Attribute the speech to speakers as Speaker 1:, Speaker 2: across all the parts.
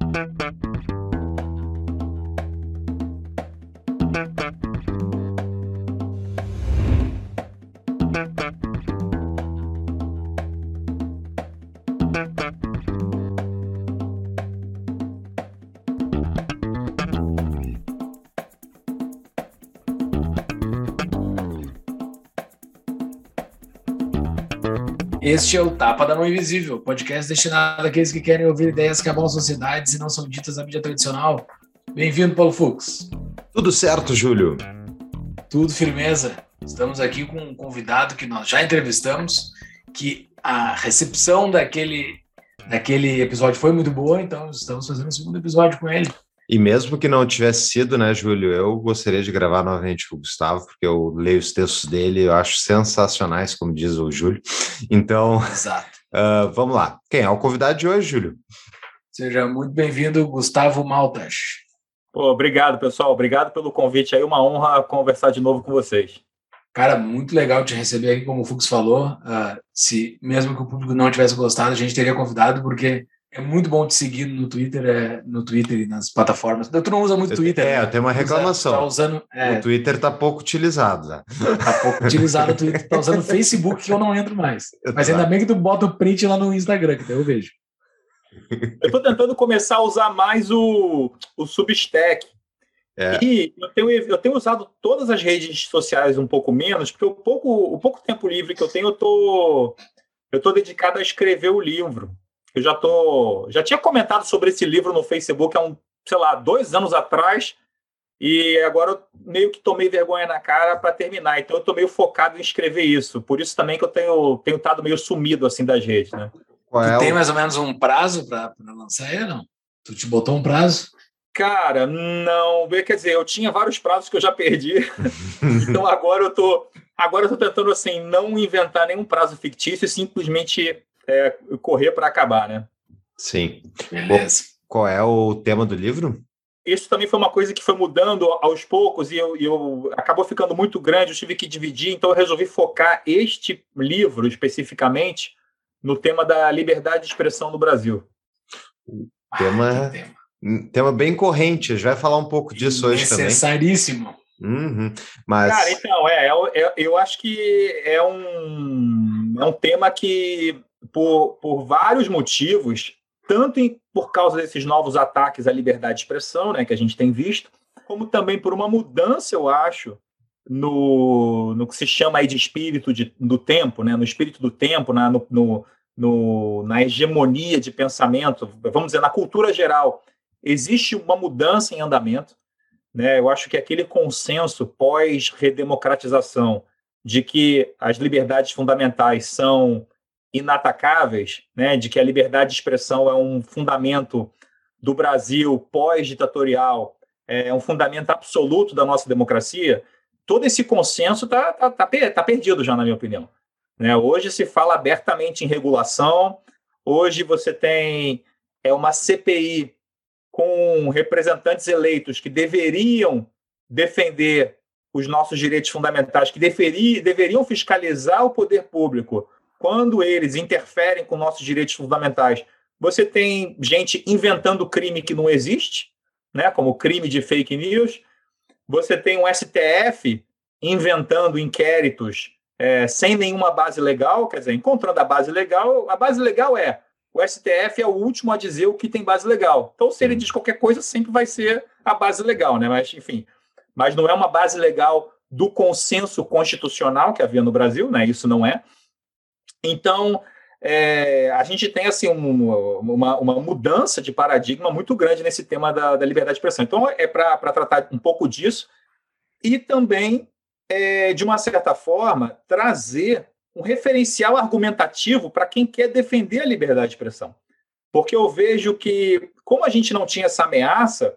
Speaker 1: Thank you. Este é o Tapa da Mão Invisível, podcast destinado àqueles que querem ouvir ideias que abalam sociedades e não são ditas na mídia tradicional. Bem-vindo, Paulo Fux.
Speaker 2: Tudo certo, Júlio?
Speaker 1: Tudo firmeza. Estamos aqui com um convidado que nós já entrevistamos, que a recepção daquele, daquele episódio foi muito boa, então estamos fazendo o segundo episódio com ele.
Speaker 2: E mesmo que não tivesse sido, né, Júlio, eu gostaria de gravar novamente com o Gustavo, porque eu leio os textos dele, eu acho sensacionais, como diz o Júlio. Então, uh, vamos lá. Quem é o convidado de hoje, Júlio?
Speaker 1: Seja muito bem-vindo, Gustavo Maltas.
Speaker 3: Pô, obrigado, pessoal. Obrigado pelo convite aí. Uma honra conversar de novo com vocês.
Speaker 1: Cara, muito legal te receber aqui, como o Fux falou. Uh, se mesmo que o público não tivesse gostado, a gente teria convidado, porque é muito bom te seguir no Twitter, é, no Twitter e nas plataformas. Tu não usa muito
Speaker 2: eu,
Speaker 1: Twitter.
Speaker 2: É, né? tem uma reclamação.
Speaker 1: Tá usando, é,
Speaker 2: o Twitter tá pouco utilizado. Né?
Speaker 1: Tá pouco utilizado o Twitter. Tá usando o Facebook que eu não entro mais. Mas ainda bem que tu bota o print lá no Instagram, que daí eu vejo.
Speaker 3: Eu tô tentando começar a usar mais o, o Substack. É. E eu tenho, eu tenho usado todas as redes sociais um pouco menos, porque o pouco, o pouco tempo livre que eu tenho, eu tô, eu tô dedicado a escrever o livro. Eu já tô, já tinha comentado sobre esse livro no Facebook há um, sei lá, dois anos atrás. E agora eu meio que tomei vergonha na cara para terminar. Então eu tô meio focado em escrever isso. Por isso também que eu tenho tenho estado meio sumido assim das redes, né?
Speaker 1: Qual é tu tem mais ou menos um prazo para lançar ele, não? Tu te botou um prazo?
Speaker 3: Cara, não. Quer dizer, eu tinha vários prazos que eu já perdi. então agora eu tô agora eu tô tentando assim não inventar nenhum prazo fictício e simplesmente é, correr para acabar, né?
Speaker 2: Sim. Beleza. Qual é o tema do livro?
Speaker 3: Isso também foi uma coisa que foi mudando aos poucos e eu, eu acabou ficando muito grande, eu tive que dividir, então eu resolvi focar este livro especificamente no tema da liberdade de expressão no Brasil.
Speaker 2: Tema, ah, tema. tema bem corrente, a gente vai falar um pouco disso hoje também.
Speaker 1: Necessaríssimo.
Speaker 2: Uhum, mas...
Speaker 3: Cara, então, é, é, é, eu acho que é um, é um tema que por, por vários motivos, tanto em, por causa desses novos ataques à liberdade de expressão, né, que a gente tem visto, como também por uma mudança, eu acho, no, no que se chama aí de espírito de, do tempo, né, no espírito do tempo, na, no, no, no, na hegemonia de pensamento, vamos dizer, na cultura geral, existe uma mudança em andamento. Né? Eu acho que aquele consenso pós-redemocratização de que as liberdades fundamentais são inatacáveis, né, de que a liberdade de expressão é um fundamento do Brasil pós-ditatorial, é um fundamento absoluto da nossa democracia, todo esse consenso está tá, tá, tá perdido já, na minha opinião. Né? Hoje se fala abertamente em regulação, hoje você tem é, uma CPI com representantes eleitos que deveriam defender os nossos direitos fundamentais, que deveriam fiscalizar o poder público quando eles interferem com nossos direitos fundamentais, você tem gente inventando crime que não existe, né, como crime de fake news. Você tem um STF inventando inquéritos é, sem nenhuma base legal, quer dizer, encontrando a base legal. A base legal é o STF é o último a dizer o que tem base legal. Então, se ele diz qualquer coisa, sempre vai ser a base legal, né? Mas, enfim, mas não é uma base legal do consenso constitucional que havia no Brasil, né? Isso não é. Então, é, a gente tem assim um, uma, uma, mudança de paradigma muito grande nesse tema da, da liberdade de expressão. Então, é para tratar um pouco disso e também, é, de uma certa forma, trazer um referencial argumentativo para quem quer defender a liberdade de expressão. Porque eu vejo que, como a gente não tinha essa ameaça,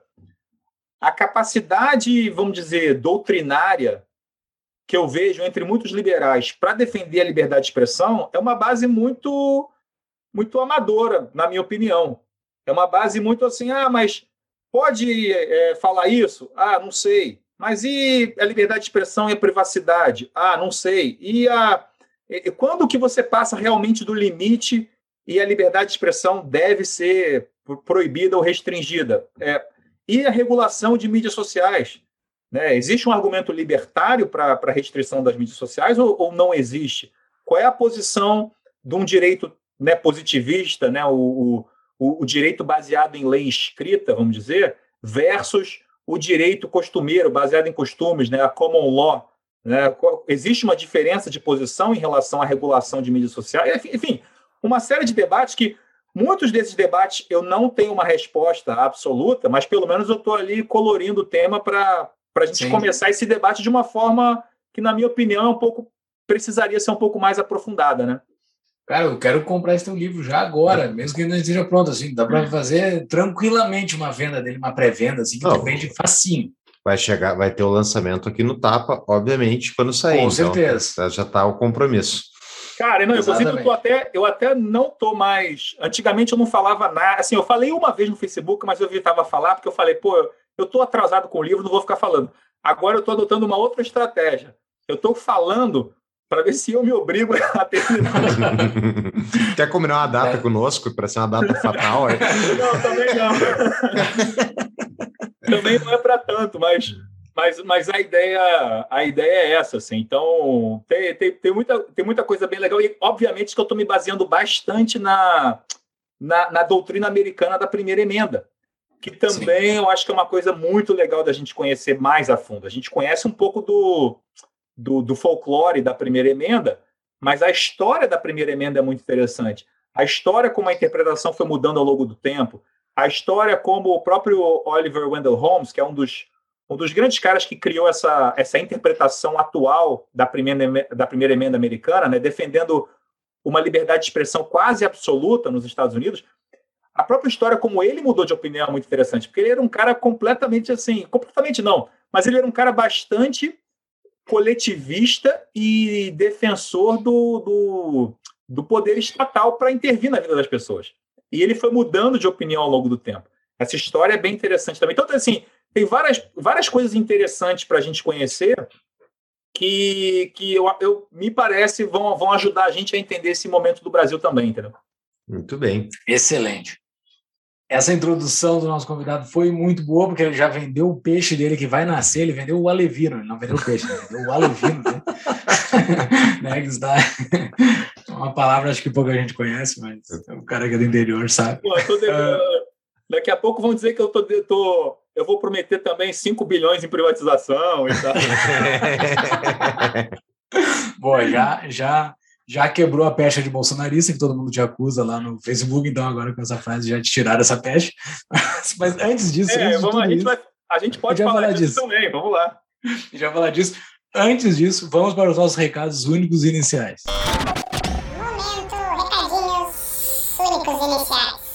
Speaker 3: a capacidade, vamos dizer, doutrinária que eu vejo entre muitos liberais para defender a liberdade de expressão é uma base muito muito amadora, na minha opinião. É uma base muito assim, ah, mas pode é, falar isso? Ah, não sei. Mas e a liberdade de expressão e a privacidade? Ah, não sei. E a e quando que você passa realmente do limite e a liberdade de expressão deve ser proibida ou restringida. É, e a regulação de mídias sociais. Né? Existe um argumento libertário para a restrição das mídias sociais ou, ou, não existe? Qual é a posição de um direito né, positivista, né, o, o, o direito baseado em lei escrita, vamos dizer, versus o direito costumeiro, baseado em costumes, né, a common law? Né? Existe uma diferença de posição em relação à regulação de mídias sociais? Enfim, uma série de debates que muitos desses debates eu não tenho uma resposta absoluta, mas pelo menos eu estou ali colorindo o tema para a gente Sim. começar esse debate de uma forma que, na minha opinião, é um pouco precisaria ser um pouco mais aprofundada, né?
Speaker 1: Cara, eu quero comprar esse teu livro já agora, mesmo que ele não esteja pronto, assim, dá para fazer tranquilamente uma venda dele, uma pré-venda, assim, que não, vende facinho.
Speaker 2: Vai chegar, vai ter o lançamento aqui no Tapa, obviamente, quando sair. Com
Speaker 1: então, certeza.
Speaker 2: Já está o compromisso.
Speaker 3: Cara, não, inclusive eu, até, eu até não tô mais. Antigamente eu não falava nada. Assim, eu falei uma vez no Facebook, mas eu evitava falar, porque eu falei, pô, eu tô atrasado com o livro, não vou ficar falando. Agora eu tô adotando uma outra estratégia. Eu tô falando para ver se eu me obrigo a terminar.
Speaker 2: Quer combinar uma data é. conosco para ser uma data fatal?
Speaker 3: É? Não, também não. também não é para tanto, mas mas, mas a ideia a ideia é essa, assim. Então, tem, tem, tem, muita, tem muita coisa bem legal. E, obviamente, que eu estou me baseando bastante na, na, na, doutrina americana da primeira emenda, que também Sim. eu acho que é uma coisa muito legal da gente conhecer mais a fundo. A gente conhece um pouco do, do, do folclore da primeira emenda, mas a história da primeira emenda é muito interessante. A história como a interpretação foi mudando ao longo do tempo, a história como o próprio Oliver Wendell Holmes, que é um dos um dos grandes caras que criou essa, essa interpretação atual da primeira, da primeira emenda americana, né, defendendo uma liberdade de expressão quase absoluta nos Estados Unidos, a própria história como ele mudou de opinião é muito interessante, porque ele era um cara completamente assim, completamente não, mas ele era um cara bastante coletivista e defensor do, do, do poder estatal para intervir na vida das pessoas. E ele foi mudando de opinião ao longo do tempo. Essa história é bem interessante também. Então, assim, tem várias, várias coisas interessantes para a gente conhecer que, que eu, eu, me parece vão, vão ajudar a gente a entender esse momento do Brasil também, entendeu?
Speaker 2: Muito bem.
Speaker 1: Excelente. Essa introdução do nosso convidado foi muito boa, porque ele já vendeu o peixe dele que vai nascer, ele vendeu o alevino, ele não vendeu o peixe, ele vendeu o alevino, né? né? Está... Uma palavra acho que pouca gente conhece, mas o cara que é do interior sabe. Pô, devendo...
Speaker 3: Daqui a pouco vão dizer que eu tô, tô, eu vou prometer também 5 bilhões em privatização e tal.
Speaker 1: Bom, já, já, já quebrou a pecha de bolsonarista, que todo mundo te acusa lá no Facebook, então agora com essa frase já te tiraram essa pecha. Mas antes disso.
Speaker 3: É,
Speaker 1: antes
Speaker 3: vamos, a, gente isso, vai, a gente pode falar, falar, disso também, vamos lá.
Speaker 1: Já falar disso. Antes disso, vamos para os nossos recados únicos iniciais.
Speaker 4: Momento, recadinhos únicos iniciais.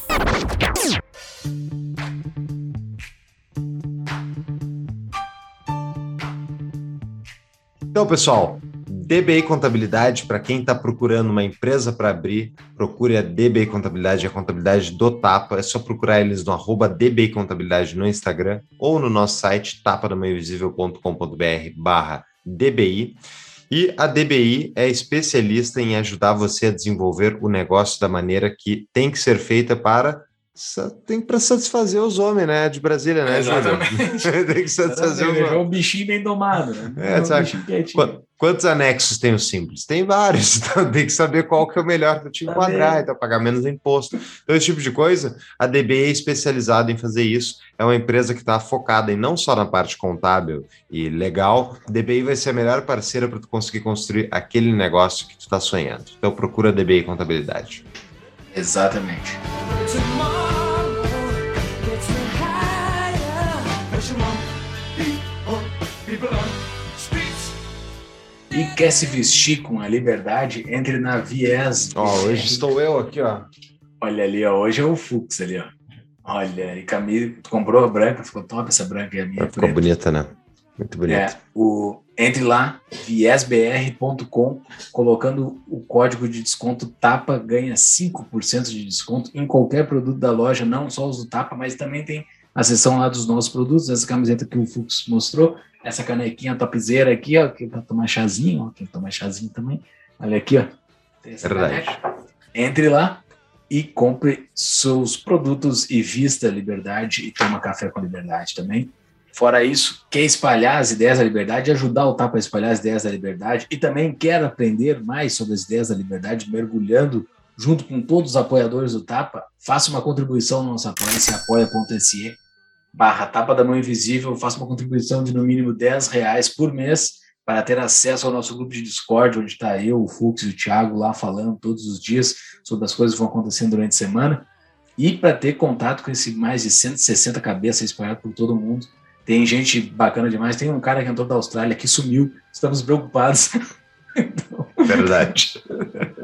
Speaker 2: Então, pessoal, DBI Contabilidade, para quem está procurando uma empresa para abrir, procure a DBI Contabilidade, a contabilidade do Tapa. É só procurar eles no arroba DBI Contabilidade no Instagram ou no nosso site tapadamainvisível.com.br barra DBI. E a DBI é especialista em ajudar você a desenvolver o negócio da maneira que tem que ser feita para tem para satisfazer os homens, né? De Brasília, né?
Speaker 1: Exatamente. tem que satisfazer os homens. É um bichinho bem domado, né?
Speaker 2: É, é sabe? Quantos anexos tem o Simples? Tem vários, então tem que saber qual que é o melhor para te enquadrar, então pagar menos imposto. Então, esse tipo de coisa, a DB é especializada em fazer isso. É uma empresa que está focada em não só na parte contábil e legal, a DBI vai ser a melhor parceira para tu conseguir construir aquele negócio que tu está sonhando. Então, procura a DBI Contabilidade.
Speaker 1: Exatamente. E quer se vestir com a liberdade, entre na Viés.
Speaker 2: Ó, oh, hoje estou eu aqui, ó.
Speaker 1: Olha ali, ó. Hoje é o Fux ali, ó. Olha, e camisa, comprou a branca, ficou top essa branca, é a minha.
Speaker 2: Ficou preta. bonita, né? Muito bonita. É,
Speaker 1: o, entre lá, viesbr.com, colocando o código de desconto TAPA, ganha 5% de desconto em qualquer produto da loja, não só os do TAPA, mas também tem a seção lá dos nossos produtos, essa camiseta que o Fux mostrou, essa canequinha topzera aqui, ó, que é para tomar chazinho, ó, quem tomar chazinho também. Olha aqui, ó.
Speaker 2: Verdade.
Speaker 1: Entre lá, e compre seus produtos e vista liberdade e toma café com liberdade também. Fora isso, quer espalhar as ideias da liberdade, ajudar o TAPA a espalhar as ideias da liberdade e também quer aprender mais sobre as ideias da liberdade, mergulhando junto com todos os apoiadores do TAPA, faça uma contribuição no nosso apoio, se apoia.se barra Tapa da Mão Invisível, faça uma contribuição de no mínimo 10 reais por mês para ter acesso ao nosso grupo de Discord, onde está eu, o Fux e o Thiago lá falando todos os dias sobre as coisas que vão acontecendo durante a semana, e para ter contato com esse mais de 160 cabeças espalhadas por todo mundo. Tem gente bacana demais, tem um cara que entrou da Austrália que sumiu, estamos preocupados.
Speaker 2: então... Verdade.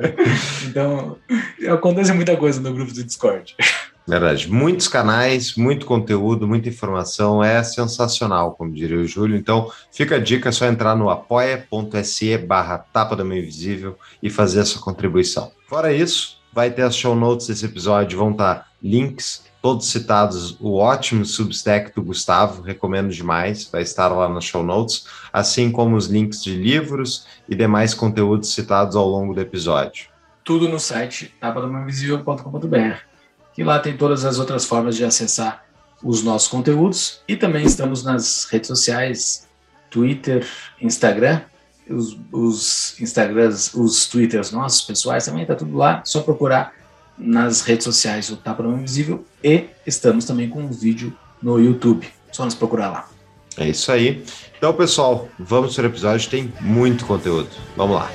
Speaker 1: então, acontece muita coisa no grupo do Discord.
Speaker 2: Verdade. Muitos canais, muito conteúdo, muita informação. É sensacional, como diria o Júlio. Então, fica a dica, é só entrar no apoia.se barra tapa do meio invisível e fazer a sua contribuição. Fora isso, vai ter as show notes desse episódio, vão estar links, todos citados, o ótimo Substack do Gustavo, recomendo demais, vai estar lá nas show notes, assim como os links de livros e demais conteúdos citados ao longo do episódio.
Speaker 1: Tudo no site tapadomainvisível.com.br e lá tem todas as outras formas de acessar os nossos conteúdos e também estamos nas redes sociais, Twitter, Instagram, os, os Instagrams, os Twitters nossos pessoais também está tudo lá, só procurar nas redes sociais o Tapa Não Invisível e estamos também com um vídeo no YouTube, só nos procurar lá.
Speaker 2: É isso aí. Então, pessoal, vamos para o episódio, tem muito conteúdo. Vamos lá.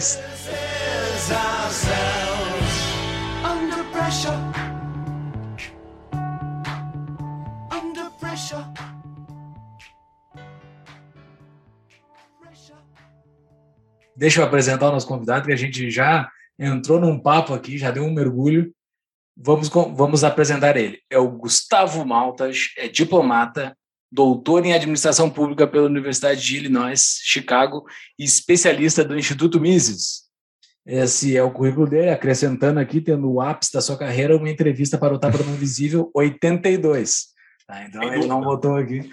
Speaker 1: Deixa eu apresentar o nosso convidado, que a gente já entrou num papo aqui, já deu um mergulho. Vamos, vamos apresentar ele. É o Gustavo Maltas, é diplomata, doutor em administração pública pela Universidade de Illinois, Chicago, e especialista do Instituto Mises. Esse é o currículo dele, acrescentando aqui, tendo o ápice da sua carreira, uma entrevista para o Tapa do Visível 82. Tá, então ele não botou aqui.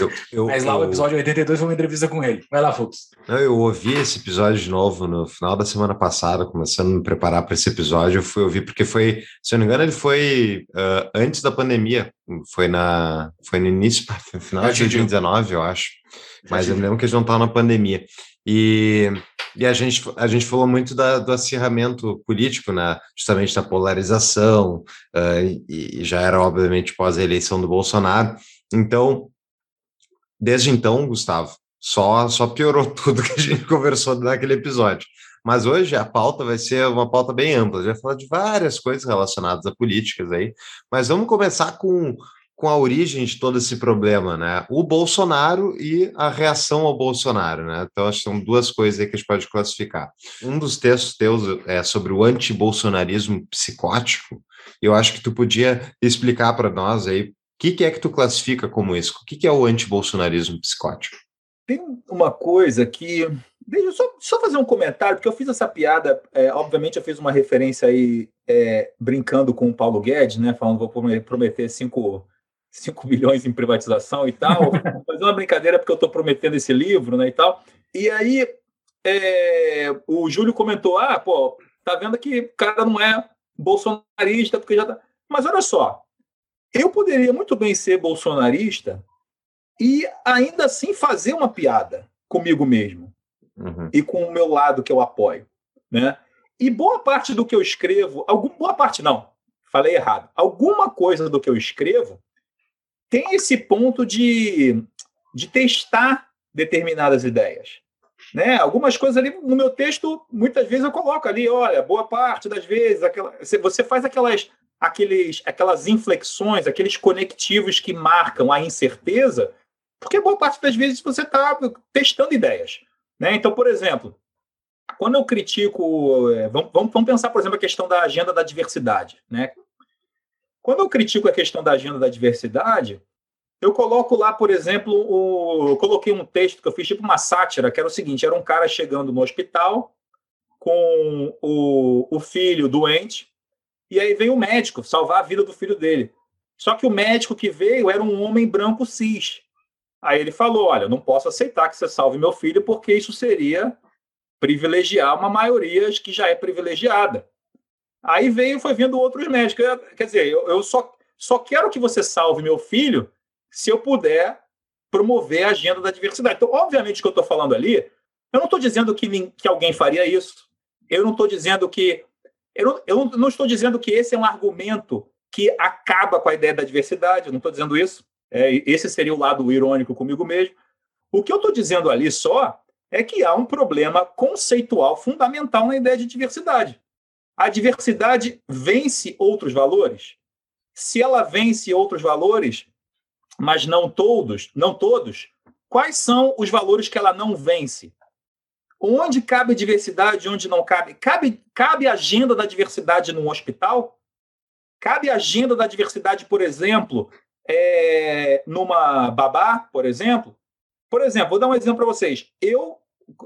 Speaker 1: Eu, eu, Mas lá o episódio 82 foi uma entrevista com ele. Vai lá, Fux.
Speaker 2: Eu ouvi esse episódio de novo no final da semana passada, começando a me preparar para esse episódio. Eu fui ouvir, porque foi, se eu não me engano, ele foi uh, antes da pandemia. Foi, na, foi no início, no final de 2019, eu acho. Mas eu me lembro que eles não estavam na pandemia. E, e a, gente, a gente falou muito da, do acirramento político, né? justamente da polarização, uh, e, e, já era, obviamente, pós a eleição do Bolsonaro. Então, desde então, Gustavo, só, só piorou tudo que a gente conversou naquele episódio. Mas hoje a pauta vai ser uma pauta bem ampla. A gente vai falar de várias coisas relacionadas a políticas aí. Mas vamos começar com com a origem de todo esse problema, né? O Bolsonaro e a reação ao Bolsonaro, né? Então, acho que são duas coisas aí que a gente pode classificar. Um dos textos teus é sobre o antibolsonarismo psicótico. Eu acho que tu podia explicar para nós aí o que, que, é que tu classifica como isso? O que, que é o antibolsonarismo psicótico?
Speaker 3: Tem uma coisa que. Deixa eu só, só fazer um comentário, porque eu fiz essa piada, é, obviamente eu fiz uma referência aí é, brincando com o Paulo Guedes, né? Falando vou prometer cinco 5 bilhões em privatização e tal, fazer uma brincadeira porque eu estou prometendo esse livro, né, e tal. E aí é, o Júlio comentou, ah, pô, tá vendo que o cara não é bolsonarista porque já tá... Mas olha só, eu poderia muito bem ser bolsonarista e ainda assim fazer uma piada comigo mesmo uhum. e com o meu lado que eu apoio, né? E boa parte do que eu escrevo, algum, boa parte não, falei errado. Alguma coisa do que eu escrevo tem esse ponto de, de testar determinadas ideias. Né? Algumas coisas ali no meu texto, muitas vezes eu coloco ali, olha, boa parte das vezes, aquela, você faz aquelas, aqueles, aquelas inflexões, aqueles conectivos que marcam a incerteza, porque boa parte das vezes você está testando ideias. Né? Então, por exemplo, quando eu critico, é, vamos, vamos pensar, por exemplo, a questão da agenda da diversidade. Né? Quando eu critico a questão da agenda da diversidade, eu coloco lá, por exemplo, o... eu coloquei um texto que eu fiz tipo uma sátira, que era o seguinte: era um cara chegando no hospital com o, o filho doente, e aí veio o médico salvar a vida do filho dele. Só que o médico que veio era um homem branco cis. Aí ele falou: Olha, não posso aceitar que você salve meu filho, porque isso seria privilegiar uma maioria que já é privilegiada. Aí veio, foi vendo outros médicos. Quer dizer, eu, eu só, só quero que você salve meu filho se eu puder promover a agenda da diversidade. Então, obviamente, o que eu estou falando ali, eu não estou dizendo que, que alguém faria isso. Eu não estou dizendo que. Eu não, eu não estou dizendo que esse é um argumento que acaba com a ideia da diversidade. Eu não estou dizendo isso. É, esse seria o lado irônico comigo mesmo. O que eu estou dizendo ali só é que há um problema conceitual fundamental na ideia de diversidade. A diversidade vence outros valores? Se ela vence outros valores, mas não todos, não todos, quais são os valores que ela não vence? Onde cabe diversidade, onde não cabe? Cabe, cabe agenda da diversidade num hospital? Cabe agenda da diversidade, por exemplo, é, numa babá, por exemplo? Por exemplo, vou dar um exemplo para vocês. Eu,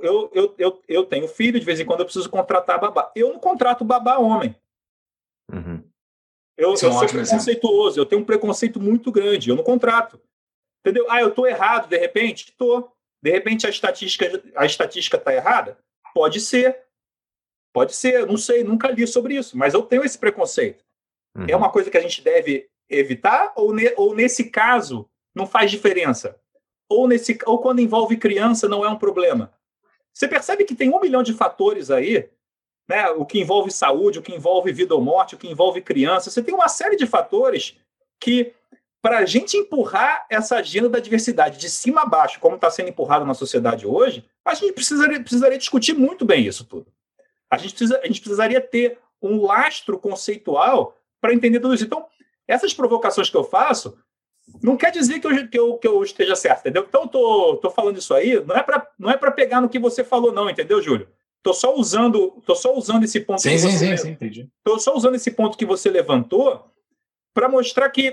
Speaker 3: eu, eu, eu, eu tenho filho, de vez em quando eu preciso contratar babá. Eu não contrato babá homem. Uhum. Eu, eu é sou preconceituoso, exemplo. eu tenho um preconceito muito grande, eu não contrato. Entendeu? Ah, eu estou errado, de repente? Estou. De repente a estatística a estatística está errada? Pode ser. Pode ser, não sei, nunca li sobre isso, mas eu tenho esse preconceito. Uhum. É uma coisa que a gente deve evitar ou, ne, ou nesse caso não faz diferença? Ou, nesse, ou quando envolve criança não é um problema? Você percebe que tem um milhão de fatores aí, né? o que envolve saúde, o que envolve vida ou morte, o que envolve criança. Você tem uma série de fatores que, para a gente empurrar essa agenda da diversidade de cima a baixo, como está sendo empurrado na sociedade hoje, a gente precisaria, precisaria discutir muito bem isso tudo. A gente, precisa, a gente precisaria ter um lastro conceitual para entender tudo isso. Então, essas provocações que eu faço não quer dizer que eu, que eu, que eu esteja certo, entendeu? Então, eu tô, tô falando isso aí, não é para não é para pegar no que você falou, não, entendeu, Júlio? Tô só usando, tô só usando esse ponto.
Speaker 1: Sim, sim, sim, sim, entendi.
Speaker 3: Tô só usando esse ponto que você levantou para mostrar que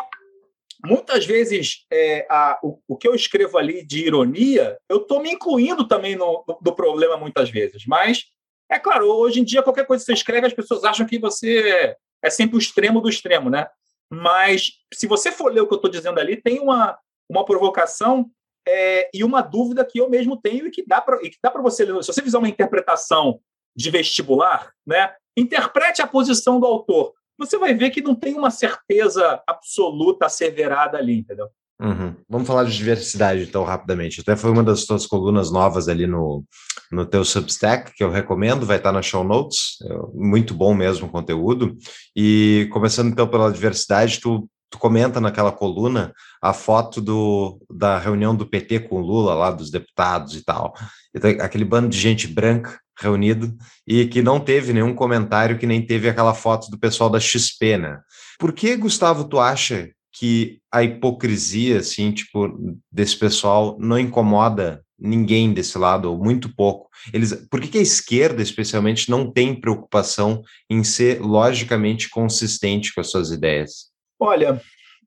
Speaker 3: muitas vezes é, a, o, o, que eu escrevo ali de ironia, eu estou me incluindo também no, no, do problema muitas vezes. Mas, é claro, hoje em dia, qualquer coisa que você escreve, as pessoas acham que você é sempre o extremo do extremo, né? Mas se você for ler o que eu estou dizendo ali, tem uma, uma provocação é, e uma dúvida que eu mesmo tenho e que dá para você ler. Se você fizer uma interpretação de vestibular, né? Interprete a posição do autor. Você vai ver que não tem uma certeza absoluta asseverada ali, entendeu?
Speaker 2: Uhum. Vamos falar de diversidade, então, rapidamente. Até foi uma das tuas colunas novas ali no, no teu Substack, que eu recomendo, vai estar na show notes. É muito bom mesmo o conteúdo. E começando então pela diversidade, tu, tu comenta naquela coluna a foto do, da reunião do PT com o Lula, lá dos deputados e tal. Então, aquele bando de gente branca reunido e que não teve nenhum comentário, que nem teve aquela foto do pessoal da XP, né? Por que, Gustavo, tu acha que a hipocrisia, assim, tipo, desse pessoal não incomoda ninguém desse lado, ou muito pouco. Eles, por que, que a esquerda, especialmente, não tem preocupação em ser logicamente consistente com as suas ideias?
Speaker 3: Olha,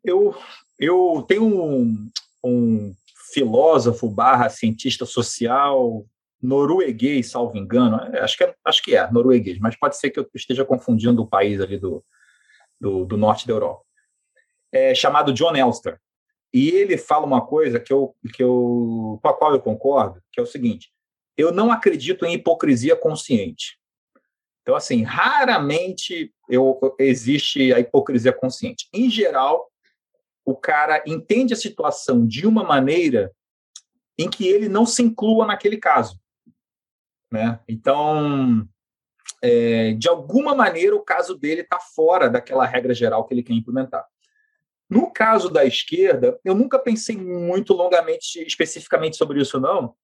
Speaker 3: eu, eu tenho um, um filósofo barra cientista social norueguês, salvo engano, é, acho que é, acho que é norueguês, mas pode ser que eu esteja confundindo o país ali do, do, do norte da Europa é, chamado John Elster. E ele fala uma coisa que eu, que eu, com a qual eu concordo, que é o seguinte: eu não acredito em hipocrisia consciente. Então, assim, raramente eu, existe a hipocrisia consciente. Em geral, o cara entende a situação de uma maneira em que ele não se inclua naquele caso. Né? Então, é, de alguma maneira, o caso dele está fora daquela regra geral que ele quer implementar. No caso da esquerda, eu nunca pensei muito longamente, especificamente sobre isso, não,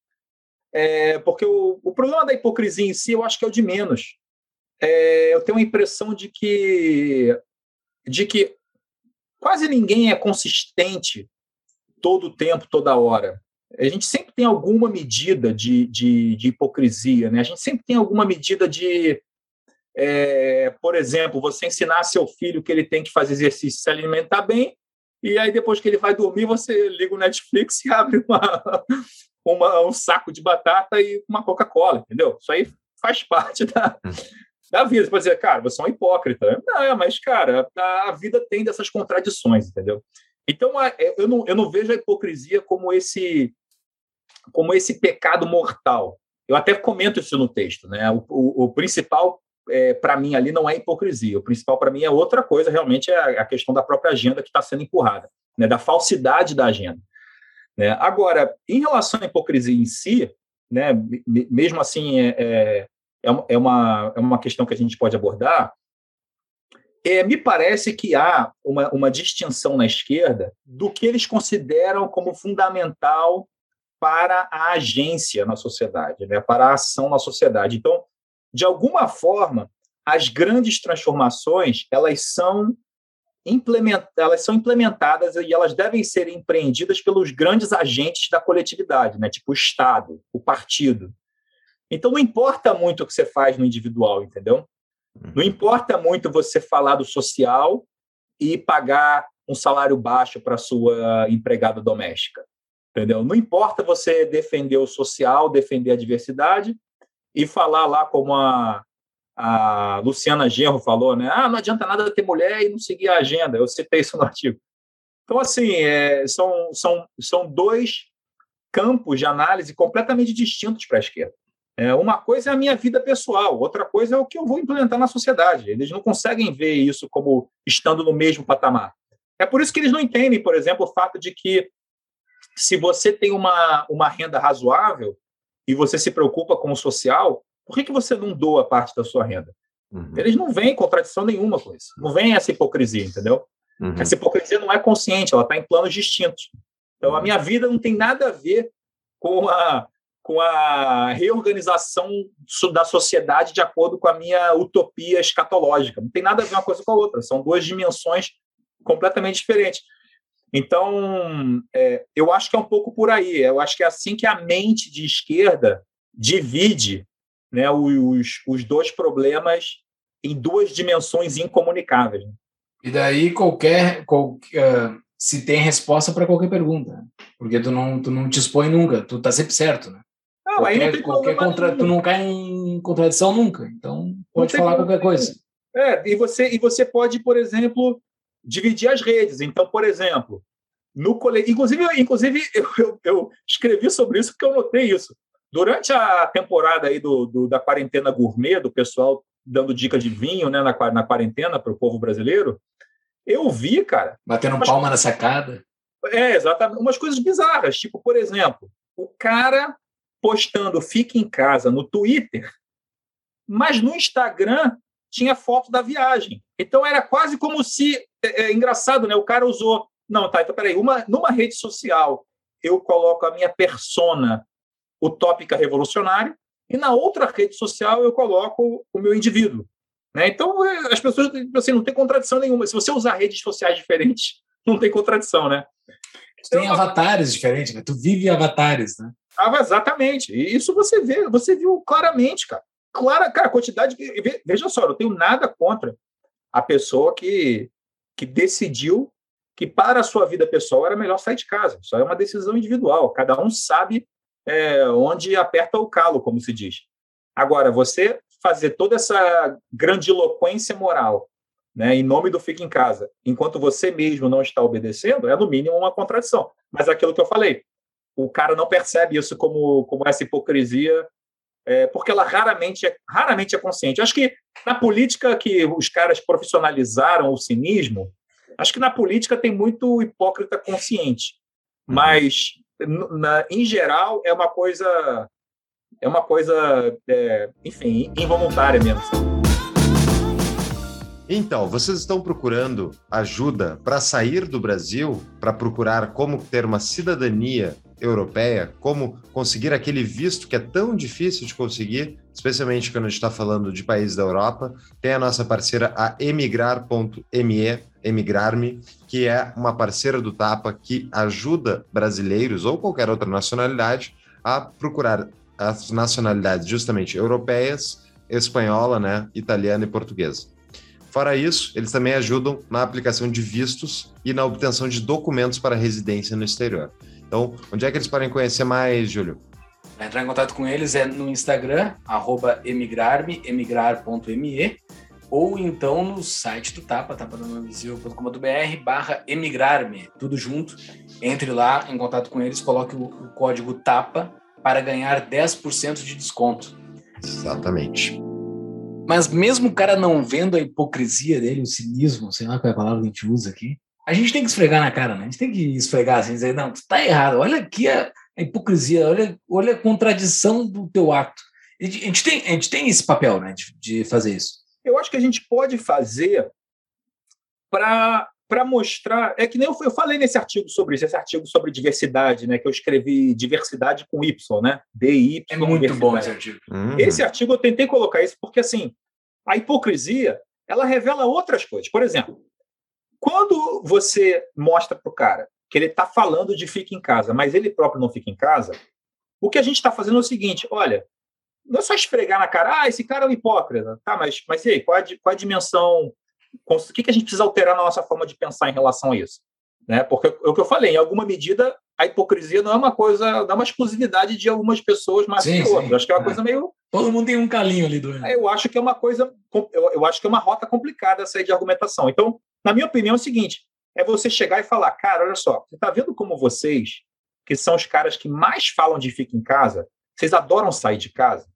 Speaker 3: é, porque o, o, problema da hipocrisia em si eu acho que é o de menos. É, eu tenho a impressão de que, de que quase ninguém é consistente todo o tempo, toda hora. A gente sempre tem alguma medida de, de, de hipocrisia, né? a gente sempre tem alguma medida de, é, por exemplo, você ensinar seu filho que ele tem que fazer exercício, se alimentar bem, e aí depois que ele vai dormir, você liga o Netflix e abre uma, uma um saco de batata e uma Coca-Cola, entendeu? Isso aí faz parte da, da vida. Você pode dizer, cara, você é um hipócrita. Não, mas, cara, a vida tem dessas contradições, entendeu? Então, eu não, eu não vejo a hipocrisia como esse, como esse pecado mortal. Eu até comento isso no texto, né? O, o, o principal é, para mim ali não é hipocrisia. O principal para mim é outra coisa, realmente é a questão da própria agenda que está sendo empurrada, né, da falsidade da agenda. Né? Agora, em relação à hipocrisia em si, né, mesmo assim é, é, é, uma, é uma questão que a gente pode abordar, é, me parece que há uma, uma distinção na esquerda do que eles consideram como fundamental para a agência na sociedade, né, para a ação na sociedade. Então, de alguma forma, as grandes transformações elas são elas são implementadas e elas devem ser empreendidas pelos grandes agentes da coletividade, né? tipo o Estado, o partido. Então não importa muito o que você faz no individual, entendeu? Não uhum. importa muito você falar do social e pagar um salário baixo para sua empregada doméstica, entendeu? Não importa você defender o social, defender a diversidade e falar lá como a a Luciana Genro falou, né? Ah, não adianta nada ter mulher e não seguir a agenda. Eu citei isso no artigo. Então, assim, é, são, são, são dois campos de análise completamente distintos para a esquerda. É, uma coisa é a minha vida pessoal, outra coisa é o que eu vou implementar na sociedade. Eles não conseguem ver isso como estando no mesmo patamar. É por isso que eles não entendem, por exemplo, o fato de que se você tem uma, uma renda razoável e você se preocupa com o social, por que, que você não doa parte da sua renda? Uhum. Eles não veem contradição nenhuma com isso. Não vem essa hipocrisia, entendeu? Uhum. Essa hipocrisia não é consciente, ela está em planos distintos. Então, a minha vida não tem nada a ver com a, com a reorganização da sociedade de acordo com a minha utopia escatológica. Não tem nada a ver uma coisa com a outra. São duas dimensões completamente diferentes. Então, é, eu acho que é um pouco por aí. Eu acho que é assim que a mente de esquerda divide né, os, os dois problemas em duas dimensões incomunicáveis. Né?
Speaker 1: E daí qualquer, qualquer uh, se tem resposta para qualquer pergunta, né? porque tu não, tu não te expõe nunca, tu tá sempre certo, né? Não, qualquer, aí não qualquer contra, tu não cai em contradição nunca, então pode falar qualquer coisa.
Speaker 3: É, e você e você pode, por exemplo, dividir as redes. Então, por exemplo, no cole... inclusive, inclusive eu, eu, eu escrevi sobre isso porque eu notei isso. Durante a temporada aí do, do, da quarentena gourmet, do pessoal dando dica de vinho né, na, na quarentena para o povo brasileiro, eu vi, cara.
Speaker 1: Batendo umas... palma na sacada.
Speaker 3: É, exatamente. Umas coisas bizarras. Tipo, por exemplo, o cara postando Fique em Casa no Twitter, mas no Instagram tinha foto da viagem. Então era quase como se. É, é engraçado, né? O cara usou. Não, tá, então peraí. Uma, numa rede social, eu coloco a minha persona utópica revolucionária, e na outra rede social eu coloco o meu indivíduo. Né? Então, é, as pessoas assim, não tem contradição nenhuma. Se você usar redes sociais diferentes, não tem contradição, né?
Speaker 1: tem então, avatares diferentes, né? Tu vive avatares, né?
Speaker 3: Ah, exatamente. E isso você vê, você viu claramente, cara. Clara, cara, a quantidade. Veja só, eu não tenho nada contra a pessoa que, que decidiu que para a sua vida pessoal era melhor sair de casa. Isso é uma decisão individual. Cada um sabe é, onde aperta o calo, como se diz. Agora, você fazer toda essa grandiloquência moral né, em nome do fica em casa, enquanto você mesmo não está obedecendo, é no mínimo uma contradição. Mas é aquilo que eu falei, o cara não percebe isso como, como essa hipocrisia, é, porque ela raramente é, raramente é consciente. acho que na política que os caras profissionalizaram o cinismo, acho que na política tem muito hipócrita consciente. Uhum. Mas na, em geral, é uma coisa, é uma coisa, é, enfim, involuntária mesmo.
Speaker 2: Então, vocês estão procurando ajuda para sair do Brasil, para procurar como ter uma cidadania europeia, como conseguir aquele visto que é tão difícil de conseguir, especialmente quando a gente está falando de países da Europa, tem a nossa parceira, a emigrar.me, Emigrar-me, que é uma parceira do Tapa que ajuda brasileiros ou qualquer outra nacionalidade a procurar as nacionalidades justamente europeias, espanhola, né, italiana e portuguesa. Fora isso, eles também ajudam na aplicação de vistos e na obtenção de documentos para residência no exterior. Então, onde é que eles podem conhecer mais, Júlio?
Speaker 1: Para entrar em contato com eles é no Instagram, emigrarme, emigrar.me, ou então no site do Tapa, tapadanovisível.com.br barra emigrarme, tudo junto. Entre lá, em contato com eles, coloque o, o código TAPA para ganhar 10% de desconto.
Speaker 2: Exatamente.
Speaker 1: Mas mesmo o cara não vendo a hipocrisia dele, o cinismo, sei lá qual é a palavra que a gente usa aqui, a gente tem que esfregar na cara, né? A gente tem que esfregar assim, dizer, não, tu tá errado, olha aqui a, a hipocrisia, olha, olha a contradição do teu ato. A gente, a gente, tem, a gente tem esse papel, né, de, de fazer isso.
Speaker 3: Eu acho que a gente pode fazer para para mostrar. É que nem eu, eu, falei nesse artigo sobre isso, esse artigo sobre diversidade, né? Que eu escrevi diversidade com Y, né? DY.
Speaker 1: É muito bom esse artigo.
Speaker 3: Uhum. Esse artigo eu tentei colocar isso porque assim a hipocrisia ela revela outras coisas. Por exemplo, quando você mostra para o cara que ele está falando de fica em casa, mas ele próprio não fica em casa, o que a gente está fazendo é o seguinte: olha, não é só esfregar na cara, ah, esse cara é um hipócrita, tá? Mas, mas e aí, qual é a, qual é a dimensão o que, que a gente precisa alterar na nossa forma de pensar em relação a isso? Né? Porque é o que eu falei, em alguma medida, a hipocrisia não é uma coisa, não é uma exclusividade de algumas pessoas mais sim, que outras. Acho que é uma é. coisa meio.
Speaker 1: Todo mundo tem um calinho ali do.
Speaker 3: Eu acho que é uma coisa, eu, eu acho que é uma rota complicada essa aí de argumentação. Então, na minha opinião, é o seguinte: é você chegar e falar, cara, olha só, você está vendo como vocês, que são os caras que mais falam de fica em casa, vocês adoram sair de casa?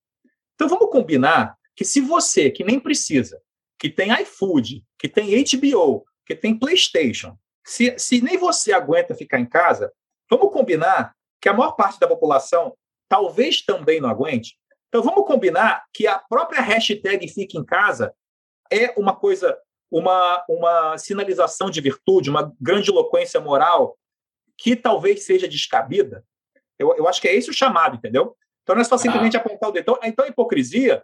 Speaker 3: Então vamos combinar que se você, que nem precisa, que tem iFood, que tem HBO, que tem PlayStation, se, se nem você aguenta ficar em casa, vamos combinar que a maior parte da população talvez também não aguente. Então vamos combinar que a própria hashtag Fique em Casa é uma coisa, uma, uma sinalização de virtude, uma grandiloquência moral que talvez seja descabida. Eu, eu acho que é esse o chamado, entendeu? Então não é só simplesmente ah. apontar o dedo. Então, então a hipocrisia,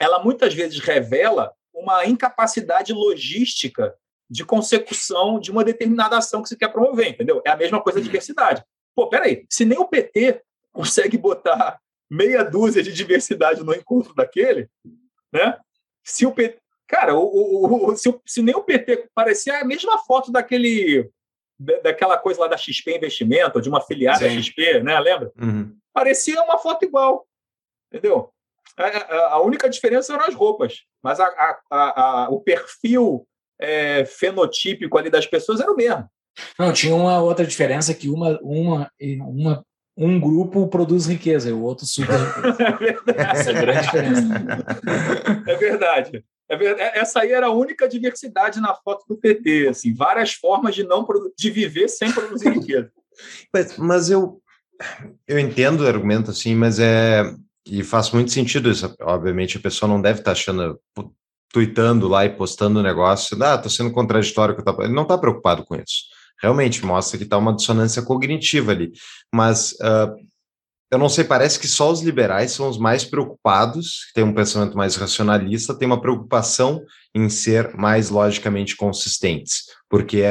Speaker 3: ela muitas vezes revela uma incapacidade logística de consecução de uma determinada ação que você quer promover, entendeu? É a mesma coisa de diversidade. Pô, peraí, se nem o PT consegue botar meia dúzia de diversidade no encontro daquele, né? Se o PT. Cara, o, o, o, se, se, nem o PT parecia a mesma foto daquele. daquela coisa lá da XP Investimento, de uma filiada da XP, né? Lembra? Uhum. Parecia uma foto igual. Entendeu? É, a única diferença eram as roupas, mas a, a, a, o perfil é, fenotípico ali das pessoas era o mesmo.
Speaker 1: Não, tinha uma outra diferença que uma, uma, uma, um grupo produz riqueza e o outro suga
Speaker 3: É Essa é a grande diferença. É verdade. É verdade. É, essa aí era a única diversidade na foto do PT, assim, várias formas de não de viver sem produzir riqueza.
Speaker 2: Mas, mas eu eu entendo o argumento assim, mas é e faz muito sentido isso. Obviamente, a pessoa não deve estar tá achando, tweetando lá e postando o negócio, ah, estou sendo contraditório com o Ele não está preocupado com isso. Realmente mostra que está uma dissonância cognitiva ali. Mas uh, eu não sei, parece que só os liberais são os mais preocupados, que têm um pensamento mais racionalista, têm uma preocupação em ser mais logicamente consistentes, porque,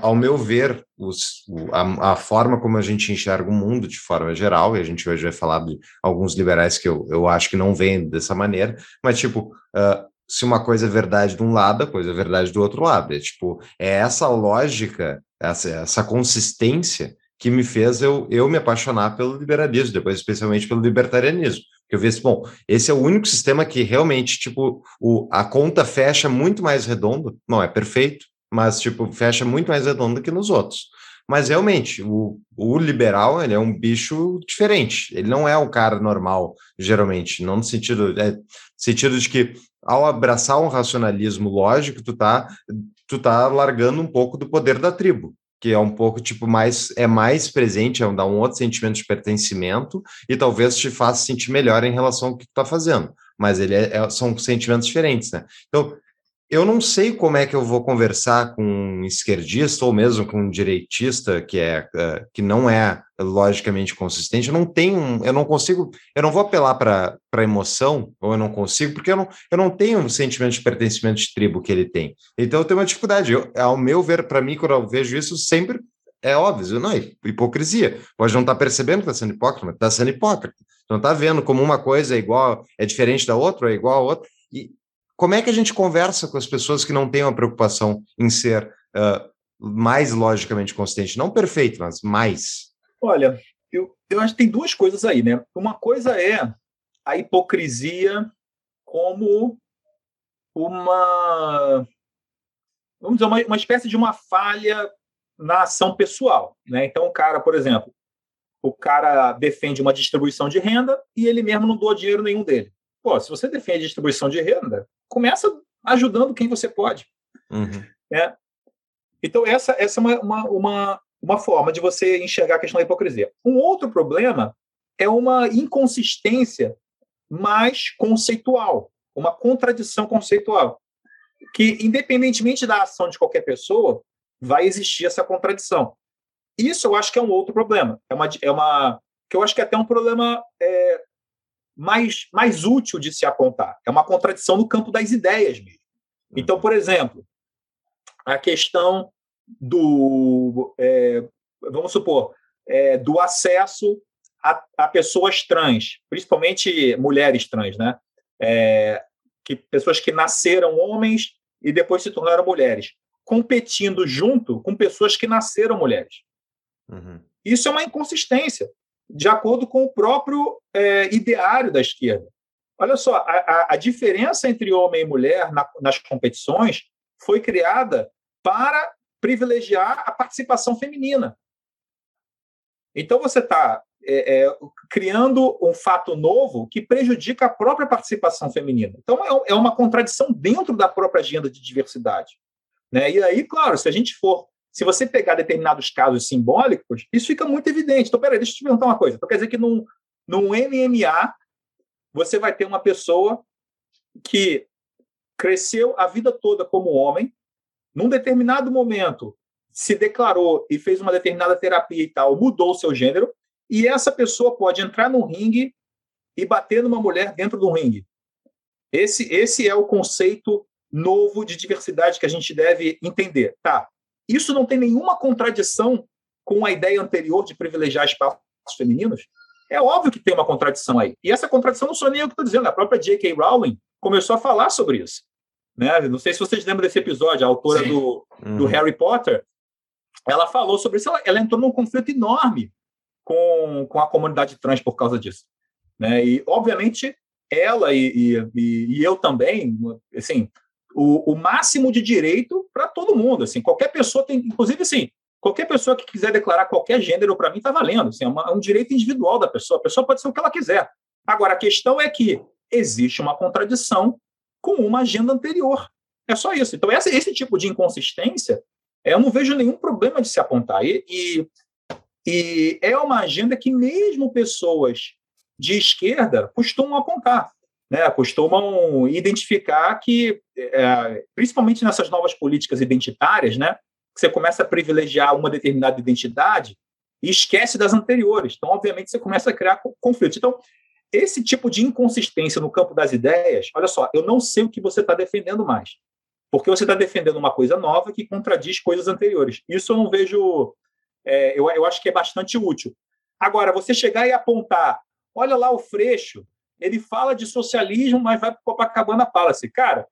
Speaker 2: ao meu ver, os, a, a, forma como a gente enxerga o mundo de forma geral, e a gente hoje vai falar de alguns liberais que eu, eu acho que não veem dessa maneira, mas tipo, uh, se uma coisa é verdade de um lado, a coisa é verdade do outro lado. É tipo, é essa lógica, essa, essa consistência que me fez eu, eu me apaixonar pelo liberalismo, depois especialmente pelo libertarianismo. Que eu vi assim, bom, esse é o único sistema que realmente, tipo, o, a conta fecha muito mais redondo, não é perfeito, mas, tipo, fecha muito mais redondo que nos outros. Mas, realmente, o, o liberal, ele é um bicho diferente, ele não é o cara normal, geralmente, não no sentido, é, no sentido de que, ao abraçar um racionalismo lógico, tu tá, tu tá largando um pouco do poder da tribo que é um pouco tipo mais é mais presente, é um, dá um outro sentimento de pertencimento e talvez te faça sentir melhor em relação ao que tu está fazendo. Mas ele é, é, são sentimentos diferentes, né? Então eu não sei como é que eu vou conversar com um esquerdista ou mesmo com um direitista que é uh, que não é logicamente consistente. Eu não tenho, eu não consigo, eu não vou apelar para emoção ou eu não consigo porque eu não, eu não tenho um sentimento de pertencimento de tribo que ele tem. Então eu tenho uma dificuldade. Eu, ao meu ver, para mim, quando eu vejo isso, sempre é óbvio, não é hipocrisia. Pode não estar tá percebendo que está sendo hipócrita, mas está sendo hipócrita. Não está vendo como uma coisa é igual, é diferente da outra, é igual a outra. E, como é que a gente conversa com as pessoas que não têm uma preocupação em ser uh, mais logicamente consistente? Não perfeito, mas mais.
Speaker 3: Olha, eu, eu acho que tem duas coisas aí, né? Uma coisa é a hipocrisia como uma vamos dizer uma, uma espécie de uma falha na ação pessoal, né? Então o cara, por exemplo, o cara defende uma distribuição de renda e ele mesmo não doa dinheiro nenhum dele. Pô, se você defende a distribuição de renda, começa ajudando quem você pode.
Speaker 2: Uhum.
Speaker 3: Né? Então, essa, essa é uma, uma, uma, uma forma de você enxergar a questão da hipocrisia. Um outro problema é uma inconsistência mais conceitual, uma contradição conceitual, que, independentemente da ação de qualquer pessoa, vai existir essa contradição. Isso eu acho que é um outro problema. É uma, é uma que eu acho que é até um problema é, mais, mais útil de se apontar. É uma contradição no campo das ideias mesmo. Então, por exemplo, a questão do, é, vamos supor, é, do acesso a, a, pessoas trans, principalmente mulheres trans, né? É, que pessoas que nasceram homens e depois se tornaram mulheres, competindo junto com pessoas que nasceram mulheres. Uhum. Isso é uma inconsistência, de acordo com o próprio é, ideário da esquerda. Olha só, a, a, diferença entre homem e mulher na, nas competições foi criada para privilegiar a participação feminina. Então você está é, é, criando um fato novo que prejudica a própria participação feminina. Então é, é uma contradição dentro da própria agenda de diversidade. Né? E aí, claro, se a gente for, se você pegar determinados casos simbólicos, isso fica muito evidente. Então, peraí, deixa eu te perguntar uma coisa. Então, quer dizer que num, num MMA você vai ter uma pessoa que cresceu a vida toda como homem, num determinado momento se declarou e fez uma determinada terapia e tal, mudou o seu gênero, e essa pessoa pode entrar no ringue e bater numa mulher dentro do ringue. Esse, esse é o conceito novo de diversidade que a gente deve entender. Tá, isso não tem nenhuma contradição com a ideia anterior de privilegiar espaços femininos? É óbvio que tem uma contradição aí. E essa contradição não sou nem eu que estou dizendo, a própria J.K. Rowling começou a falar sobre isso. Né? Não sei se vocês lembram desse episódio, a autora do, uhum. do Harry Potter, ela falou sobre isso, ela, ela, entrou num conflito enorme com, com a comunidade trans por causa disso. Né? E, obviamente, ela e, e, e eu também, assim, o, o máximo de direito para todo mundo. Assim, qualquer pessoa tem, inclusive, assim, qualquer pessoa que quiser declarar qualquer gênero para mim está valendo. Assim, é, uma, é um direito individual da pessoa. A pessoa pode ser o que ela quiser. Agora, a questão é que existe uma contradição com uma agenda anterior. É só isso. Então, essa, esse tipo de inconsistência, eu não vejo nenhum problema de se apontar. E, e, e é uma agenda que mesmo pessoas de esquerda costumam apontar né, costumam identificar que, é, principalmente nessas novas políticas identitárias, né, você começa a privilegiar uma determinada identidade e esquece das anteriores. Então, obviamente, você começa a criar conflitos. Então, esse tipo de inconsistência no campo das ideias, olha só, eu não sei o que você está defendendo mais. Porque você está defendendo uma coisa nova que contradiz coisas anteriores. Isso eu não vejo. É, eu, eu acho que é bastante útil. Agora, você chegar e apontar, olha lá o Freixo, ele fala de socialismo, mas vai para Copacabana Palace. Cara,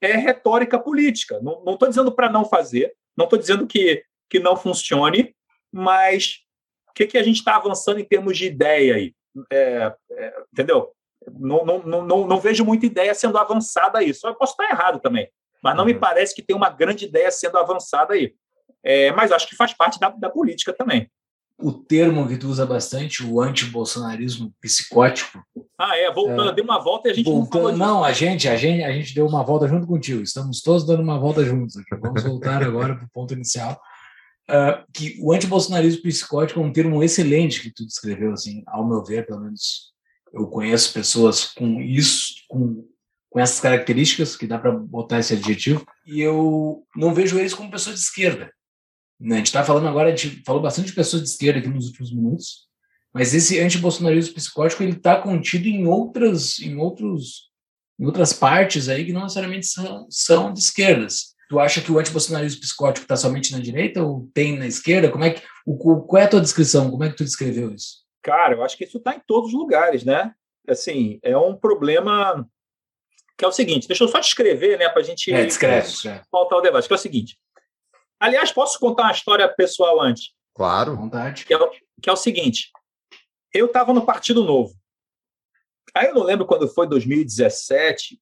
Speaker 3: é retórica política. Não estou dizendo para não fazer, não estou dizendo que, que não funcione, mas o que, que a gente está avançando em termos de ideia aí? É, é, entendeu? Não, não, não, não, vejo muita ideia sendo avançada aí. Só posso estar errado também, mas não uhum. me parece que tem uma grande ideia sendo avançada aí. É, mas acho que faz parte da, da política também
Speaker 1: o termo que tu usa bastante, o antibolsonarismo psicótico.
Speaker 3: Ah, é, voltando, é, deu uma volta e a gente
Speaker 1: voltando, não, não a gente, a gente, a gente deu uma volta junto contigo. Estamos todos dando uma volta juntos aqui. Vamos voltar agora para o ponto inicial. Uh, que o antibolsonarismo psicótico é um termo excelente que tu descreveu, assim, ao meu ver, pelo menos eu conheço pessoas com isso, com, com essas características, que dá para botar esse adjetivo, e eu não vejo eles como pessoas de esquerda. Né? A gente está falando agora, a gente falou bastante de pessoas de esquerda aqui nos últimos minutos, mas esse antibolsonarismo psicótico ele está contido em outras, em outros, em outras partes aí que não necessariamente são, são de esquerdas. Tu acha que o antibolsonarismo psicótico está somente na direita ou tem na esquerda? Como é que, o, qual é a tua descrição? Como é que tu descreveu isso?
Speaker 3: Cara, eu acho que isso está em todos os lugares, né? Assim, é um problema que é o seguinte. Deixa eu só descrever, né, para a gente
Speaker 1: é, descreve, descreve.
Speaker 3: pautar o debate. Que é o seguinte. Aliás, posso contar uma história pessoal antes?
Speaker 2: Claro.
Speaker 1: Vontade.
Speaker 3: Que é, o, que é o seguinte: eu estava no Partido Novo. Aí eu não lembro quando foi 2017.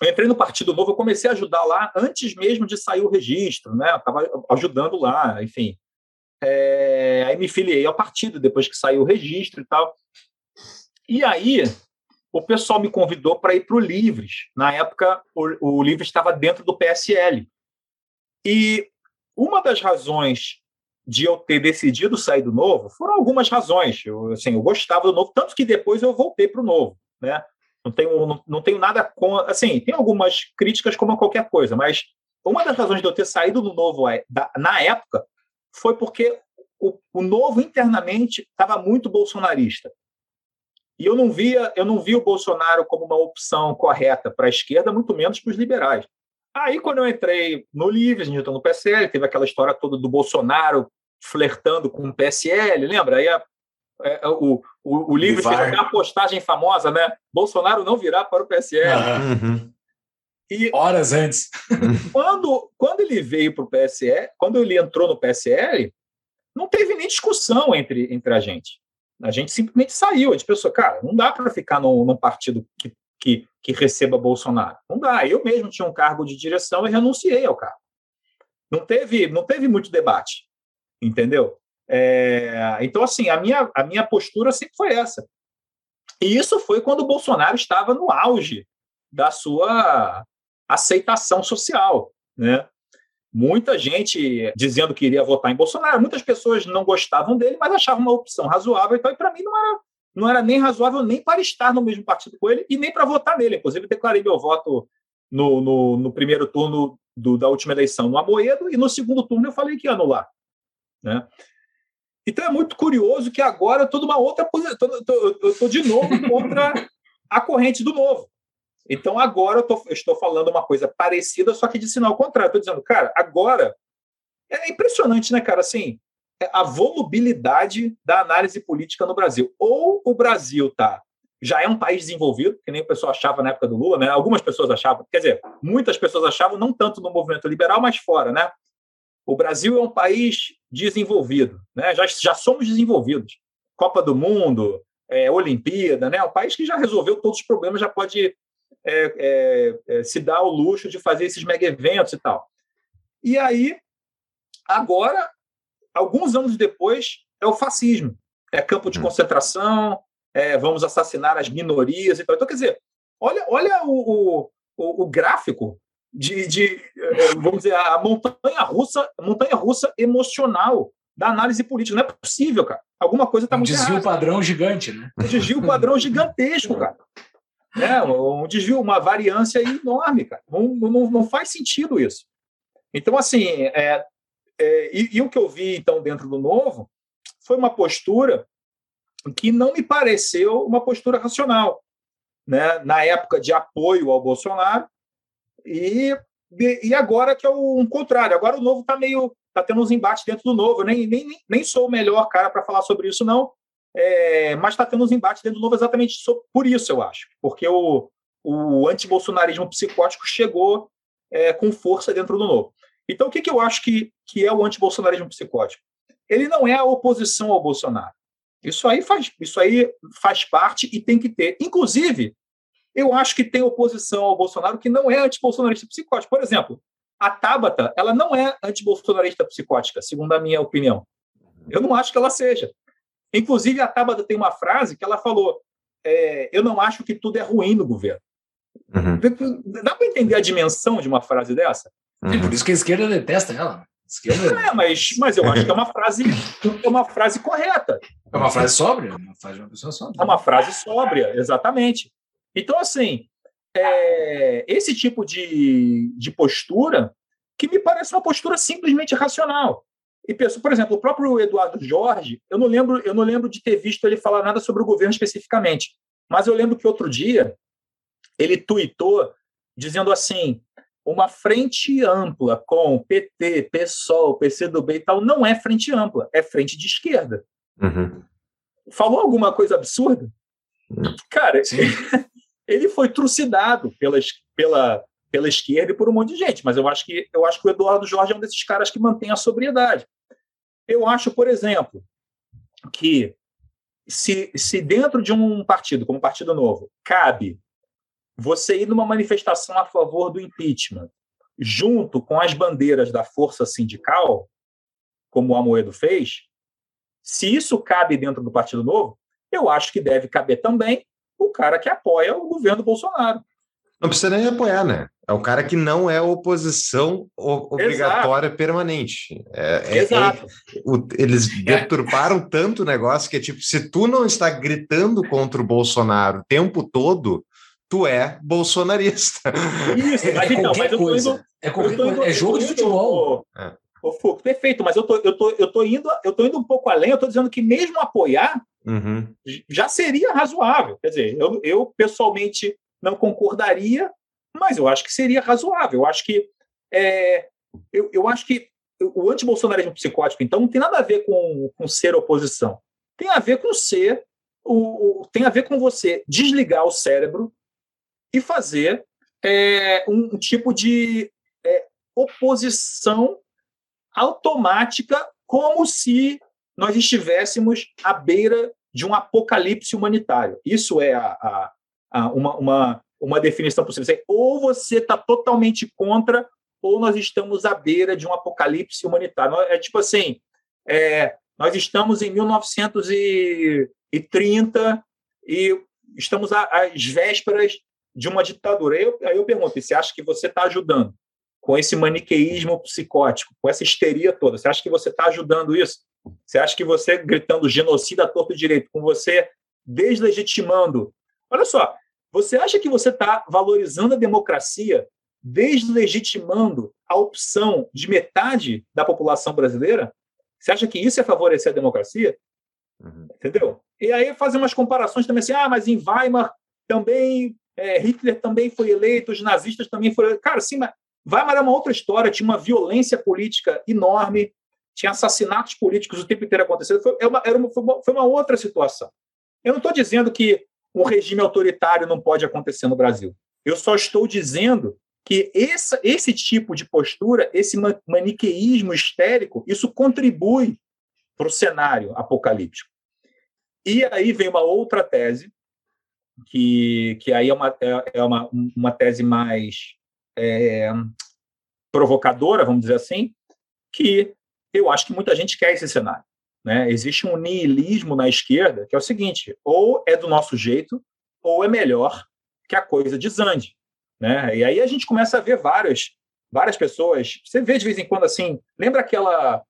Speaker 3: Eu entrei no Partido Novo, eu comecei a ajudar lá antes mesmo de sair o registro, né? Eu estava ajudando lá, enfim. É, aí me filiei ao partido depois que saiu o registro e tal. E aí o pessoal me convidou para ir para o Livres. Na época, o, o Livres estava dentro do PSL. E uma das razões de eu ter decidido sair do Novo foram algumas razões. Eu, assim, eu gostava do Novo, tanto que depois eu voltei para o Novo. Né? Não, tenho, não, não tenho nada com. Assim, tem algumas críticas como a qualquer coisa, mas uma das razões de eu ter saído do Novo é, na época foi porque o, o Novo internamente estava muito bolsonarista. E eu não via, eu não vi o Bolsonaro como uma opção correta para a esquerda, muito menos para os liberais. Aí, quando eu entrei no Livre, a gente entrou no PSL, teve aquela história toda do Bolsonaro flertando com o PSL, lembra? Aí a, é, o, o, o Livre fez uma postagem famosa, né? Bolsonaro não virá para o PSL. Uhum.
Speaker 1: E horas antes.
Speaker 3: quando, quando ele veio para o PSL, quando ele entrou no PSL, não teve nem discussão entre, entre a gente. A gente simplesmente saiu. A gente pensou, cara, não dá para ficar num, num partido que, que, que, receba Bolsonaro. Não dá. Eu mesmo tinha um cargo de direção e renunciei ao cargo. Não teve, não teve muito debate, entendeu? É, então, assim, a minha, a minha postura sempre foi essa. E isso foi quando o Bolsonaro estava no auge da sua aceitação social, né? muita gente dizendo que iria votar em Bolsonaro, muitas pessoas não gostavam dele, mas achavam uma opção razoável. Então, para mim, não era, não era nem razoável nem para estar no mesmo partido com ele e nem para votar nele. Inclusive, declarei meu voto no, no, no primeiro turno do, da última eleição no Amoedo e no segundo turno eu falei que ia anular. Né? Então é muito curioso que agora eu estou numa outra posição, eu estou de novo contra a corrente do novo. Então, agora eu, tô, eu estou falando uma coisa parecida, só que de sinal contrário. Estou dizendo, cara, agora é impressionante, né, cara? Assim, a volubilidade da análise política no Brasil. Ou o Brasil tá já é um país desenvolvido, que nem o pessoal achava na época do Lula, né? Algumas pessoas achavam, quer dizer, muitas pessoas achavam, não tanto no movimento liberal, mas fora, né? O Brasil é um país desenvolvido, né? Já, já somos desenvolvidos. Copa do Mundo, é, Olimpíada, né? É um país que já resolveu todos os problemas, já pode é, é, é, se dá o luxo de fazer esses mega eventos e tal. E aí, agora, alguns anos depois, é o fascismo. É campo de hum. concentração, é, vamos assassinar as minorias e tal. Então, quer dizer, olha, olha o, o, o gráfico de, de, é, vamos dizer, a montanha russa, montanha russa emocional da análise política. Não é possível, cara. Alguma coisa está
Speaker 1: um muito desvio padrão gigante, né?
Speaker 3: Um desvio padrão gigantesco, cara né? um desvio, uma variância enorme, cara. Não, não, não faz sentido isso. Então, assim, é, é, e, e, o que eu vi, então, dentro do Novo, foi uma postura que não me pareceu uma postura racional. Né? Na época de apoio ao Bolsonaro, e, e agora que é o um contrário. Agora o Novo está meio... Está tendo uns embates dentro do Novo. Eu nem, nem, nem sou o melhor cara para falar sobre isso, não, é, mas está tendo uns embates dentro do Novo exatamente por isso, eu acho. Porque o, o antibolsonarismo psicótico chegou é, com força dentro do Novo. Então, o que, que eu acho que, que é o antibolsonarismo psicótico? Ele não é a oposição ao Bolsonaro. Isso aí faz, isso aí faz parte e tem que ter. Inclusive, eu acho que tem oposição ao Bolsonaro que não é antibolsonarista psicótico. Por exemplo, a Tabata, ela não é antibolsonarista psicótica, segundo a minha opinião. Eu não acho que ela seja. Inclusive, a Tabata tem uma frase que ela falou: é, Eu não acho que tudo é ruim no governo. Uhum. Dá para entender a dimensão de uma frase dessa?
Speaker 1: Uhum. É por isso que a esquerda detesta ela.
Speaker 3: Esquerda... É, mas, mas eu acho que é uma frase, é uma frase correta.
Speaker 1: É uma frase sóbria, uma frase de uma pessoa sóbria.
Speaker 3: É uma frase sóbria, exatamente. Então, assim, é, esse tipo de, de postura que me parece uma postura simplesmente racional. E penso, por exemplo, o próprio Eduardo Jorge, eu não lembro, eu não lembro de ter visto ele falar nada sobre o governo especificamente, mas eu lembro que outro dia ele tuitou dizendo assim: uma frente ampla com PT, PSOL, PCdoB e tal não é frente ampla, é frente de esquerda. Uhum. Falou alguma coisa absurda? Cara, ele foi trucidado pelas, pela, pela esquerda e por um monte de gente, mas eu acho que eu acho que o Eduardo Jorge é um desses caras que mantém a sobriedade. Eu acho, por exemplo, que se, se dentro de um partido como o Partido Novo cabe você ir numa manifestação a favor do impeachment, junto com as bandeiras da força sindical, como o Amoedo fez, se isso cabe dentro do Partido Novo, eu acho que deve caber também o cara que apoia o governo Bolsonaro.
Speaker 2: Não precisa nem apoiar, né? É o cara que não é oposição obrigatória Exato. permanente. É, é Exato. É, o, eles deturparam tanto o negócio que é tipo, se tu não está gritando contra o Bolsonaro o tempo todo, tu é bolsonarista.
Speaker 1: Isso, é, mas, é então, mas coisa. Indo, é, indo, é jogo de futebol.
Speaker 3: É. perfeito, mas eu tô, eu, tô, eu, tô indo, eu tô indo um pouco além, eu tô dizendo que mesmo apoiar uhum. já seria razoável. Quer dizer, eu, eu pessoalmente não concordaria, mas eu acho que seria razoável. Eu acho que é, eu, eu acho que o antibolsonarismo psicótico, então, não tem nada a ver com, com ser oposição. Tem a ver com ser o, o tem a ver com você desligar o cérebro e fazer é, um, tipo de é, oposição automática, como se nós estivéssemos à beira de um apocalipse humanitário. Isso é a, a, uma, uma, uma definição possível. Ou você está totalmente contra, ou nós estamos à beira de um apocalipse humanitário. É tipo assim, é, nós estamos em 1930 e estamos às vésperas de uma ditadura. Aí eu, aí eu pergunto, você acha que você está ajudando com esse maniqueísmo psicótico, com essa histeria toda? Você acha que você está ajudando isso? Você acha que você gritando genocida torto direito, com você deslegitimando Olha só, você acha que você está valorizando a democracia, deslegitimando a opção de metade da população brasileira? Você acha que isso é favorecer a democracia? Uhum. Entendeu? E aí fazer umas comparações também assim, ah, mas em Weimar também, é, Hitler também foi eleito, os nazistas também foram Cara, sim, mas Weimar é uma outra história, tinha uma violência política enorme, tinha assassinatos políticos o tempo inteiro acontecendo, foi, é uma, era uma, foi, uma, foi uma outra situação. Eu não estou dizendo que um regime autoritário não pode acontecer no Brasil. Eu só estou dizendo que esse, esse tipo de postura, esse maniqueísmo histérico, isso contribui para o cenário apocalíptico. E aí vem uma outra tese, que, que aí é uma, é, é uma, uma tese mais é, provocadora, vamos dizer assim, que eu acho que muita gente quer esse cenário. Né? Existe um niilismo na esquerda que é o seguinte: ou é do nosso jeito, ou é melhor que a coisa desande. Né? E aí a gente começa a ver várias, várias pessoas. Você vê de vez em quando assim, lembra aquela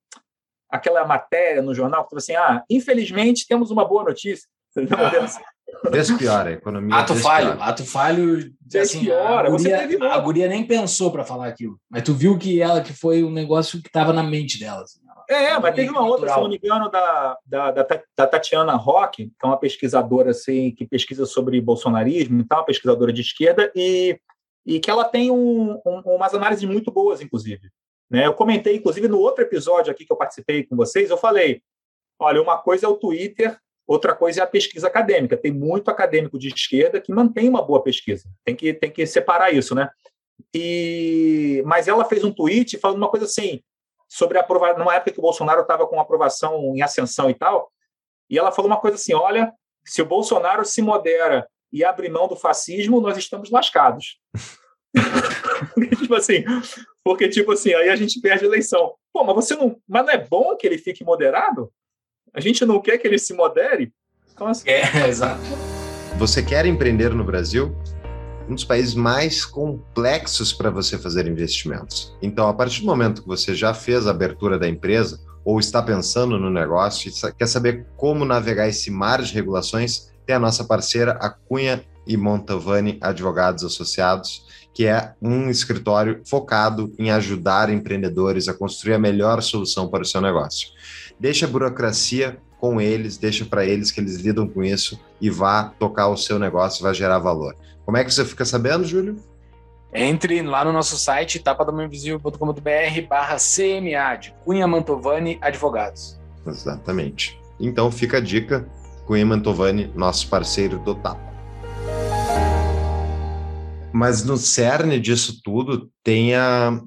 Speaker 3: aquela matéria no jornal que fala assim: ah, infelizmente temos uma boa notícia.
Speaker 2: Ah, despiora a economia.
Speaker 1: Ato falho, ato falho. Assim, a, guria, a guria nem pensou para falar aquilo, mas tu viu que ela que foi um negócio que estava na mente dela. Assim.
Speaker 3: É, mas teve uma outra, se não me engano, da, da, da, da Tatiana Roque, que é uma pesquisadora assim, que pesquisa sobre bolsonarismo e tal, pesquisadora de esquerda, e, e que ela tem um, um, umas análises muito boas, inclusive. Né? Eu comentei, inclusive, no outro episódio aqui que eu participei com vocês, eu falei: olha, uma coisa é o Twitter, outra coisa é a pesquisa acadêmica. Tem muito acadêmico de esquerda que mantém uma boa pesquisa. Tem que, tem que separar isso, né? E, mas ela fez um tweet falando uma coisa assim: sobre a aprovação, numa época que o Bolsonaro estava com aprovação em ascensão e tal, e ela falou uma coisa assim: olha, se o Bolsonaro se modera e abre mão do fascismo, nós estamos lascados. tipo assim, porque tipo assim, aí a gente perde a eleição. Pô, mas você não, mas não é bom que ele fique moderado? A gente não quer que ele se modere?
Speaker 1: Então, assim, é, exato.
Speaker 2: Você quer empreender no Brasil? um dos países mais complexos para você fazer investimentos. Então, a partir do momento que você já fez a abertura da empresa ou está pensando no negócio e quer saber como navegar esse mar de regulações, tem a nossa parceira, a Cunha e Montalvani Advogados Associados, que é um escritório focado em ajudar empreendedores a construir a melhor solução para o seu negócio. Deixa a burocracia com eles, deixa para eles que eles lidam com isso e vá tocar o seu negócio, vai gerar valor. Como é que você fica sabendo, Júlio?
Speaker 1: Entre lá no nosso site, tapadamainvisível.com.br barra CMA, de Cunha Mantovani Advogados.
Speaker 2: Exatamente. Então fica a dica, Cunha Mantovani, nosso parceiro do Tapa. Mas no cerne disso tudo tem a,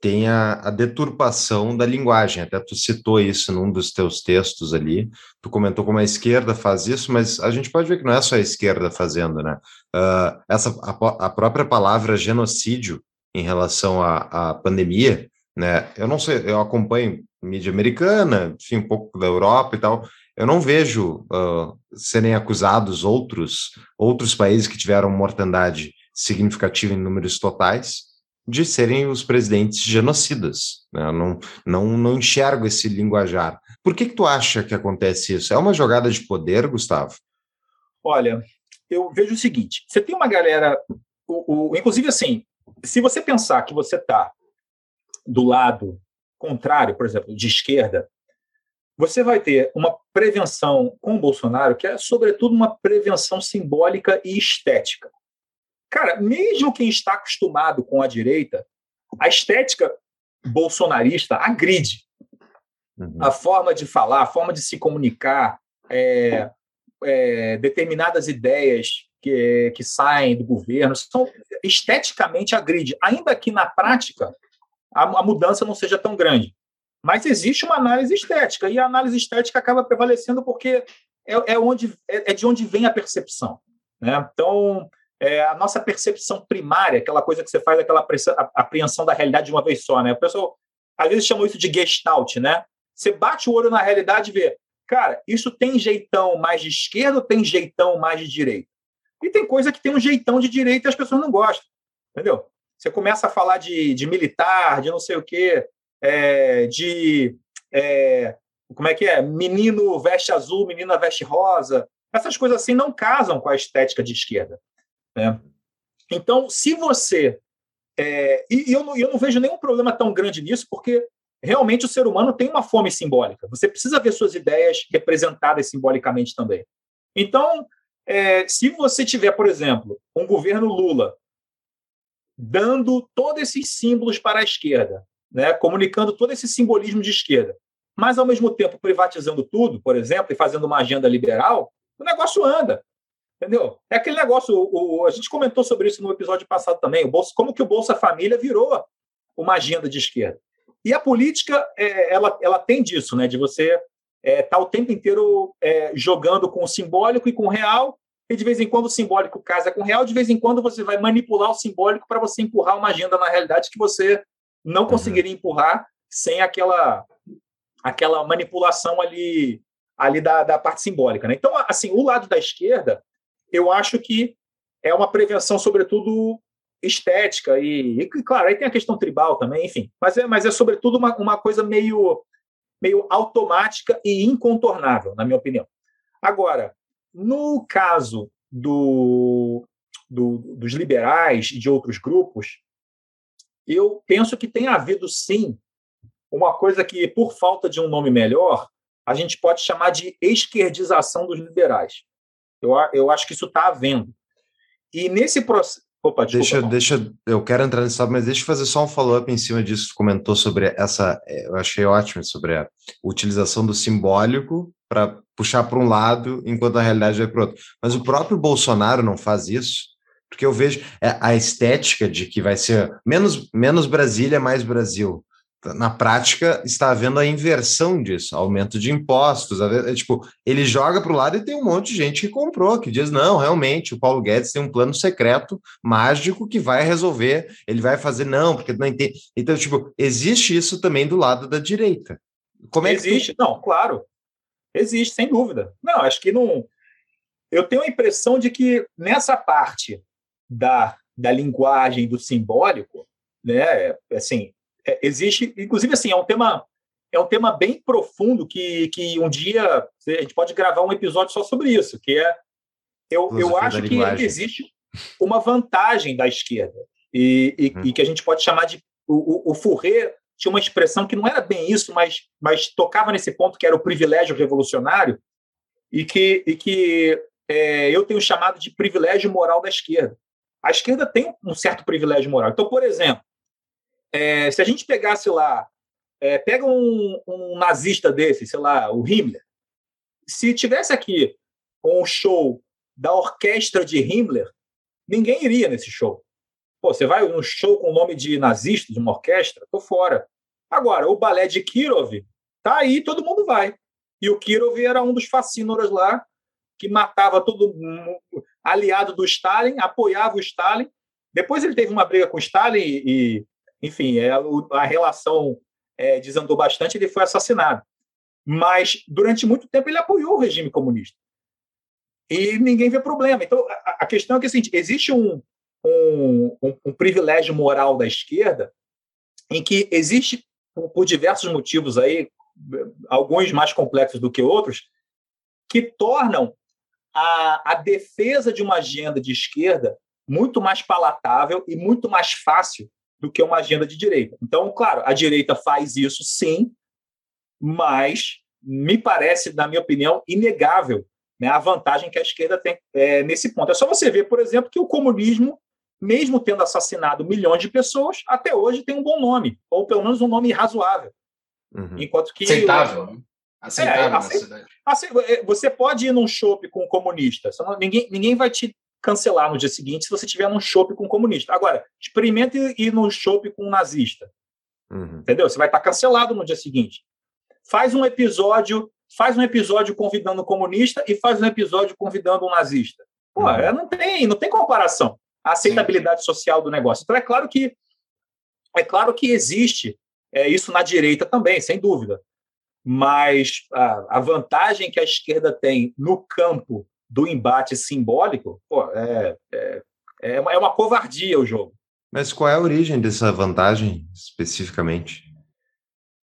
Speaker 2: tem a, a, deturpação da linguagem. Até tu citou isso num dos teus textos ali. Tu comentou como a esquerda faz isso, mas a gente pode ver que não é só a esquerda fazendo, né? Uh, essa a, a, própria palavra genocídio em relação à, à pandemia, né? Eu não sei, eu acompanho mídia americana, enfim, um pouco da Europa e tal. eu não vejo uh, serem acusados outros, outros países que tiveram mortandade significativa em números totais de serem os presidentes genocidas. Né? Eu não, não, não enxergo esse linguajar. Por que, que tu acha que acontece isso? É uma jogada de poder, Gustavo?
Speaker 3: Olha, eu vejo o seguinte: você tem uma galera, o, o inclusive assim, se você pensar que você está do lado contrário, por exemplo, de esquerda, você vai ter uma prevenção com o Bolsonaro que é, sobretudo, uma prevenção simbólica e estética. Cara, mesmo quem está acostumado com a direita, a estética bolsonarista agride. Uhum. A forma de falar, a forma de se comunicar, é, é, determinadas ideias que, que saem do governo, são esteticamente agride, ainda que na prática a, a mudança não seja tão grande. Mas existe uma análise estética, e a análise estética acaba prevalecendo porque é, é onde, é, é, de onde vem a percepção. Né? Então, é, a nossa percepção primária, aquela coisa que você faz, aquela apreensão da realidade de uma vez só. Né? O pessoal, às vezes, chama isso de gestalt. Né? Você bate o olho na realidade e vê, cara, isso tem jeitão mais de esquerda ou tem jeitão mais de direita? E tem coisa que tem um jeitão de direita e as pessoas não gostam. Entendeu? Você começa a falar de, de militar, de não sei o quê, é, de. É, como é que é? Menino veste azul, menina veste rosa. Essas coisas assim não casam com a estética de esquerda. Né? Então, se você. É, e, eu, não, eu não vejo nenhum problema tão grande nisso, porque realmente o ser humano tem uma fome simbólica. Você precisa ver suas ideias representadas simbolicamente também. Então, é, se você tiver, por exemplo, um governo Lula dando todos esses símbolos para a esquerda, né, comunicando todo esse simbolismo de esquerda, mas ao mesmo tempo privatizando tudo, por exemplo, e fazendo uma agenda liberal, o negócio anda. Entendeu? É aquele negócio, o, o, a gente comentou sobre isso no episódio passado também, o Bolsa, como que o Bolsa Família virou uma agenda de esquerda. E a política, é, ela, ela tem disso, né, de você estar é, tá o tempo inteiro é, jogando com o simbólico e com o real, e de vez em quando o simbólico casa com o real, de vez em quando você vai manipular o simbólico para você empurrar uma agenda na realidade que você não uhum. conseguiria empurrar sem aquela aquela manipulação ali ali da, da parte simbólica. Né? Então, assim, o lado da esquerda, eu acho que é uma prevenção, sobretudo, estética e, e, claro, aí tem a questão tribal também, enfim, mas é, mas é sobretudo uma, uma coisa meio, meio automática e incontornável, na minha opinião. Agora, no caso do, do, dos liberais e de outros grupos, eu penso que tem havido, sim, uma coisa que, por falta de um nome melhor, a gente pode chamar de esquerdização dos liberais. Eu, eu acho que isso está havendo. E nesse processo.
Speaker 2: Opa, desculpa, deixa, deixa, eu quero entrar nesse mas deixa eu fazer só um follow-up em cima disso que comentou sobre essa, é, eu achei ótimo sobre a utilização do simbólico para puxar para um lado enquanto a realidade vai para o outro. Mas o próprio Bolsonaro não faz isso, porque eu vejo é, a estética de que vai ser menos, menos Brasília, mais Brasil. Na prática, está havendo a inversão disso, aumento de impostos. É, tipo, ele joga para o lado e tem um monte de gente que comprou, que diz: não, realmente, o Paulo Guedes tem um plano secreto, mágico, que vai resolver, ele vai fazer, não, porque não entende. Então, tipo, existe isso também do lado da direita.
Speaker 3: Como é existe, que... não, claro. Existe, sem dúvida. Não, acho que não. Eu tenho a impressão de que nessa parte da, da linguagem do simbólico, né, assim, é, existe, inclusive assim, é um tema é um tema bem profundo que, que um dia a gente pode gravar um episódio só sobre isso, que é eu, eu acho que existe uma vantagem da esquerda e, e, hum. e, que a gente pode chamar de o, o, o Fourier tinha uma expressão que não era bem isso, mas, mas tocava nesse ponto que era o privilégio revolucionário e que, e que é, eu tenho chamado de privilégio moral da esquerda. A esquerda tem um certo privilégio moral. Então, por exemplo, é, se a gente pegasse lá, é, pega um, um, nazista desse, sei lá, o Himmler, se tivesse aqui um show da orquestra de Himmler, ninguém iria nesse show. Pô, você vai num show com o nome de nazista, de uma orquestra? Tô fora. Agora, o balé de Kirov, tá aí, todo mundo vai. E o Kirov era um dos fascínoras lá, que matava todo mundo, aliado do Stalin, apoiava o Stalin. Depois ele teve uma briga com o Stalin e, enfim, é, a relação é, desandou bastante, ele foi assassinado. mas durante muito tempo ele apoiou o regime comunista. E ninguém vê problema. Então, a, a questão é que assim, existe um, um, um, um, privilégio moral da esquerda em que existe, por, por diversos motivos aí, alguns mais complexos do que outros, que tornam a, a defesa de uma agenda de esquerda muito mais palatável e muito mais fácil do que uma agenda de direita. Então, claro, a direita faz isso sim, mas me parece, na minha opinião, inegável né, a vantagem que a esquerda tem é, nesse ponto. É só você ver, por exemplo, que o comunismo, mesmo tendo assassinado milhões de pessoas, até hoje tem um bom nome, ou pelo menos um nome razoável.
Speaker 1: Uhum. Enquanto que. Aceitável, né? Aceitável é,
Speaker 3: aceitável. É, você pode ir num shopping com um comunista, ninguém, ninguém vai te cancelar no dia seguinte se você estiver num shopping com um comunista. Agora, experimente ir num shopping com um nazista. Uhum. Entendeu? Você vai estar cancelado no dia seguinte. Faz um episódio faz um episódio convidando um comunista e faz um episódio convidando um nazista. Pô, uhum. É, não tem, não tem comparação a aceitabilidade Sim. social do negócio. Então é claro que é claro que existe é, isso na direita também, sem dúvida. Mas a, a, vantagem que a esquerda tem no campo do embate simbólico, pô, é, é, é, uma, é uma covardia o jogo.
Speaker 2: Mas qual é a origem dessa vantagem especificamente?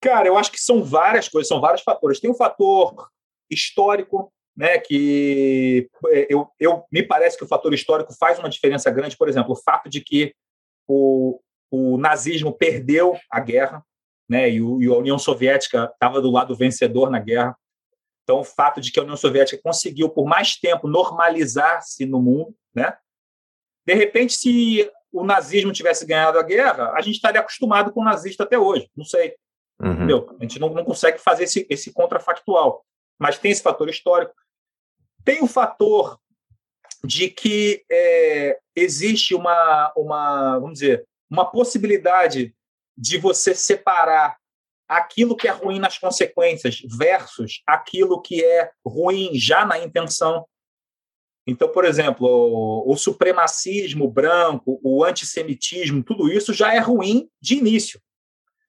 Speaker 3: Cara, eu acho que são várias coisas, são vários fatores. Tem o um fator histórico, né, que é, eu, eu me parece que o fator histórico faz uma diferença grande. Por exemplo, o fato de que o, o nazismo perdeu a guerra, né, e, o, e a União Soviética estava do lado vencedor na guerra. Então, o fato de que a União Soviética conseguiu por mais tempo normalizar-se no mundo, né? De repente, se o nazismo tivesse ganhado a guerra, a gente estaria acostumado com o nazista até hoje. Não sei. Uhum. Entendeu? A gente não, não consegue fazer esse, esse contrafactual. Mas tem esse fator histórico. Tem o fator de que é, existe uma, uma, vamos dizer, uma possibilidade de você separar aquilo que é ruim nas consequências versus aquilo que é ruim já na intenção. Então, por exemplo, o, o supremacismo branco, o antissemitismo, tudo isso já é ruim de início.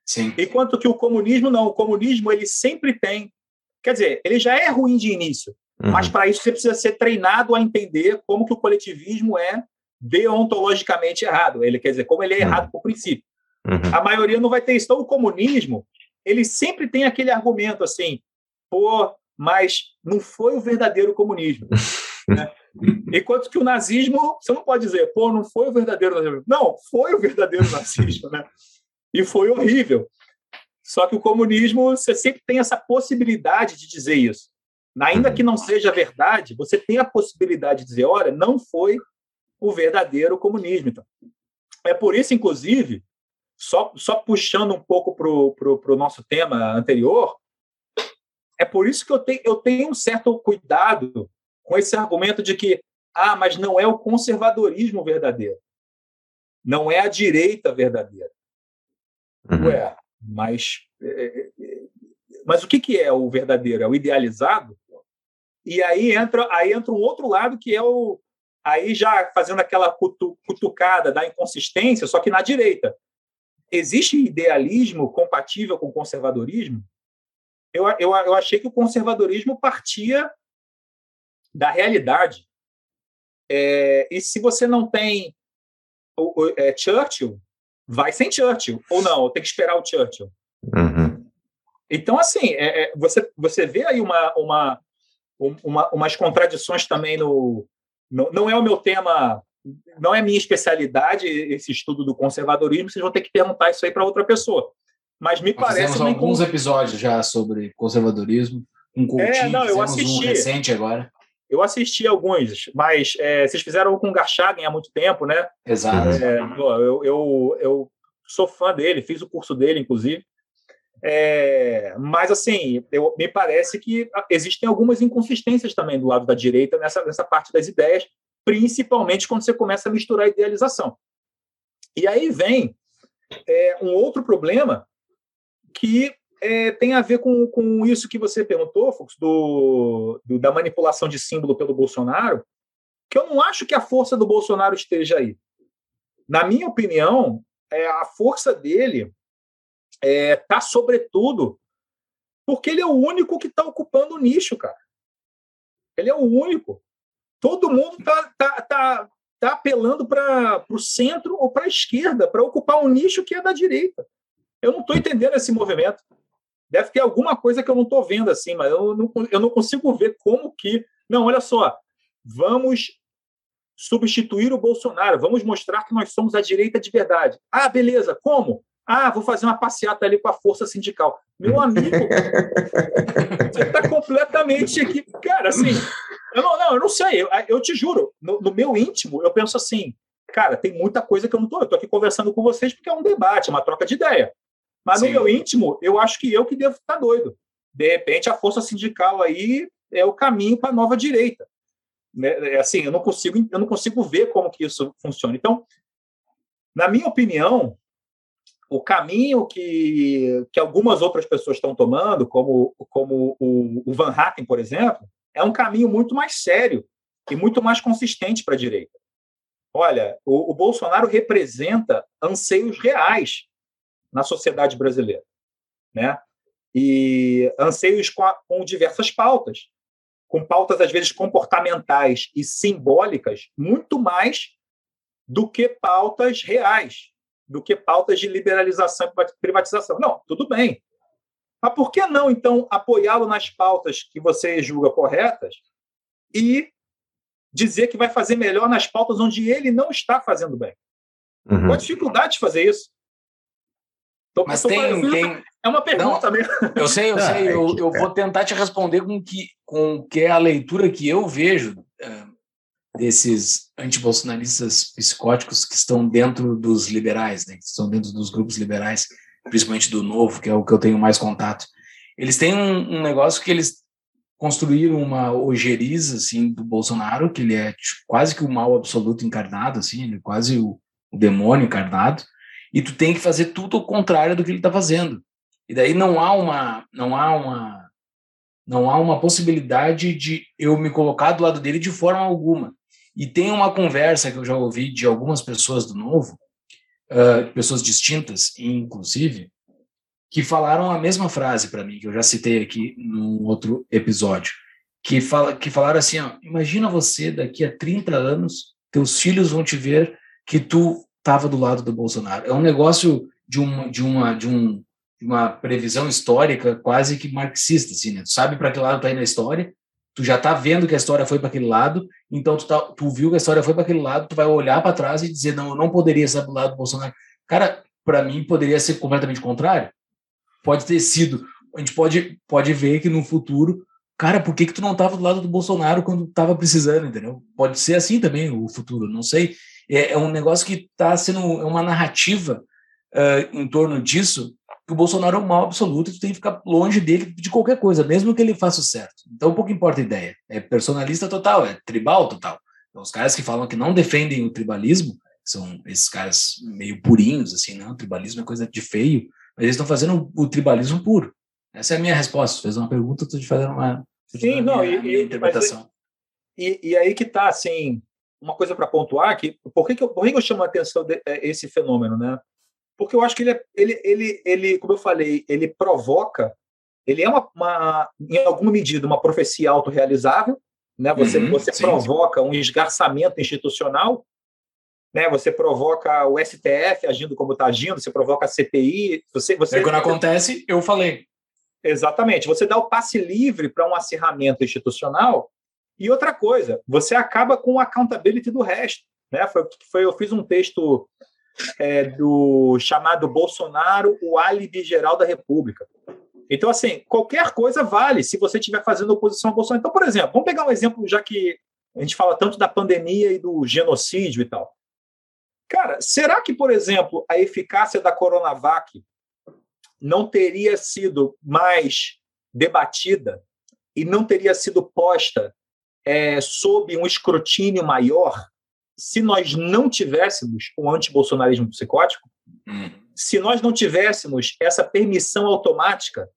Speaker 3: Sim. Enquanto que o comunismo não, o comunismo ele sempre tem, quer dizer, ele já é ruim de início, uhum. mas para isso você precisa ser treinado a entender como que o coletivismo é deontologicamente errado. Ele quer dizer, como ele é errado uhum. por princípio. Uhum. A maioria não vai ter isso. Então, o comunismo, ele sempre tem aquele argumento assim, pô, mas não foi o verdadeiro comunismo. né? Enquanto que o nazismo, você não pode dizer, pô, não foi o verdadeiro nazismo. Não, foi o verdadeiro nazismo, né? e foi horrível. Só que o comunismo, você sempre tem essa possibilidade de dizer isso. Ainda que não seja verdade, você tem a possibilidade de dizer: olha, não foi o verdadeiro comunismo. Então, é por isso, inclusive, só, só puxando um pouco para o nosso tema anterior, é por isso que eu, te, eu tenho um certo cuidado com esse argumento de que, ah, mas não é o conservadorismo verdadeiro. Não é a direita verdadeira. Uhum. Ué, mas, é, é, é, mas o que, que é o verdadeiro? É o idealizado? E aí entra, aí entra um outro lado que é o. Aí já fazendo aquela cutu, cutucada da inconsistência, só que na direita. Existe idealismo compatível com conservadorismo? Eu, eu, eu achei que o conservadorismo partia da realidade. É, e se você não tem o, o, é, Churchill, vai sem Churchill, ou não, tem que esperar o Churchill. Uhum. Então, assim, é, é, você, você vê aí uma, uma, uma, umas contradições também no, no. Não é o meu tema, não é minha especialidade esse estudo do conservadorismo, vocês vão ter que perguntar isso aí para outra pessoa. Mas me Nós parece.
Speaker 1: Temos alguns episódios já sobre conservadorismo. Um Coutinho, é, não, eu assisti. um recente agora.
Speaker 3: Eu assisti alguns, mas é, vocês fizeram com o Garchagen há muito tempo, né?
Speaker 1: Exato.
Speaker 3: É, eu, eu, eu, sou fã dele, fiz o curso dele, inclusive. É, mas, assim, eu, me parece que existem algumas inconsistências também do lado da direita nessa, nessa parte das ideias, principalmente quando você começa a misturar a idealização. E aí vem é, um outro problema que é, tem a ver com, com isso que você perguntou, Fux, do, do, da manipulação de símbolo pelo Bolsonaro, que eu não acho que a força do Bolsonaro esteja aí. Na minha opinião, é, a força dele está, é, tá, sobretudo, Porque ele é o único que está ocupando o nicho, cara. Ele é o único. Todo mundo está tá, tá, tá apelando para o centro ou para a esquerda, para ocupar um nicho que é da direita. Eu não estou entendendo esse movimento. Deve ter alguma coisa que eu não estou vendo assim, mas eu não, eu não consigo ver como que. Não, olha só. Vamos substituir o Bolsonaro, vamos mostrar que nós somos a direita de verdade. Ah, beleza, como? Ah, vou fazer uma passeata ali com a força sindical. Meu amigo, você está completamente aqui. Cara, assim, eu não, não, eu não sei, eu, eu te juro, no, no, meu íntimo, eu penso assim, cara, tem muita coisa que eu não estou. Eu estou aqui conversando com vocês porque é um debate, uma troca de ideia. Mas Sim. no meu íntimo, eu acho que eu que devo estar doido. De repente, a força sindical aí é o caminho para a nova direita. Né? É assim, eu não consigo, eu não consigo ver como que isso funciona. Então, na minha opinião, o caminho que, que algumas outras pessoas estão tomando, como, como o, o Van Hatten, por exemplo, é um caminho muito mais sério e muito mais consistente para a direita. Olha, o, o, Bolsonaro representa anseios reais na sociedade brasileira, né? E anseios com, a, com diversas pautas com pautas às vezes comportamentais e simbólicas muito mais do que pautas reais, do que pautas de liberalização e privatização. Não, tudo bem. Mas por que não, então, apoiá-lo nas pautas que você julga corretas e dizer que vai fazer melhor nas pautas onde ele não está fazendo bem? Uhum. Qual a dificuldade de fazer isso?
Speaker 1: Tô, Mas tô tem, tem,
Speaker 3: é uma pergunta não, mesmo.
Speaker 1: Eu sei, eu sei. Eu, eu vou tentar te responder com que, com que é a leitura que eu vejo uh, desses antibolsonaristas psicóticos que estão dentro dos liberais, né, que estão dentro dos grupos liberais, principalmente do Novo, que é o que eu tenho mais contato. Eles têm um, um negócio que eles construíram uma ojeriza assim do Bolsonaro, que ele é tipo, quase que o mal absoluto encarnado, assim, ele é quase o, o demônio encarnado, e tu tem que fazer tudo o contrário do que ele está fazendo. E daí não há uma não há uma não há uma possibilidade de eu me colocar do lado dele de forma alguma. E tem uma conversa que eu já ouvi de algumas pessoas do Novo, uh, pessoas distintas, inclusive, que falaram a mesma frase para mim, que eu já citei aqui num outro episódio, que, fala, que falaram assim, ó, imagina você daqui a 30 anos, teus filhos vão te ver que tu estava do lado do Bolsonaro. É um negócio de uma, de uma, de um, uma previsão histórica quase que marxista, assim, né? Tu sabe para que lado tá indo a história, tu já tá vendo que a história foi para aquele lado, então tu, tá, tu viu que a história foi para aquele lado, tu vai olhar para trás e dizer, não, eu não poderia estar do lado do Bolsonaro. Cara, para mim poderia ser completamente contrário. Pode ter sido. A gente pode, pode ver que no futuro, cara, por que, que tu não tava do lado do Bolsonaro quando tava precisando, entendeu? Pode ser assim também o futuro, não sei. É, é um negócio que está sendo é uma narrativa uh, em torno disso que o Bolsonaro é um mal absoluto e tu tem que ficar longe dele de qualquer coisa, mesmo que ele faça o certo. Então, pouco importa a ideia. É personalista total, é tribal total. Então, os caras que falam que não defendem o tribalismo são esses caras meio purinhos, assim, não, o tribalismo é coisa de feio, mas eles estão fazendo o, tribalismo puro. Essa é a minha resposta. Você fez uma pergunta, estou te fazendo uma,
Speaker 3: Sim, não, minha, e, minha interpretação. E, e, aí que está, assim, uma coisa para pontuar, que por que, que, eu, por que, que eu chamo a atenção de, é, esse fenômeno, né? Porque eu acho que ele, é, ele, ele, ele, como eu falei, ele provoca, ele é uma, uma em alguma medida uma profecia autorrealizável, né? Você, uhum, você provoca um esgarçamento institucional, né? Você provoca o STF agindo como está agindo, você provoca a CPI, você, você
Speaker 1: é quando acontece, eu falei.
Speaker 3: Exatamente. Você dá o passe livre para um acirramento institucional. E outra coisa, você acaba com o accountability do resto. Né? Foi, foi, eu fiz um texto é, do chamado Bolsonaro, o álibi geral da República. Então, assim, qualquer coisa vale se você estiver fazendo oposição ao Bolsonaro. Então, por exemplo, vamos pegar um exemplo, já que a gente fala tanto da pandemia e do genocídio e tal. Cara, será que, por exemplo, a eficácia da Coronavac não teria sido mais debatida e não teria sido posta é, sob um escrutínio maior se nós não tivéssemos o um antibolsonarismo psicótico, hum. se nós não tivéssemos essa permissão automática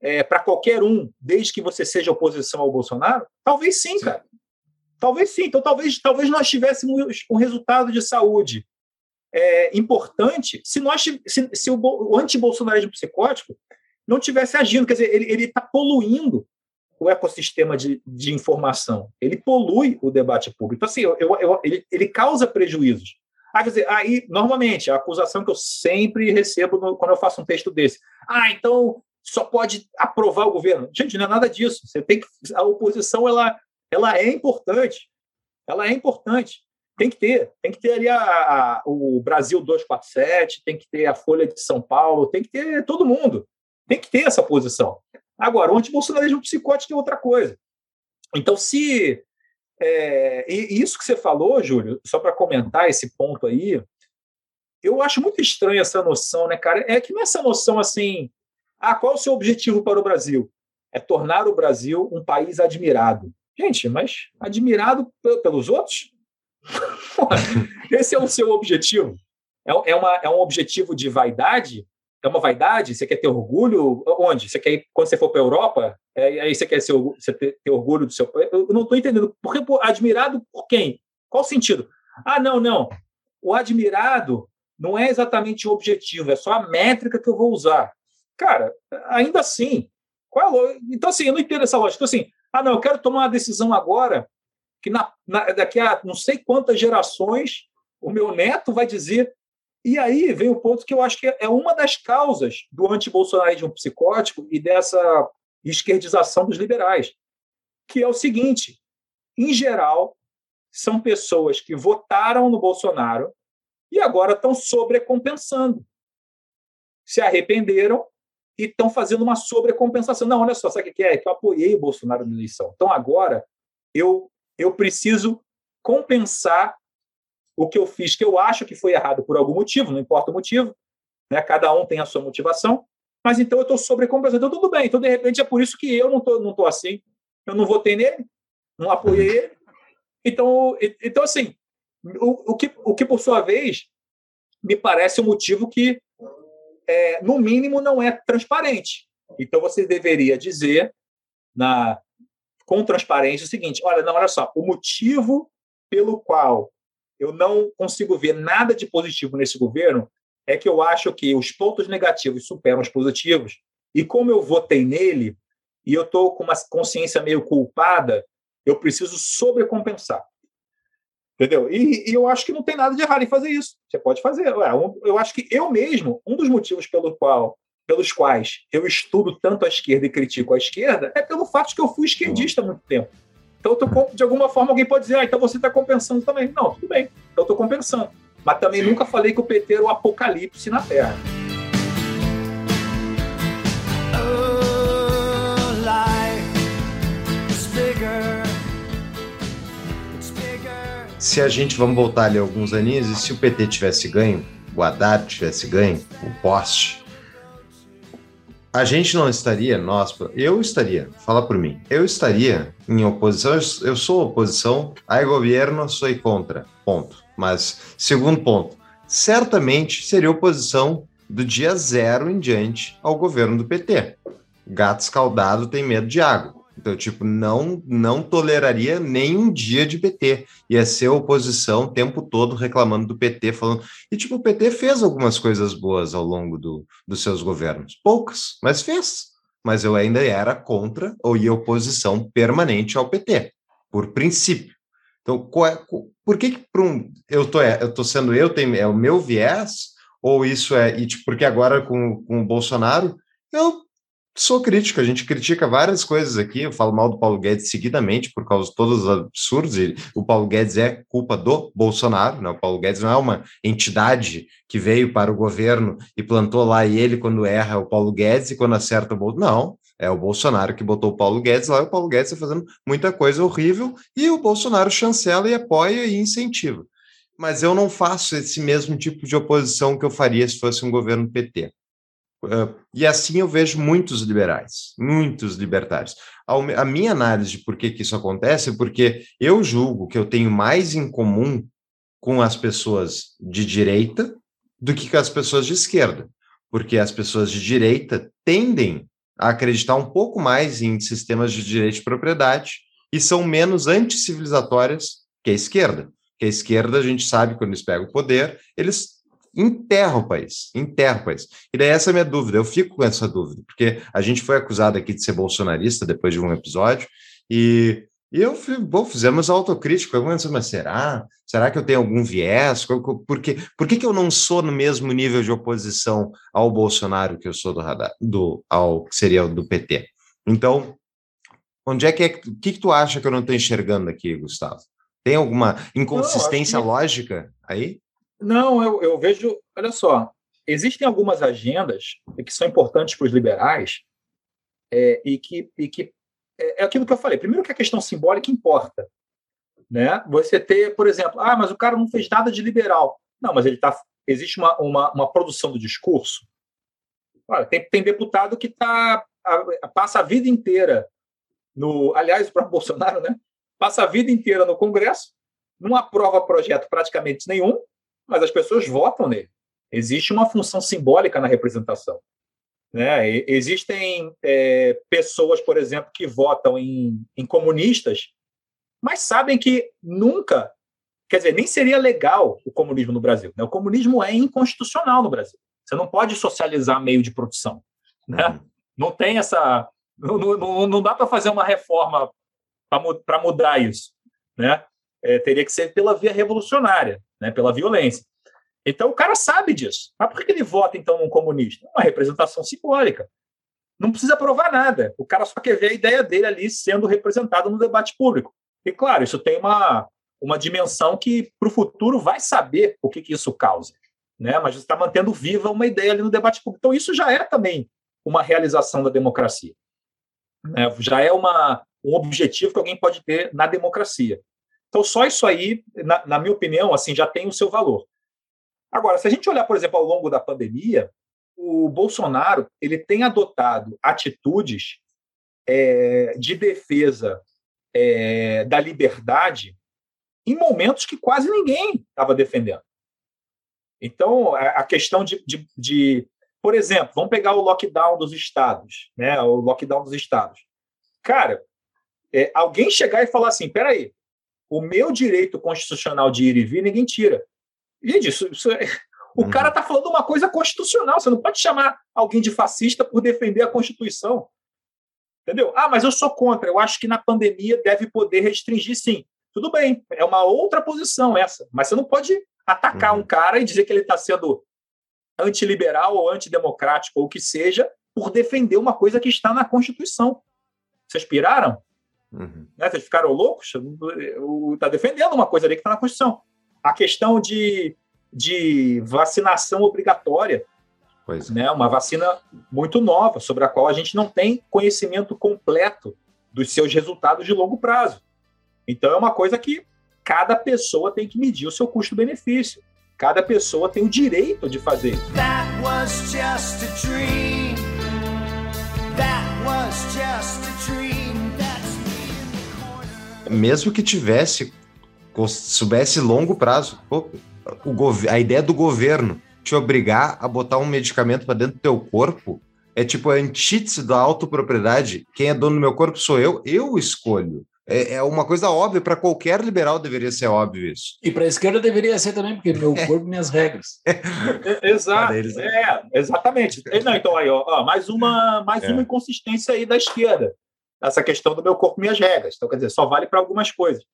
Speaker 3: é, para qualquer um, desde que você seja oposição ao Bolsonaro, talvez sim, sim, cara. Talvez sim. Então, talvez, talvez nós tivéssemos um resultado de saúde é, importante se, nós, se, se o, o antibolsonarismo psicótico não tivesse agindo. Quer dizer, ele está poluindo o ecossistema de, de informação. Ele polui o debate público. Então, assim, eu, eu, ele, ele causa prejuízos. Ah, dizer, aí, normalmente, a acusação que eu sempre recebo no, quando eu faço um texto desse. Ah, então só pode aprovar o governo. Gente, não é nada disso. Você tem que. A oposição ela, ela é importante. Ela é importante. Tem que ter. Tem que ter ali a, a, o Brasil 247, tem que ter a Folha de São Paulo, tem que ter todo mundo. Tem que ter essa posição. Agora, o antibolsonarismo psicótico é outra coisa. Então, se. É, e isso que você falou, Júlio, só para comentar esse ponto aí, eu acho muito estranha essa noção, né, cara? É que não é essa noção assim. Ah, qual é o seu objetivo para o Brasil? É tornar o Brasil um país admirado. Gente, mas admirado pelos outros? Esse é o seu objetivo? É, é, uma, é um objetivo de vaidade? É uma vaidade? Você quer ter orgulho? Onde? Você quer ir, quando você for para a Europa? É, aí você quer ser, você ter, ter, orgulho do seu. Eu não estou entendendo. Por que admirado por quem? Qual o sentido? Ah, não, não. O admirado não é exatamente o objetivo, é só a métrica que eu vou usar. Cara, ainda assim, qual é Então, assim, eu não entendo essa lógica. Então, assim, ah, não, eu quero tomar uma decisão agora que na, na, daqui a não sei quantas gerações o meu neto vai dizer e aí vem o ponto que eu acho que é uma das causas do antibolsonarismo psicótico e dessa esquerdização dos liberais, que é o seguinte: em geral, são pessoas que votaram no Bolsonaro e agora estão sobrecompensando. Se arrependeram e estão fazendo uma sobrecompensação. Não, olha só, sabe o que é? Que eu apoiei o Bolsonaro na eleição. Então agora eu, eu preciso compensar o que eu fiz, que eu acho que foi errado por algum motivo, não importa o motivo, né? cada um tem a sua motivação, mas então eu estou sobrecompensando. Então, tudo bem. Então, de repente, é por isso que eu não estou não tô assim. Eu não votei nele, não apoiei ele. Então, então assim, o, o, que, o que, por sua vez, me parece um motivo que, é, no mínimo, não é transparente. Então, você deveria dizer, na, com transparência, o seguinte: olha, não, olha só, o motivo pelo qual eu não consigo ver nada de positivo nesse governo, é que eu acho que os pontos negativos superam os positivos. E como eu votei nele, e eu estou com uma consciência meio culpada, eu preciso sobrecompensar. Entendeu? E, e, eu acho que não tem nada de errado em fazer isso. Você pode fazer. Eu acho que eu mesmo, um dos motivos pelo qual, pelos quais eu estudo tanto a esquerda e critico a esquerda, é pelo fato de que eu fui esquerdista há muito tempo. Então, tô, de alguma forma, alguém pode dizer, ah, então você está compensando também. Não, tudo bem, então eu estou compensando. Mas também nunca falei que o PT era o apocalipse na Terra.
Speaker 2: Se a gente, vamos voltar ali alguns aninhos, e se o PT tivesse ganho, o Haddad tivesse ganho, o Poste, a gente não estaria, nós, eu estaria, fala por mim, eu estaria em oposição, eu sou oposição, aí governo, sou contra, ponto. Mas, segundo ponto, certamente seria oposição do dia zero em diante ao governo do PT. Gato escaldado tem medo de água. Então, tipo, não não toleraria nem um dia de PT. Ia ser oposição o tempo todo reclamando do PT, falando. E, tipo, o PT fez algumas coisas boas ao longo do, dos seus governos. Poucas, mas fez. Mas eu ainda era contra ou ia oposição permanente ao PT, por princípio. Então, é, por que, que um, eu tô, é, eu tô sendo eu, tem, é o meu viés, ou isso é, e, tipo, porque agora com, com o Bolsonaro, eu sou crítico, a gente critica várias coisas aqui, eu falo mal do Paulo Guedes seguidamente por causa de todos os absurdos, e o Paulo Guedes é culpa do Bolsonaro, né? o Paulo Guedes não é uma entidade que veio para o governo e plantou lá e ele quando erra é o Paulo Guedes e quando acerta o Bolsonaro, não, é o Bolsonaro que botou o Paulo Guedes lá, e o Paulo Guedes está fazendo muita coisa horrível e o Bolsonaro chancela e apoia e incentiva. Mas eu não faço esse mesmo tipo de oposição que eu faria se fosse um governo PT. Uh, e assim eu vejo muitos liberais, muitos libertários. A, a minha análise de por que, que isso acontece é porque eu julgo que eu tenho mais em comum com as pessoas de direita do que com as pessoas de esquerda. Porque as pessoas de direita tendem a acreditar um pouco mais em sistemas de direito de propriedade e são menos anticivilizatórias que a esquerda. Que a esquerda, a gente sabe, quando eles pegam o poder, eles enterra o país, enterra o país. E daí essa é a minha dúvida, eu fico com essa dúvida, porque a gente foi acusado aqui de ser bolsonarista depois de um episódio, e, e eu, bom, fizemos autocrítica, mas será? Será que eu tenho algum viés? Por, que, por que, que eu não sou no mesmo nível de oposição ao Bolsonaro que eu sou do radar, do, ao que seria do PT? Então, onde é que é, o que, que tu acha que eu não estou enxergando aqui, Gustavo? Tem alguma inconsistência não, que... lógica aí?
Speaker 3: Não, eu, eu vejo. Olha só, existem algumas agendas que são importantes para os liberais é, e que, e que é, é, aquilo que eu falei. Primeiro que a questão simbólica importa. Né? Você ter, por exemplo, ah, mas o cara não fez nada de liberal. Não, mas ele tá. Existe uma, uma, uma produção do discurso. Olha, tem, tem deputado que tá, a, passa a vida inteira no. Aliás, próprio Bolsonaro, né? Passa a vida inteira no Congresso, não aprova projeto praticamente nenhum, mas as pessoas votam nele. Existe uma função simbólica na representação. Né? Existem é, pessoas, por exemplo, que votam em, em comunistas, mas sabem que nunca, quer dizer, nem seria legal o comunismo no Brasil. Né? O comunismo é inconstitucional no Brasil. Você não pode socializar meio de produção. Né? Uhum. Não tem essa. Não, não, não dá para fazer uma reforma para mudar isso. Né? É, teria que ser pela via revolucionária né, pela violência. Então o cara sabe disso. Mas por que ele vota então num comunista? Uma representação simbólica. Não precisa provar nada. O cara só quer ver a ideia dele ali sendo representada no debate público. E claro, isso tem uma, uma dimensão que para o futuro vai saber o que, que isso causa. Né? Mas está mantendo viva uma ideia ali no debate público. Então isso já é também uma realização da democracia. Né? Já é uma, um objetivo que alguém pode ter na democracia. Então, só isso aí, na, na, minha opinião, assim, já tem o seu valor. Agora, se a gente olhar, por exemplo, ao longo da pandemia, o Bolsonaro ele tem adotado atitudes é, de defesa é, da liberdade em momentos que quase ninguém estava defendendo. Então, a questão de, de, de, por exemplo, vamos pegar o lockdown dos estados, né? O lockdown dos estados. Cara, é, alguém chegar e falar assim, peraí, o meu direito constitucional de ir e vir, ninguém tira. Gente, isso, isso é... o uhum. cara está falando uma coisa constitucional. Você não pode chamar alguém de fascista por defender a Constituição. Entendeu? Ah, mas eu sou contra. Eu acho que na pandemia deve poder restringir, sim. Tudo bem, é uma outra posição essa. Mas você não pode atacar uhum. um cara e dizer que ele está sendo antiliberal ou antidemocrático ou o que seja por defender uma coisa que está na Constituição. Vocês piraram? Uhum. Né? Vocês ficaram loucos? Está defendendo uma coisa ali que está na Constituição. A questão de, de vacinação obrigatória. Pois é. né? Uma vacina muito nova, sobre a qual a gente não tem conhecimento completo dos seus resultados de longo prazo. Então, é uma coisa que cada pessoa tem que medir o seu custo-benefício. Cada pessoa tem o direito de fazer. That was just a dream.
Speaker 2: Mesmo que tivesse, soubesse longo prazo, pô, o a ideia do governo te obrigar a botar um medicamento para dentro do teu corpo é tipo a antítese da autopropriedade. Quem é dono do meu corpo sou eu, eu escolho. É, é uma coisa óbvia, para qualquer liberal deveria ser óbvio isso.
Speaker 1: E para a esquerda deveria ser também, porque meu é. corpo, minhas regras.
Speaker 3: É, exato. Eles, né? é, exatamente. Não, então aí, ó, mais uma, mais é. uma inconsistência aí da esquerda essa questão do meu corpo, minhas regras. Então, quer dizer, só vale para algumas coisas.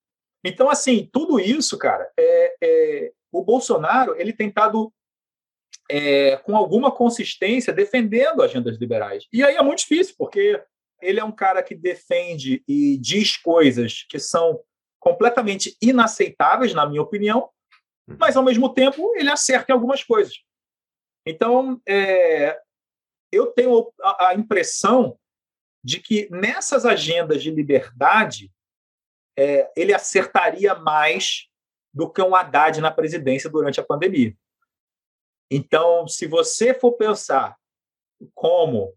Speaker 3: Então, assim, tudo isso, cara, é, é o Bolsonaro ele tem estado é, com alguma consistência defendendo agendas liberais. E aí é muito difícil, porque ele é um cara que defende e diz coisas que são completamente inaceitáveis, na minha opinião, mas, ao mesmo tempo, ele acerta em algumas coisas. Então, é, eu tenho a, a impressão de que nessas agendas de liberdade é, ele acertaria mais do que um Haddad na presidência durante a pandemia. Então, se você for pensar como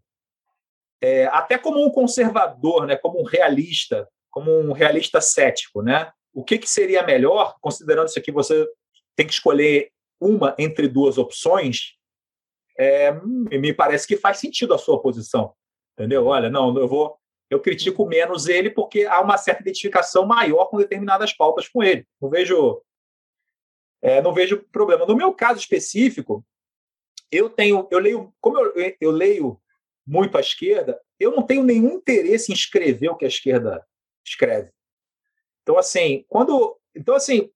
Speaker 3: é, até como um conservador, né, como um realista, como um realista cético, né, o que, que seria melhor, considerando isso aqui, você tem que escolher uma entre duas opções, é, me parece que faz sentido a sua posição. Entendeu? Olha, não, eu vou. Eu critico menos ele porque há uma certa identificação maior com determinadas pautas com ele. Não vejo. é, não vejo problema. No meu caso específico, eu tenho, eu leio, como eu, eu leio muito à esquerda, eu não tenho nenhum interesse em escrever o que a esquerda escreve. Então, assim, quando. Então, assim,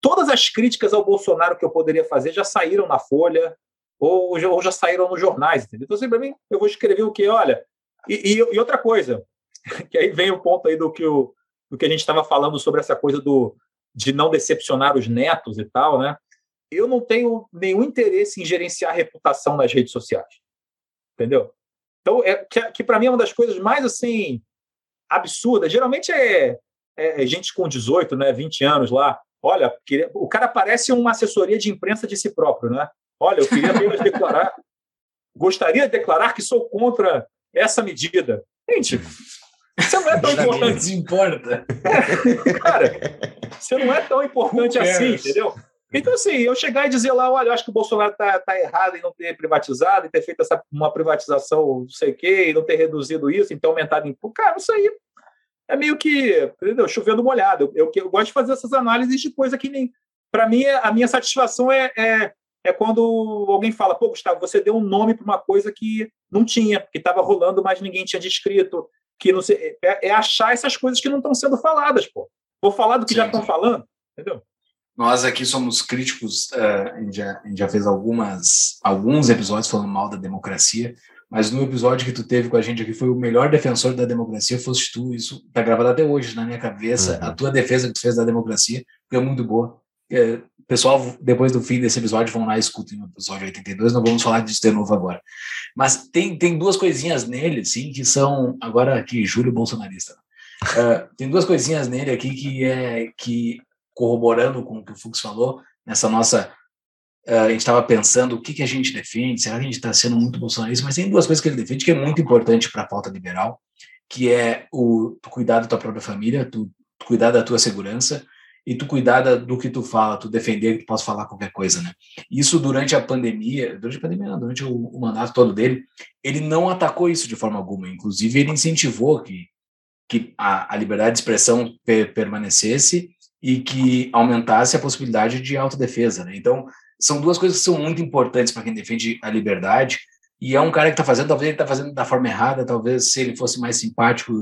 Speaker 3: todas as críticas ao Bolsonaro que eu poderia fazer já saíram na Folha ou, ou já saíram nos jornais, entendeu? Então, assim, para mim, eu vou escrever o que? Olha. E, e, e, outra coisa, que aí vem o ponto aí do que, o, do que a gente estava falando sobre essa coisa do, de não decepcionar os netos e tal, né? Eu não tenho nenhum interesse em gerenciar reputação nas redes sociais. Entendeu? Então, é, que, que para mim é uma das coisas mais assim absurdas. Geralmente é, é, é gente com 18, né, 20 anos lá. Olha, queria, o cara parece uma assessoria de imprensa de si próprio, né? Olha, eu queria apenas declarar, gostaria de declarar que sou contra essa medida. Gente, você não é tão importante.
Speaker 1: importa.
Speaker 3: É, cara, você não é tão importante assim, entendeu? Então, assim, eu chegar e dizer lá, olha, eu acho que o Bolsonaro está tá errado em não ter privatizado, em ter feito essa, uma privatização, não sei o quê, e não ter reduzido isso, em ter aumentado imposto. Cara, isso aí é meio que, entendeu? Chovendo molhado. Eu, eu, eu gosto de fazer essas análises de coisa que nem. Para mim, a minha satisfação é, é, é, quando alguém fala, pô, Gustavo, você deu um nome para uma coisa que não tinha, que estava rolando, mas ninguém tinha descrito. Que não sei, é, é achar essas coisas que não estão sendo faladas, pô. Vou falar do que Sim. já estão falando, entendeu?
Speaker 1: Nós aqui somos críticos, uh, a, gente já, a gente já fez algumas, alguns episódios falando mal da democracia, mas no episódio que tu teve com a gente aqui foi o melhor defensor da democracia, foste tu, isso está gravado até hoje na minha cabeça, uhum. a tua defesa que tu fez da democracia foi muito boa. É, pessoal, depois do fim desse episódio, vão lá e escutem o episódio 82, não vamos falar disso de novo agora. Mas tem, tem duas coisinhas nele, sim, que são, agora aqui, Júlio Bolsonarista, uh, tem duas coisinhas nele aqui que é que corroborando com o que o Fux falou, nessa nossa. Uh, a gente estava pensando o que, que a gente defende, será que a gente está sendo muito bolsonarista? Mas tem duas coisas que ele defende que é muito importante para a pauta liberal, que é o cuidar da tua própria família, tu, tu cuidar da tua segurança e tu cuidar do que tu fala, tu defender que tu possa falar qualquer coisa, né? Isso durante a pandemia, durante a pandemia, não, durante o, o, mandato todo dele, ele não atacou isso de forma alguma, inclusive ele incentivou que, que a, a liberdade de expressão per, permanecesse e que aumentasse a possibilidade de autodefesa. Né? Então, são duas coisas que são muito importantes para quem defende a liberdade. E é um cara que está fazendo, talvez ele está fazendo da forma errada, talvez se ele fosse mais simpático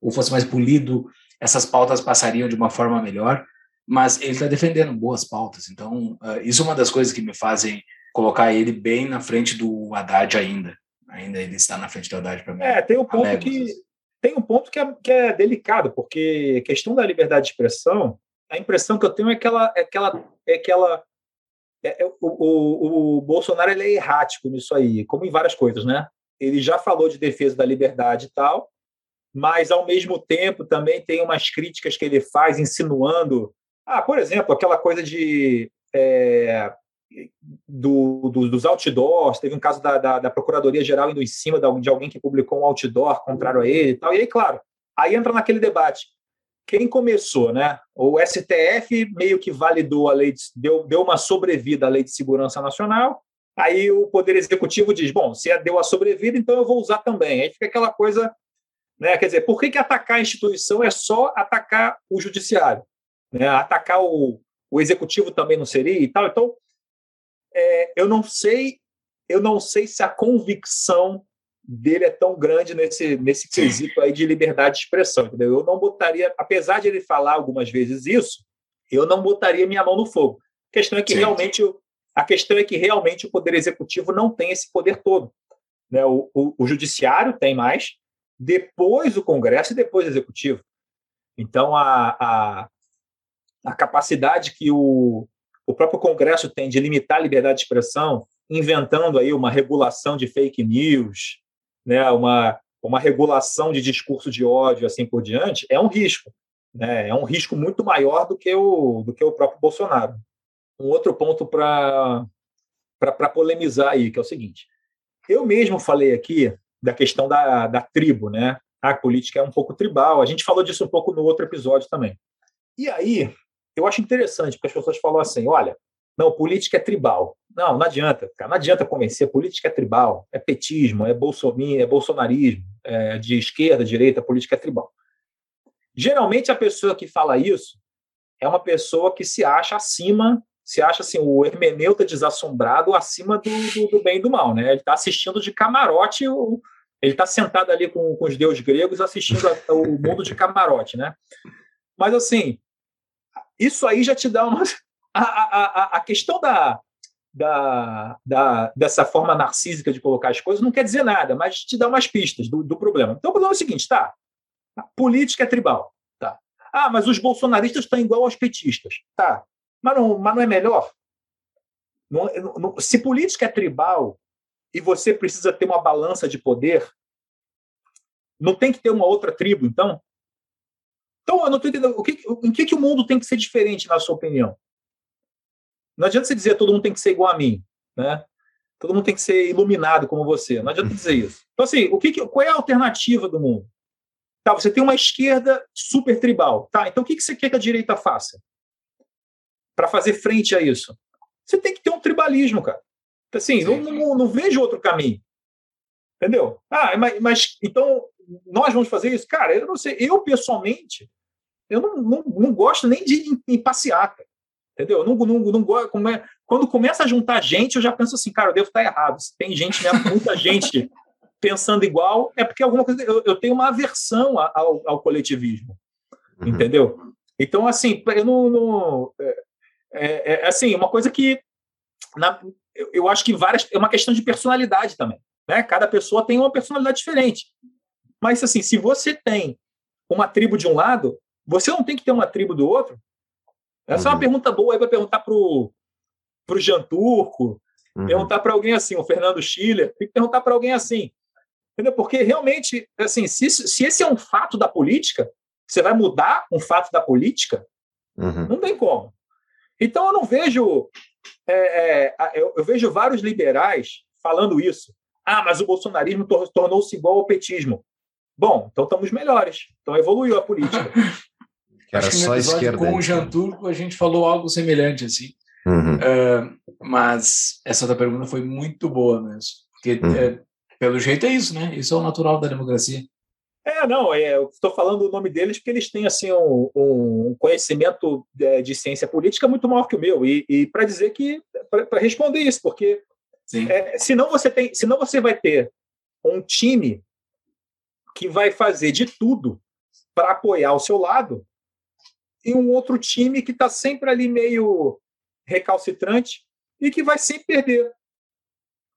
Speaker 1: ou fosse mais polido, essas pautas passariam de uma forma melhor. Mas ele está defendendo boas pautas. Então, uh, isso é uma das coisas que me fazem colocar ele bem na frente do Haddad ainda. Ainda ele está na frente do Haddad para mim.
Speaker 3: É, tem um ponto que tem um ponto que é, que é delicado, porque a questão da liberdade de expressão, a impressão que eu tenho é que ela. É que ela, é que ela é, é, o, o, o, Bolsonaro ele é errático nisso aí, como em várias coisas, né? Ele já falou de defesa da liberdade e tal, mas ao mesmo tempo também tem umas críticas que ele faz insinuando. Ah, por exemplo, aquela coisa de é, do, do, dos outdoors, teve um caso da, da, da Procuradoria-Geral indo em cima de, alguém que publicou um outdoor contrário a ele e tal. E aí, claro, aí entra naquele debate. Quem começou, né? O STF meio que validou a lei, de, deu, deu uma sobrevida à Lei de Segurança Nacional. Aí o Poder Executivo diz: bom, se deu a sobrevida, então eu vou usar também. Aí fica aquela coisa. Né? Quer dizer, por que, que atacar a instituição é só atacar o judiciário? Né? Atacar o, o executivo também não seria e tal. Então, é, eu não sei, eu não sei se a convicção dele é tão grande nesse, nesse quesito aí de liberdade de expressão, entendeu? Eu não botaria, apesar de ele falar algumas vezes isso, eu não botaria minha mão no fogo. A questão é que Sim. realmente a questão é que realmente o poder executivo não tem esse poder todo. Né? O, o, o judiciário tem mais, depois o Congresso e depois o executivo. Então a, a, a capacidade que o, o próprio Congresso tem de limitar a liberdade de expressão, inventando aí uma regulação de fake news, né, uma, uma regulação de discurso de ódio, assim por diante, é um risco. Né? É um risco muito maior do que o, do que o próprio Bolsonaro. Um outro ponto para polemizar aí, que é o seguinte. Eu mesmo falei aqui da questão da, da tribo, né? A política é um pouco tribal. A gente falou disso um pouco no outro episódio também. E aí, eu acho interessante, porque as pessoas falam assim: olha, não, política é tribal. Não, não adianta, cara, não adianta convencer. Política é tribal, é petismo, é bolsominho, é bolsonarismo, é de esquerda, direita, política é tribal. Geralmente a pessoa que fala isso é uma pessoa que se acha acima, se acha assim, o hermeneuta desassombrado acima do, do, do bem e do mal, né? Ele está assistindo de camarote, o, ele está sentado ali com, com, os deuses gregos assistindo a, o mundo de camarote, né? Mas assim, isso aí já te dá uma. A, a, a questão da, da, da, dessa forma narcísica de colocar as coisas não quer dizer nada, mas te dá umas pistas do, do problema. Então o problema é o seguinte, tá? A política é tribal. Tá. Ah, mas os bolsonaristas estão igual aos petistas. Tá. Mas não, mas não é melhor? Não, não, se política é tribal e você precisa ter uma balança de poder, não tem que ter uma outra tribo, então? Então, eu não estou entendendo. O que, em que, que o mundo tem que ser diferente, na sua opinião? Não adianta você dizer todo mundo tem que ser igual a mim, né? Todo mundo tem que ser iluminado como você. Não adianta dizer isso. Então, assim, o que, qual é a alternativa do mundo? Tá, você tem uma esquerda super tribal. Tá, então o que, que você quer que a direita faça? Para fazer frente a isso? Você tem que ter um tribalismo, cara. Assim, não, não, não, vejo outro caminho. Entendeu? Ah, mas, mas, então nós vamos fazer isso? Cara, eu não sei. Eu, pessoalmente, eu não, não, não gosto nem de ir em passeata. Entendeu? não, não, não gosto. Quando começa a juntar gente, eu já penso assim, cara, eu devo estar errado. Se tem gente, né, muita gente pensando igual, é porque alguma coisa. Eu, eu tenho uma aversão ao, ao coletivismo. Uhum. Entendeu? Então, assim, eu não. não é, é, é assim, uma coisa que na, eu, eu, acho que várias é uma questão de personalidade também, né? Cada pessoa tem uma personalidade diferente. Mas assim, se você tem uma tribo de um lado, você não tem que ter uma tribo do outro. Essa uhum. é uma uhum. pergunta boa aí para perguntar pro pro Jean Turco, uhum. perguntar para alguém assim, o Fernando Schiller, tem que perguntar para alguém assim. Entendeu? Porque realmente, assim, se, se esse é um fato da política, você vai mudar um fato da política? Uhum. Não tem como. Então eu não vejo. É, é, eu, eu, vejo vários liberais falando isso. Ah, mas o bolsonarismo tor tornou-se igual ao petismo. Bom, então estamos melhores. Então evoluiu a política.
Speaker 1: Era só esquerda. Com o Jean Turco a gente falou algo semelhante assim. Uhum. Uh, mas essa outra pergunta foi muito boa mesmo. Porque, uhum. é, pelo jeito, é isso, né? Isso é o natural da democracia.
Speaker 3: É, não, é, eu estou falando o nome deles porque eles têm assim um, um conhecimento de, é, de, ciência política muito maior que o meu e, e para dizer que para responder isso, porque é, senão você tem, senão você vai ter um time que vai fazer de tudo para apoiar o seu lado e um outro time que está sempre ali meio recalcitrante e que vai sempre perder.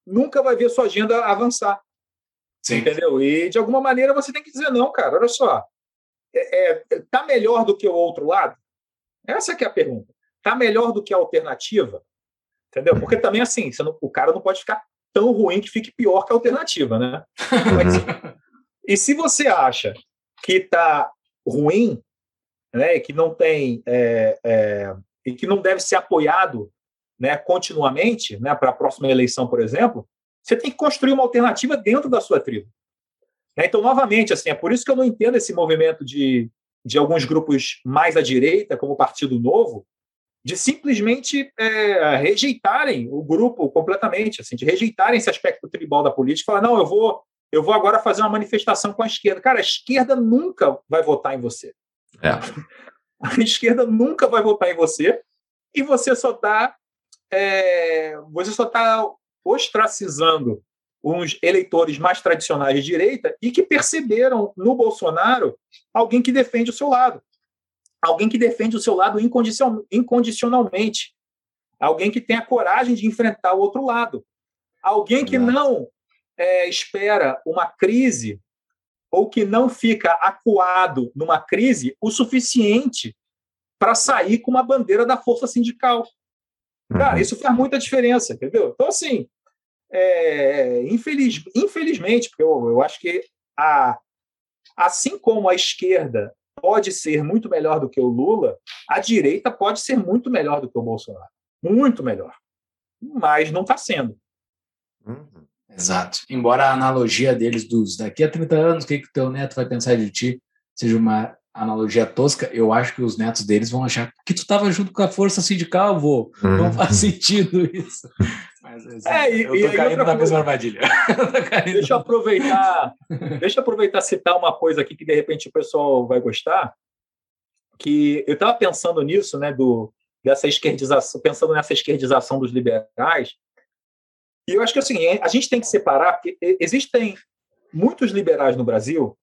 Speaker 3: Nunca vai ver sua agenda avançar. Sim. Entendeu? E de alguma maneira você tem que dizer, não, cara, olha só. É, é, tá melhor do que o outro lado? Essa que é a pergunta. Tá melhor do que a alternativa? Entendeu? Porque também, assim, não, o cara não pode ficar tão ruim que fique pior que a alternativa, né? Mas, e se você acha que tá ruim, né, que não tem é, é, e que não deve ser apoiado, né, continuamente, né, para a próxima eleição, por exemplo, você tem que construir uma alternativa dentro da sua tribo. Né? Então, novamente, assim, é por isso que eu não entendo esse movimento de, de alguns grupos mais à direita, como o Partido Novo, de simplesmente é, rejeitarem o grupo completamente, assim, de rejeitarem esse aspecto tribal da política, falar não, eu vou, eu vou agora fazer uma manifestação com a esquerda. Cara, a esquerda nunca vai votar em você. É. A esquerda nunca vai votar em você e você só está é, você só está ostracizando uns eleitores mais tradicionais de direita e que perceberam no Bolsonaro alguém que defende o seu lado, alguém que defende o seu lado incondicionalmente, alguém que tem a coragem de enfrentar o outro lado, alguém que não é, espera uma crise ou que não fica acuado numa crise o suficiente para sair com uma bandeira da força sindical. Cara, uhum. isso faz muita diferença, entendeu? Então, assim, é, infeliz, infelizmente, porque eu, eu acho que a, assim como a esquerda pode ser muito melhor do que o Lula, a direita pode ser muito melhor do que o Bolsonaro. Muito melhor. Mas não está sendo.
Speaker 1: Uhum. Exato. Embora a analogia deles dos daqui a 30 anos, o que, que teu neto vai pensar de ti, seja uma analogia tosca, eu acho que os netos deles vão achar que tu estava junto com a força sindical, vô. Uhum. Não faz sentido isso. Mas, assim, é, e, eu tô caindo na mesma armadilha.
Speaker 3: deixa eu aproveitar, deixa eu aproveitar citar uma coisa aqui que de repente o pessoal vai gostar, que eu estava pensando nisso, né, do dessa esquerdização, pensando nessa esquerdização dos liberais. E eu acho que assim, a gente tem que separar, porque existem muitos liberais no Brasil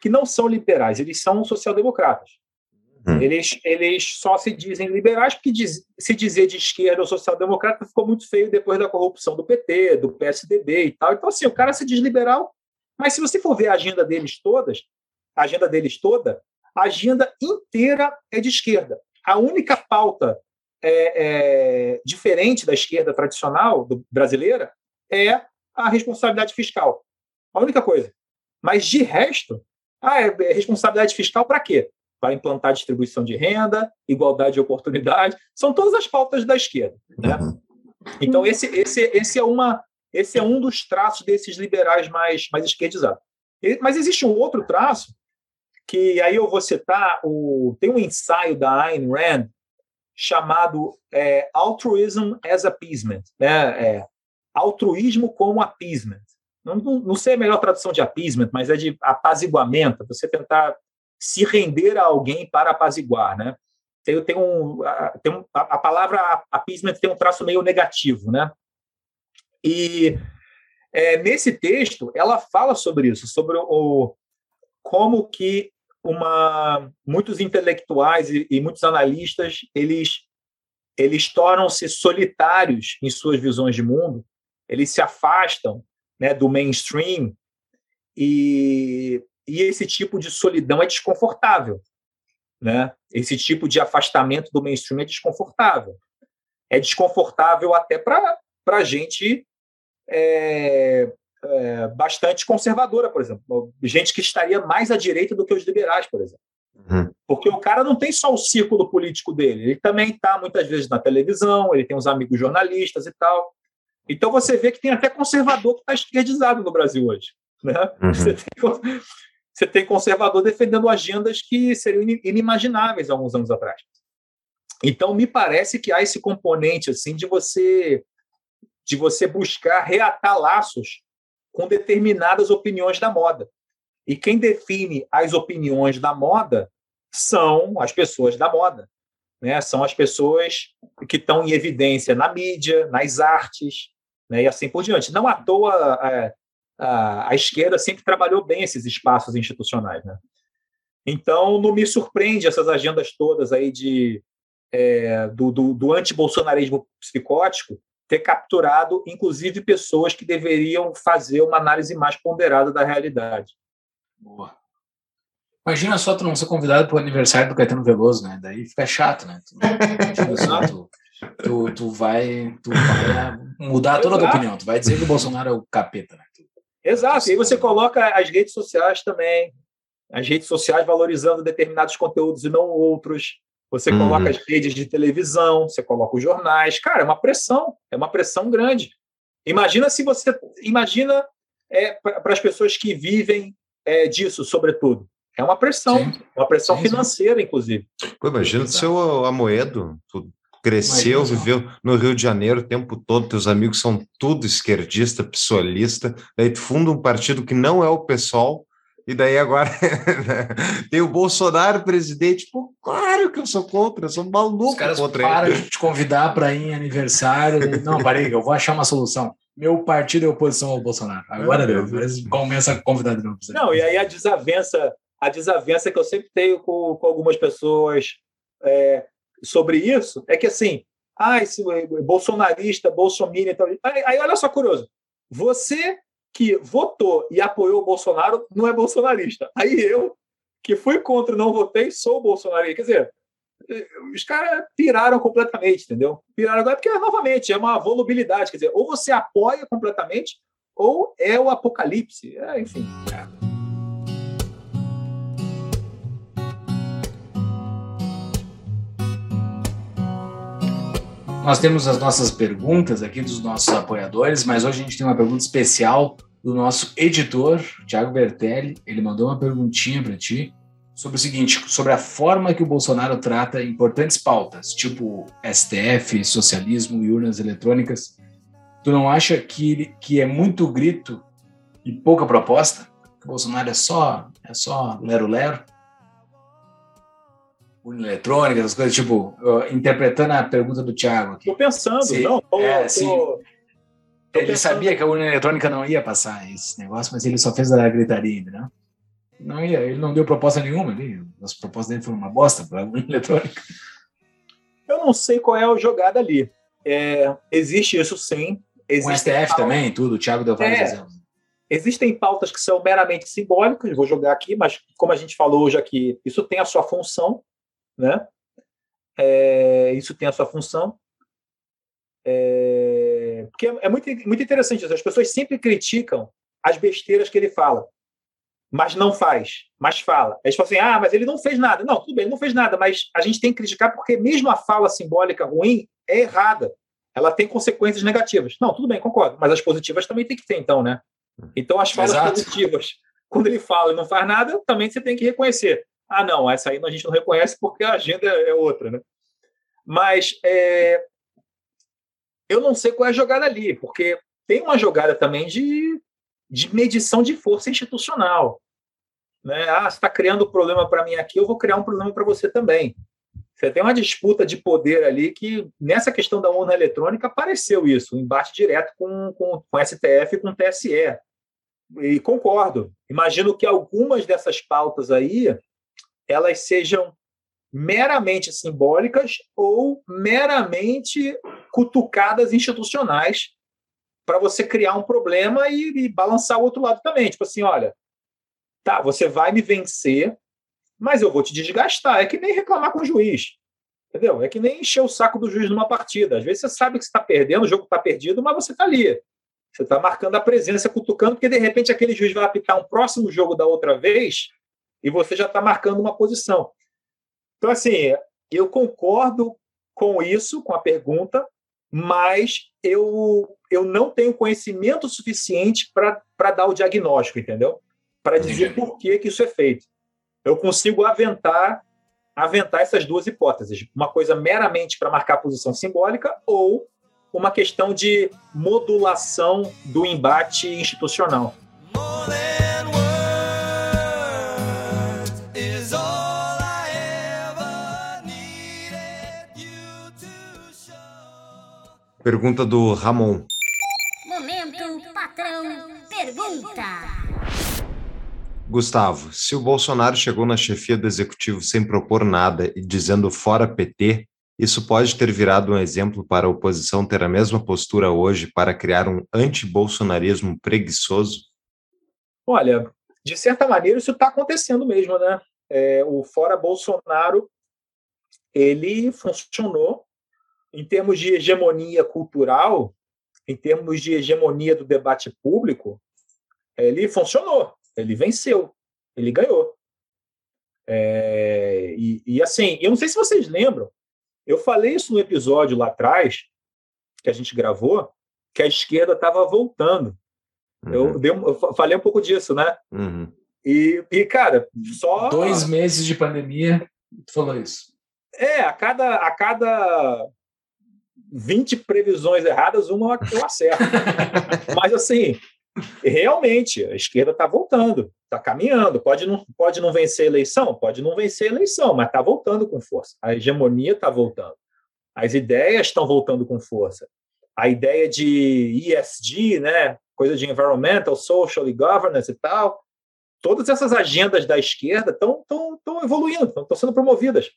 Speaker 3: que não são liberais, eles são social-democratas. Hum. Eles, eles só se dizem liberais porque diz, se dizer de esquerda ou social-democrata ficou muito feio depois da corrupção do PT, do PSDB e tal. Então, assim, o cara se diz liberal, mas se você for ver a agenda deles todas, a agenda deles toda, a agenda inteira é de esquerda. A única pauta é, é, diferente da esquerda tradicional do, brasileira é a responsabilidade fiscal. A única coisa. Mas de resto, ah, é, é responsabilidade fiscal para quê? Para implantar distribuição de renda, igualdade de oportunidade, são todas as pautas da esquerda. Né? Uhum. Então, esse, esse, esse, é uma, esse é um dos traços desses liberais mais, mais esquerdizados. Mas existe um outro traço, que aí eu vou citar, o, tem um ensaio da Ayn Rand chamado é, Altruism as Appeasement, né? É, altruísmo como appeasement. Não, não, sei a melhor tradução de appeasement, mas é de apaziguamento, você tentar se render a alguém para apaziguar, né? Tem, tem um, tem um, a, a palavra appeasement tem um traço meio negativo, né? E é, nesse texto ela fala sobre isso, sobre o, como que uma muitos intelectuais e, e muitos analistas eles eles tornam-se solitários em suas visões de mundo, eles se afastam né, do mainstream, e, e esse tipo de solidão é desconfortável. Né? Esse tipo de afastamento do mainstream é desconfortável. É desconfortável até para a gente é, é, bastante conservadora, por exemplo. Gente que estaria mais à direita do que os liberais, por exemplo. Uhum. Porque o cara não tem só o círculo político dele, ele também está muitas vezes na televisão, ele tem uns amigos jornalistas e tal. Então você vê que tem até conservador que está esquerdizado no Brasil hoje. Né? Uhum. Você, tem, você, tem, conservador defendendo agendas que seriam inimagináveis há alguns anos atrás. Então me parece que há esse componente assim de você de você buscar reatar laços com determinadas opiniões da moda. E quem define as opiniões da moda são as pessoas da moda. Né? São as pessoas que estão em evidência na mídia, nas artes, né, e assim por diante. Não à toa a, é, a, a, esquerda sempre trabalhou bem esses espaços institucionais. Né? Então, não me surpreende essas agendas todas aí de, é, do, do, do anti-bolsonarismo psicótico ter capturado, inclusive, pessoas que deveriam fazer uma análise mais ponderada da realidade.
Speaker 1: Boa. Imagina só tu não ser convidado para o aniversário do Caetano Veloso, né? Daí fica chato, né? Tu, tu, tu, tu, vai, tu vai mudar toda a tua opinião. Tu vai dizer que o Bolsonaro é o capeta, né?
Speaker 3: Exato. E aí você coloca as redes sociais também. As redes sociais valorizando determinados conteúdos e não outros. Você uhum. coloca as redes de televisão, você coloca os jornais. Cara, é uma pressão. É uma pressão grande. Imagina se você. Imagina é, para as pessoas que vivem é, disso, sobretudo. É uma pressão, sim. uma pressão sim, financeira, sim. inclusive.
Speaker 2: Pô, imagina se o Amoedo, tu cresceu, viveu no Rio de Janeiro o tempo todo, teus amigos são tudo esquerdista, psolista, daí tu funda um partido que não é o PSOL, e daí agora tem o Bolsonaro presidente. Pô, claro que eu sou contra, eu sou maluco Os
Speaker 1: caras
Speaker 2: contra
Speaker 1: param ele. de te convidar para ir em aniversário. Não, parei, eu vou achar uma solução. Meu partido é oposição ao Bolsonaro. Agora deu. Começa a convidar de novo.
Speaker 3: Não, e aí a desavença, a desavença que eu sempre tenho com, com algumas pessoas é, sobre isso é que, assim, ah, esse bolsonarista, bolsominion... Então, aí, aí, olha só curioso. Você que votou e apoiou o Bolsonaro não é bolsonarista. Aí eu, que fui contra e não votei, sou bolsonarista. Quer dizer, os caras piraram completamente, entendeu? Piraram agora porque, novamente, é uma volubilidade. Quer dizer, ou você apoia completamente ou é o apocalipse. É, enfim. É.
Speaker 1: Nós temos as nossas perguntas aqui dos nossos apoiadores, mas hoje a gente tem uma pergunta especial do nosso editor, Thiago Bertelli. Ele mandou uma perguntinha para ti sobre o seguinte, sobre a forma que o Bolsonaro trata importantes pautas, tipo STF, socialismo e urnas eletrônicas. Tu não acha que, que é muito grito e pouca proposta? Que o Bolsonaro é só é só lero-lero? Urna eletrônica, essas coisas, tipo, interpretando a pergunta do Thiago aqui.
Speaker 3: Estou pensando, se, não, tô,
Speaker 1: é, se, tô, tô ele pensando. sabia que a urna eletrônica não ia passar esse negócio, mas ele só fez a gritaria, né? Não ia, ele não deu proposta nenhuma ali. As propostas dele foram uma bosta para a urna eletrônica.
Speaker 3: Eu não sei qual é a jogada ali. É, existe isso sim.
Speaker 1: Existe Com STF pautas... também, tudo. O Thiago deu vários é, exemplos.
Speaker 3: Existem pautas que são meramente simbólicas, vou jogar aqui, mas como a gente falou hoje aqui, isso tem a sua função, né? É, isso tem a sua função. É, porque é, muito, muito interessante isso. As pessoas sempre criticam as besteiras que ele fala, mas não faz, mas fala. Eles falam assim: ah, mas ele não fez nada. Não, tudo bem, ele não fez nada, mas a gente tem que criticar porque mesmo a fala simbólica ruim é errada. Ela tem consequências negativas. Não, tudo bem, concordo, mas as positivas também tem que ter, então, né? Então, as falas Exato. positivas, quando ele fala e não faz nada, também você tem que reconhecer. Ah, não, essa aí a gente não reconhece porque a agenda é outra, né? Mas é... eu não sei qual é a jogada ali, porque tem uma jogada também de, de medição de força institucional. Né? Ah, você está criando um problema para mim aqui, eu vou criar um problema para você também. Você tem uma disputa de poder ali que, nessa questão da urna eletrônica, apareceu isso, um embate direto com, com, com STF e com TSE. E concordo. Imagino que algumas dessas pautas aí elas sejam meramente simbólicas ou meramente cutucadas institucionais para você criar um problema e, e, balançar o outro lado também. Tipo assim, olha, tá, você vai me vencer, mas eu vou te desgastar. É que nem reclamar com o juiz. Entendeu? É que nem encher o saco do juiz numa partida. Às vezes você sabe que você está perdendo, o jogo está perdido, mas você está ali. Você está marcando a presença, cutucando, porque de repente aquele juiz vai apitar um próximo jogo da outra vez e você já está marcando uma posição. Então, assim, eu concordo com isso, com a pergunta, mas eu, eu não tenho conhecimento suficiente para dar o diagnóstico, entendeu? Para dizer por que, que isso é feito. Eu consigo aventar aventar essas duas hipóteses, uma coisa meramente para marcar posição simbólica ou uma questão de modulação do embate institucional.
Speaker 2: Pergunta do Ramon.
Speaker 5: Momento, patrão, pergunta.
Speaker 2: Gustavo, se o Bolsonaro chegou na chefia do executivo sem propor nada e dizendo fora PT, isso pode ter virado um exemplo para a oposição ter a mesma postura hoje para criar um anti-bolsonarismo preguiçoso?
Speaker 3: Olha, de certa maneira isso está acontecendo mesmo, né? É, o fora Bolsonaro ele funcionou em termos de hegemonia cultural, em termos de hegemonia do debate público, ele funcionou, ele venceu, ele ganhou. É, e, e, assim, eu não sei se vocês lembram, eu falei isso no episódio lá atrás, que a gente gravou, que a esquerda estava voltando. Uhum. Eu, dei, eu, falei um pouco disso, né?
Speaker 2: Uhum.
Speaker 3: E, e, cara, só.
Speaker 1: Dois meses de pandemia, tu falou isso.
Speaker 3: É, a cada, a cada 20 previsões erradas, uma eu acerto. Mas, assim, realmente, a esquerda está voltando, está caminhando. Pode não, pode não vencer a eleição? Pode não vencer a eleição, mas está voltando com força. A hegemonia está voltando. As ideias estão voltando com força. A ideia de ESG, né, coisa de environmental, social e governance e tal, todas essas agendas da esquerda estão evoluindo, estão sendo promovidas.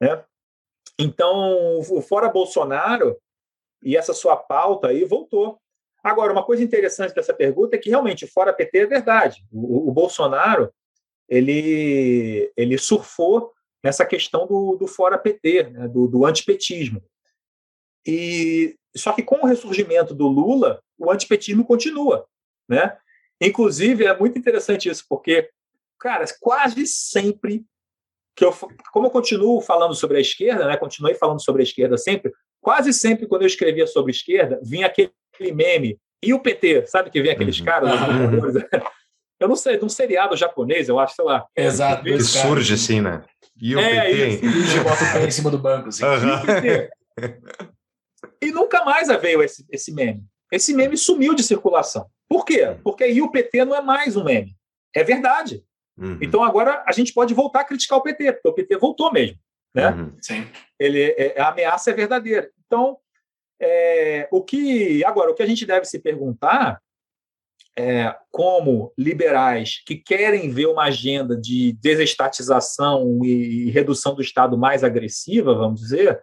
Speaker 3: Né? Então, o fora Bolsonaro e essa sua pauta aí voltou. Agora, uma coisa interessante dessa pergunta é que realmente fora PT é verdade. O, o Bolsonaro ele ele surfou nessa questão do, do fora PT, né, do, do antipetismo. E só que com o ressurgimento do Lula, o antipetismo continua, né? Inclusive é muito interessante isso porque, cara, quase sempre que eu, como eu continuo falando sobre a esquerda, né, continuei falando sobre a esquerda sempre, quase sempre quando eu escrevia sobre esquerda, vinha aquele meme, e o PT, sabe que vem aqueles uhum. caras, eu não sei, de um seriado japonês, eu acho, sei lá.
Speaker 1: Exato.
Speaker 2: Que surge assim, né?
Speaker 1: E o é, PT? E bota o pé em cima do banco, assim.
Speaker 3: Uhum. E, e nunca mais veio esse, esse meme. Esse meme sumiu de circulação. Por quê? Porque aí o PT não é mais um meme. É verdade. Uhum. Então agora a gente pode voltar a criticar o PT, porque o PT voltou mesmo. Né? Uhum. Sim. Ele, é, a ameaça é verdadeira. Então, é, o que agora o que a gente deve se perguntar é, como liberais que querem ver uma agenda de desestatização e redução do Estado mais agressiva, vamos dizer,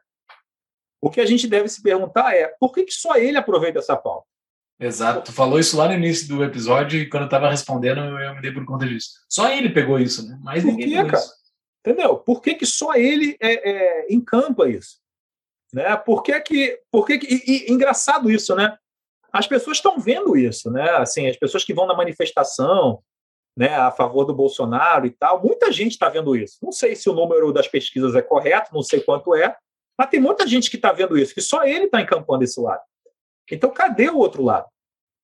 Speaker 3: o que a gente deve se perguntar é por que, que só ele aproveita essa pauta?
Speaker 1: Exato, tu falou isso lá no início do episódio e quando eu estava respondendo eu me dei por conta disso. Só ele pegou isso, né? Mas ninguém quê,
Speaker 3: cara? Isso. Entendeu? Por que, que só ele é, é, encampa isso? Né? Por que que, por que, que e, e, engraçado isso, né? As pessoas estão vendo isso, né? Assim, as pessoas que vão na manifestação, né, a favor do Bolsonaro e tal, muita gente está vendo isso. Não sei se o número das pesquisas é correto, não sei quanto é, mas tem muita gente que está vendo isso, que só ele está encampando esse lado. Então, cadê o outro lado?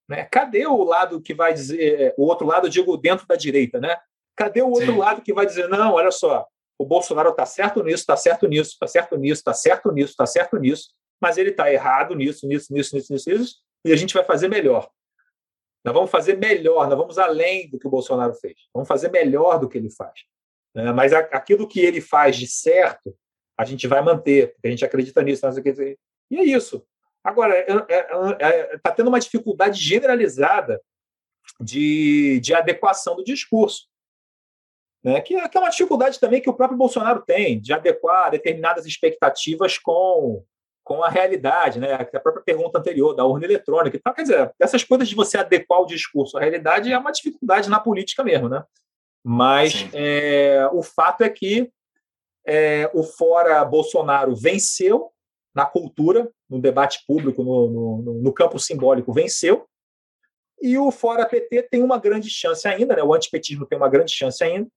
Speaker 3: Né? Cadê o lado que vai dizer, o outro lado, eu digo, dentro da direita, né? Cadê o outro Sim. lado que vai dizer, não, olha só, o Bolsonaro está certo nisso, está certo nisso, está certo nisso, está certo nisso, está certo nisso, mas ele está errado nisso, nisso, nisso, nisso, nisso, nisso, e a gente vai fazer melhor. Nós vamos fazer melhor, nós vamos além do que o Bolsonaro fez. Vamos fazer melhor do que ele faz. Né? Mas aquilo que ele faz de certo, a gente vai manter, porque a gente acredita nisso. E é isso. Agora, está é, é, é, tendo uma dificuldade generalizada de, de adequação do discurso. Né? Que, que, é uma dificuldade também que o próprio Bolsonaro tem, de adequar determinadas expectativas com, com a realidade, né? a própria pergunta anterior, da urna eletrônica e tal. Quer dizer, essas coisas de você adequar o discurso à realidade é uma dificuldade na política mesmo. Né? Mas é, o fato é que é, o fora Bolsonaro venceu na cultura, no debate público, no, no, no campo simbólico, venceu. E o fora PT tem uma grande chance ainda, né? o antipetismo tem uma grande chance ainda,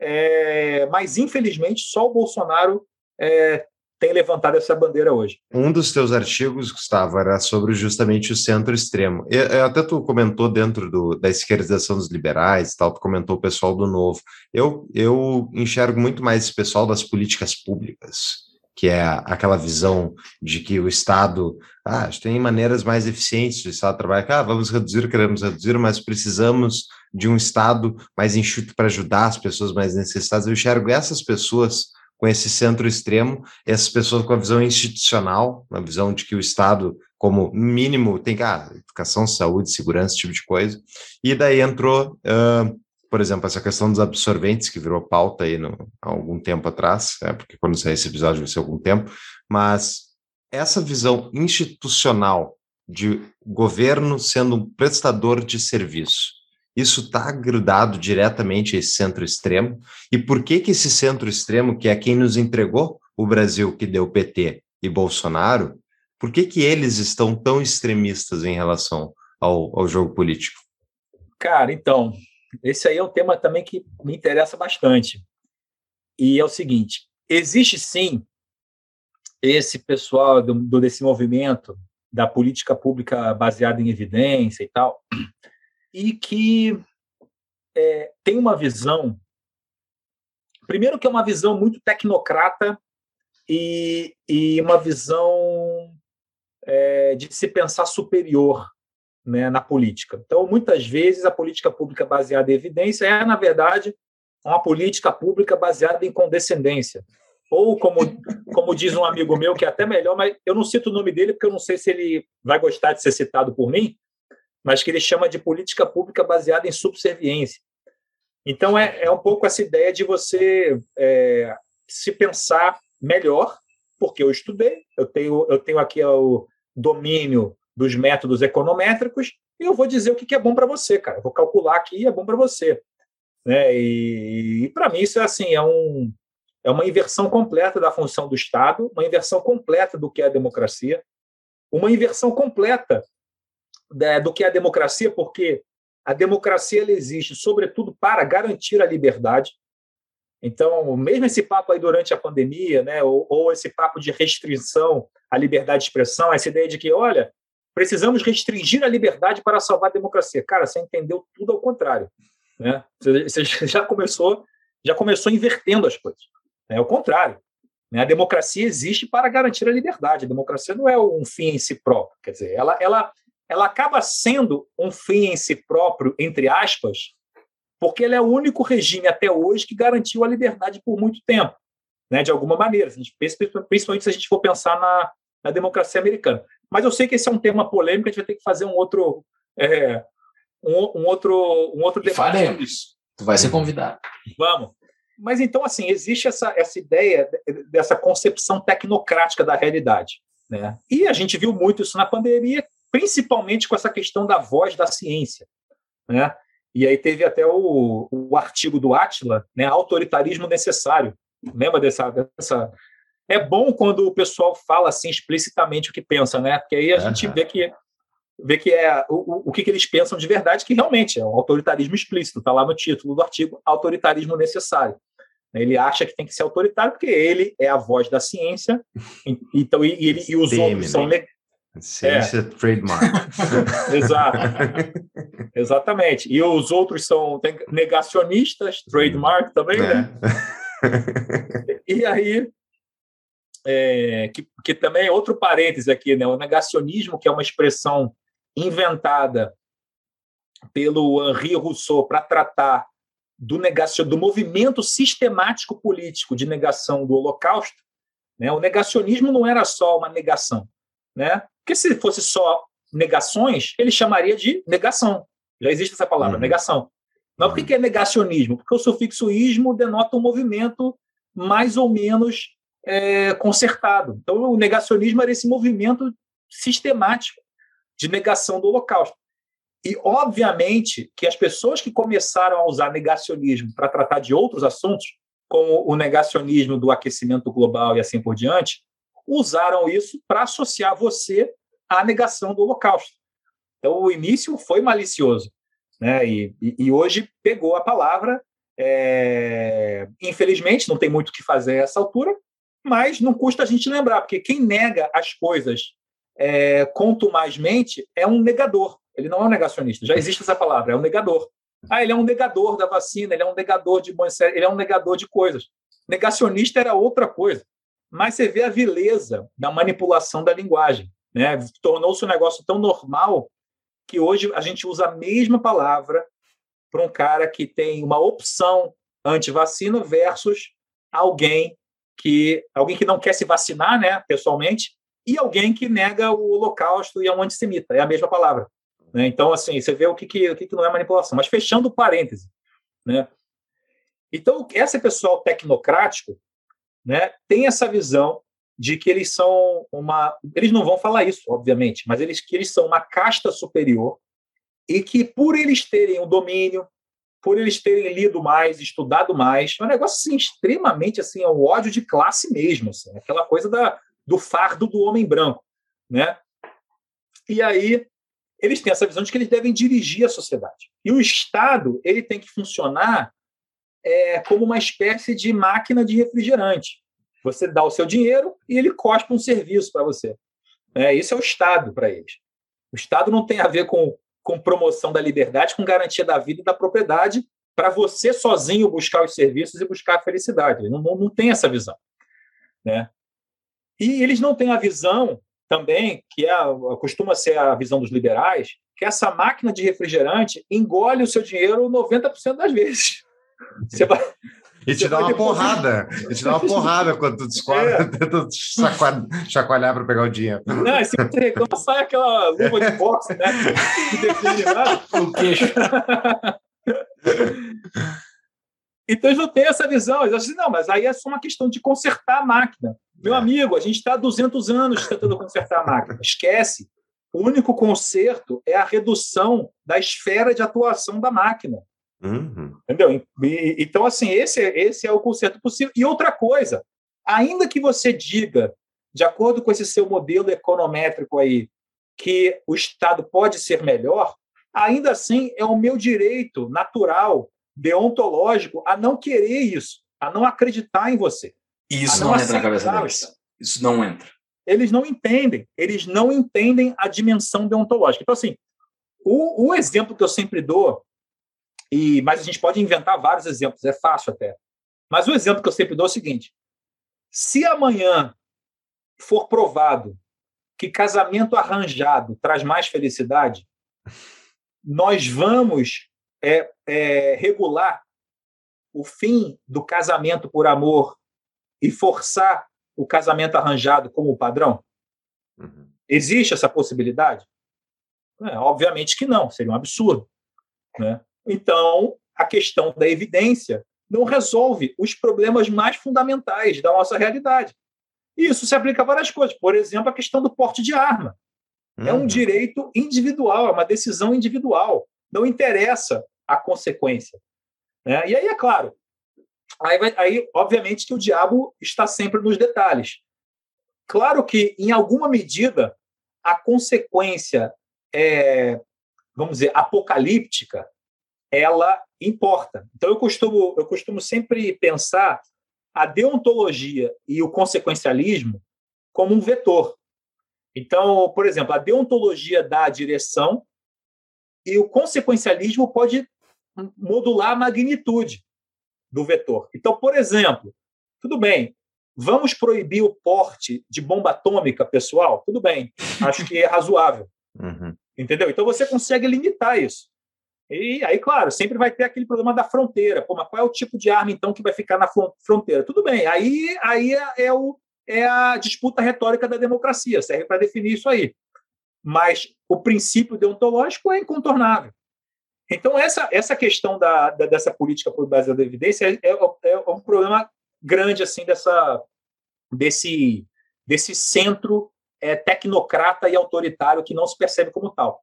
Speaker 3: é, mas, infelizmente, só o Bolsonaro é, tem levantado essa bandeira hoje.
Speaker 2: Um dos teus artigos, Gustavo, era sobre justamente o centro-extremo. Até tu comentou dentro do, da esquerdização dos liberais, tal, tu comentou o pessoal do Novo. Eu, eu enxergo muito mais esse pessoal das políticas públicas, que é aquela visão de que o Estado ah, tem maneiras mais eficientes do Estado trabalhar. Ah, vamos reduzir, queremos reduzir, mas precisamos de um Estado mais enxuto para ajudar as pessoas mais necessitadas. Eu enxergo essas pessoas com esse centro extremo, essas pessoas com a visão institucional, uma visão de que o Estado, como mínimo, tem que ah, educação, saúde, segurança, esse tipo de coisa. E daí entrou uh, por exemplo, essa questão dos absorventes, que virou pauta aí no, há algum tempo atrás, né, porque quando sair esse episódio vai ser algum tempo, mas essa visão institucional de governo sendo um prestador de serviço, isso está grudado diretamente a esse centro extremo. E por que que esse centro extremo, que é quem nos entregou o Brasil, que deu PT e Bolsonaro, por que que eles estão tão extremistas em relação ao, ao jogo político?
Speaker 3: Cara, então, esse aí é um tema também que me interessa bastante. E é o seguinte: existe sim esse pessoal do, do, desse movimento da política pública baseada em evidência e tal, e que é, tem uma visão, primeiro que é uma visão muito tecnocrata e, e uma visão é, de se pensar superior né, na política. Então, muitas vezes, a política pública baseada em evidência é, na verdade, uma política pública baseada em condescendência. Ou, como, como diz um amigo meu, que é até melhor, mas eu não cito o nome dele porque eu não sei se ele vai gostar de ser citado por mim, mas que ele chama de política pública baseada em subserviência. Então, é, é um pouco essa ideia de você é, se pensar melhor, porque eu estudei, eu tenho, eu tenho aqui o domínio dos métodos econométricos e eu vou dizer o que é bom para você, cara. Eu vou calcular aqui é bom para você. Né? E, e para mim isso é assim, é, um, é uma inversão completa da função do Estado, uma inversão completa do que é a democracia, uma inversão completa né, do que é a democracia, porque a democracia ela existe, sobretudo, para garantir a liberdade. Então, mesmo esse papo aí durante a pandemia, né, ou, ou esse papo de restrição à liberdade de expressão, essa ideia de que, olha, precisamos restringir a liberdade para salvar a democracia. Cara, você entendeu tudo ao contrário. Né? Você já começou, já começou invertendo as coisas. É o contrário. Né? A democracia existe para garantir a liberdade. A democracia não é um fim em si próprio. Quer dizer, ela, ela, ela acaba sendo um fim em si próprio, entre aspas, porque ele é o único regime até hoje que garantiu a liberdade por muito tempo. né, de alguma maneira, principalmente se a gente for pensar na, na democracia americana. Mas eu sei que esse é um tema polêmico, a gente vai ter que fazer um outro, é, um, um, outro, um outro
Speaker 1: debate. Faremos. Tu vai ser convidado.
Speaker 3: Vamos. Mas então, assim, existe essa, essa ideia dessa concepção tecnocrática da realidade. Né? E a gente viu muito isso na pandemia, principalmente com essa questão da voz da ciência. Né? E aí teve até o, o artigo do Atila, né, autoritarismo necessário. Lembra dessa, dessa... É bom quando o pessoal fala assim explicitamente o que pensa, né? Porque aí a uhum. gente vê que vê que é o, o que, que eles pensam de verdade, que realmente é um autoritarismo explícito, está lá no título do artigo, autoritarismo necessário. Ele acha que tem que ser autoritário porque ele é a voz da ciência, então e, ele, e os outros são
Speaker 2: Ciência é. trademark.
Speaker 3: Exato. Exatamente. E os outros são negacionistas, trademark também, né? é. né? e aí, é, que, que também é outro parêntese aqui, né? O negacionismo, que é uma expressão inventada pelo Henri Rousseau para tratar do negacion, do movimento sistemático político de negação do Holocausto, né? O negacionismo não era só uma negação, né? Porque se fosse só negações, ele chamaria de negação. Já existe essa palavra, uhum. negação. Mas por que é negacionismo? Porque o sufixo ismo denota um movimento mais ou menos é, consertado. Então, o negacionismo era esse movimento sistemático de negação do Holocausto. E, obviamente, que as pessoas que começaram a usar negacionismo para tratar de outros assuntos, como o negacionismo do aquecimento global e assim por diante, usaram isso para associar você à negação do Holocausto. Então, o início foi malicioso. Né? E, e, hoje pegou a palavra. É... Infelizmente, não tem muito o que fazer a essa altura, mas não custa a gente lembrar, porque quem nega as coisas é, contumazmente é um negador. Ele não é um negacionista. Já existe essa palavra, é um negador. Ah, ele é um negador da vacina, ele é um negador de ele é um negador de coisas. Negacionista era outra coisa. Mas você vê a vileza da manipulação da linguagem. Né? Tornou-se um negócio tão normal que hoje a gente usa a mesma palavra para um cara que tem uma opção anti-vacina versus alguém que alguém que não quer se vacinar, né, pessoalmente, e alguém que nega o Holocausto e é um antissemita. É a mesma palavra. Né? Então, assim, você vê o que, que, o que, que não é manipulação. Mas fechando o parêntese, né? Então, esse pessoal tecnocrático né, tem essa visão de que eles são uma. Eles não vão falar isso, obviamente, mas eles que eles são uma casta superior e que, por eles terem o domínio, por eles terem lido mais, estudado mais, é um negócio assim, extremamente assim, é um ódio de classe mesmo, assim, aquela coisa da, do fardo do homem branco, né? E aí eles têm essa visão de que eles devem dirigir a sociedade. E o Estado ele tem que funcionar é, como uma espécie de máquina de refrigerante. Você dá o seu dinheiro e ele cospe um serviço para você. É, isso é o Estado para eles. O Estado não tem a ver com com promoção da liberdade, com garantia da vida e da propriedade, para você sozinho buscar os serviços e buscar a felicidade. Não, não, não tem essa visão. Né? E eles não têm a visão também, que é, costuma ser a visão dos liberais, que essa máquina de refrigerante engole o seu dinheiro 90% das vezes. Você vai,
Speaker 2: e te dá uma porrada. E te dá uma porrada quando tu descobre, é. tenta chacoalhar para pegar o dinheiro.
Speaker 3: Não, se você reclama, sai aquela luva de boxe, né? o queixo. Então eles não têm essa visão. Eles acham assim, não, mas aí é só uma questão de consertar a máquina. Meu é. amigo, a gente está há 200 anos tentando consertar a máquina. Esquece. O único conserto é a redução da esfera de atuação da máquina. Uhum. Entendeu? E, então, assim, esse, esse é o conserto possível. E outra coisa, ainda que você diga, de acordo com esse seu modelo econométrico aí, que o Estado pode ser melhor, ainda assim é o meu direito natural, deontológico, a não querer isso, a não acreditar em você.
Speaker 1: Isso não, não entra na cabeça deles. Isso não entra.
Speaker 3: Eles não entendem. Eles não entendem a dimensão deontológica. Então, assim, o, o exemplo que eu sempre dou e, mas a gente pode inventar vários exemplos, é fácil até. Mas o exemplo que eu sempre dou é o seguinte: se amanhã for provado que casamento arranjado traz mais felicidade, nós vamos é, é, regular o fim do casamento por amor e forçar o casamento arranjado como padrão? Uhum. Existe essa possibilidade? É, obviamente que não, seria um absurdo. Né? Então, a questão da evidência não resolve os problemas mais fundamentais da nossa realidade. E isso se aplica a várias coisas. Por exemplo, a questão do porte de arma. É um uhum. direito individual, é uma decisão individual. Não interessa a consequência. Né? E aí, é claro, aí, vai, aí, obviamente, que o diabo está sempre nos detalhes. Claro que, em alguma medida, a consequência, é, vamos dizer, apocalíptica, ela importa. Então, eu costumo, eu costumo sempre pensar a deontologia e o consequencialismo como um vetor. Então, por exemplo, a deontologia dá a direção e o consequencialismo pode modular a magnitude do vetor. Então, por exemplo, tudo bem, vamos proibir o porte de bomba atômica pessoal? Tudo bem, acho que é razoável. Uhum. Entendeu? Então você consegue limitar isso. E aí, claro, sempre vai ter aquele problema da fronteira. Pô, mas qual é o tipo de arma, então, que vai ficar na fronteira? Tudo bem, aí, aí é, é, o, é a disputa retórica da democracia, serve para definir isso aí. Mas o princípio deontológico é incontornável. Então, essa, essa questão da, da dessa política por base da evidência é, é, é, um problema grande assim dessa, desse, desse centro é, tecnocrata e autoritário que não se percebe como tal.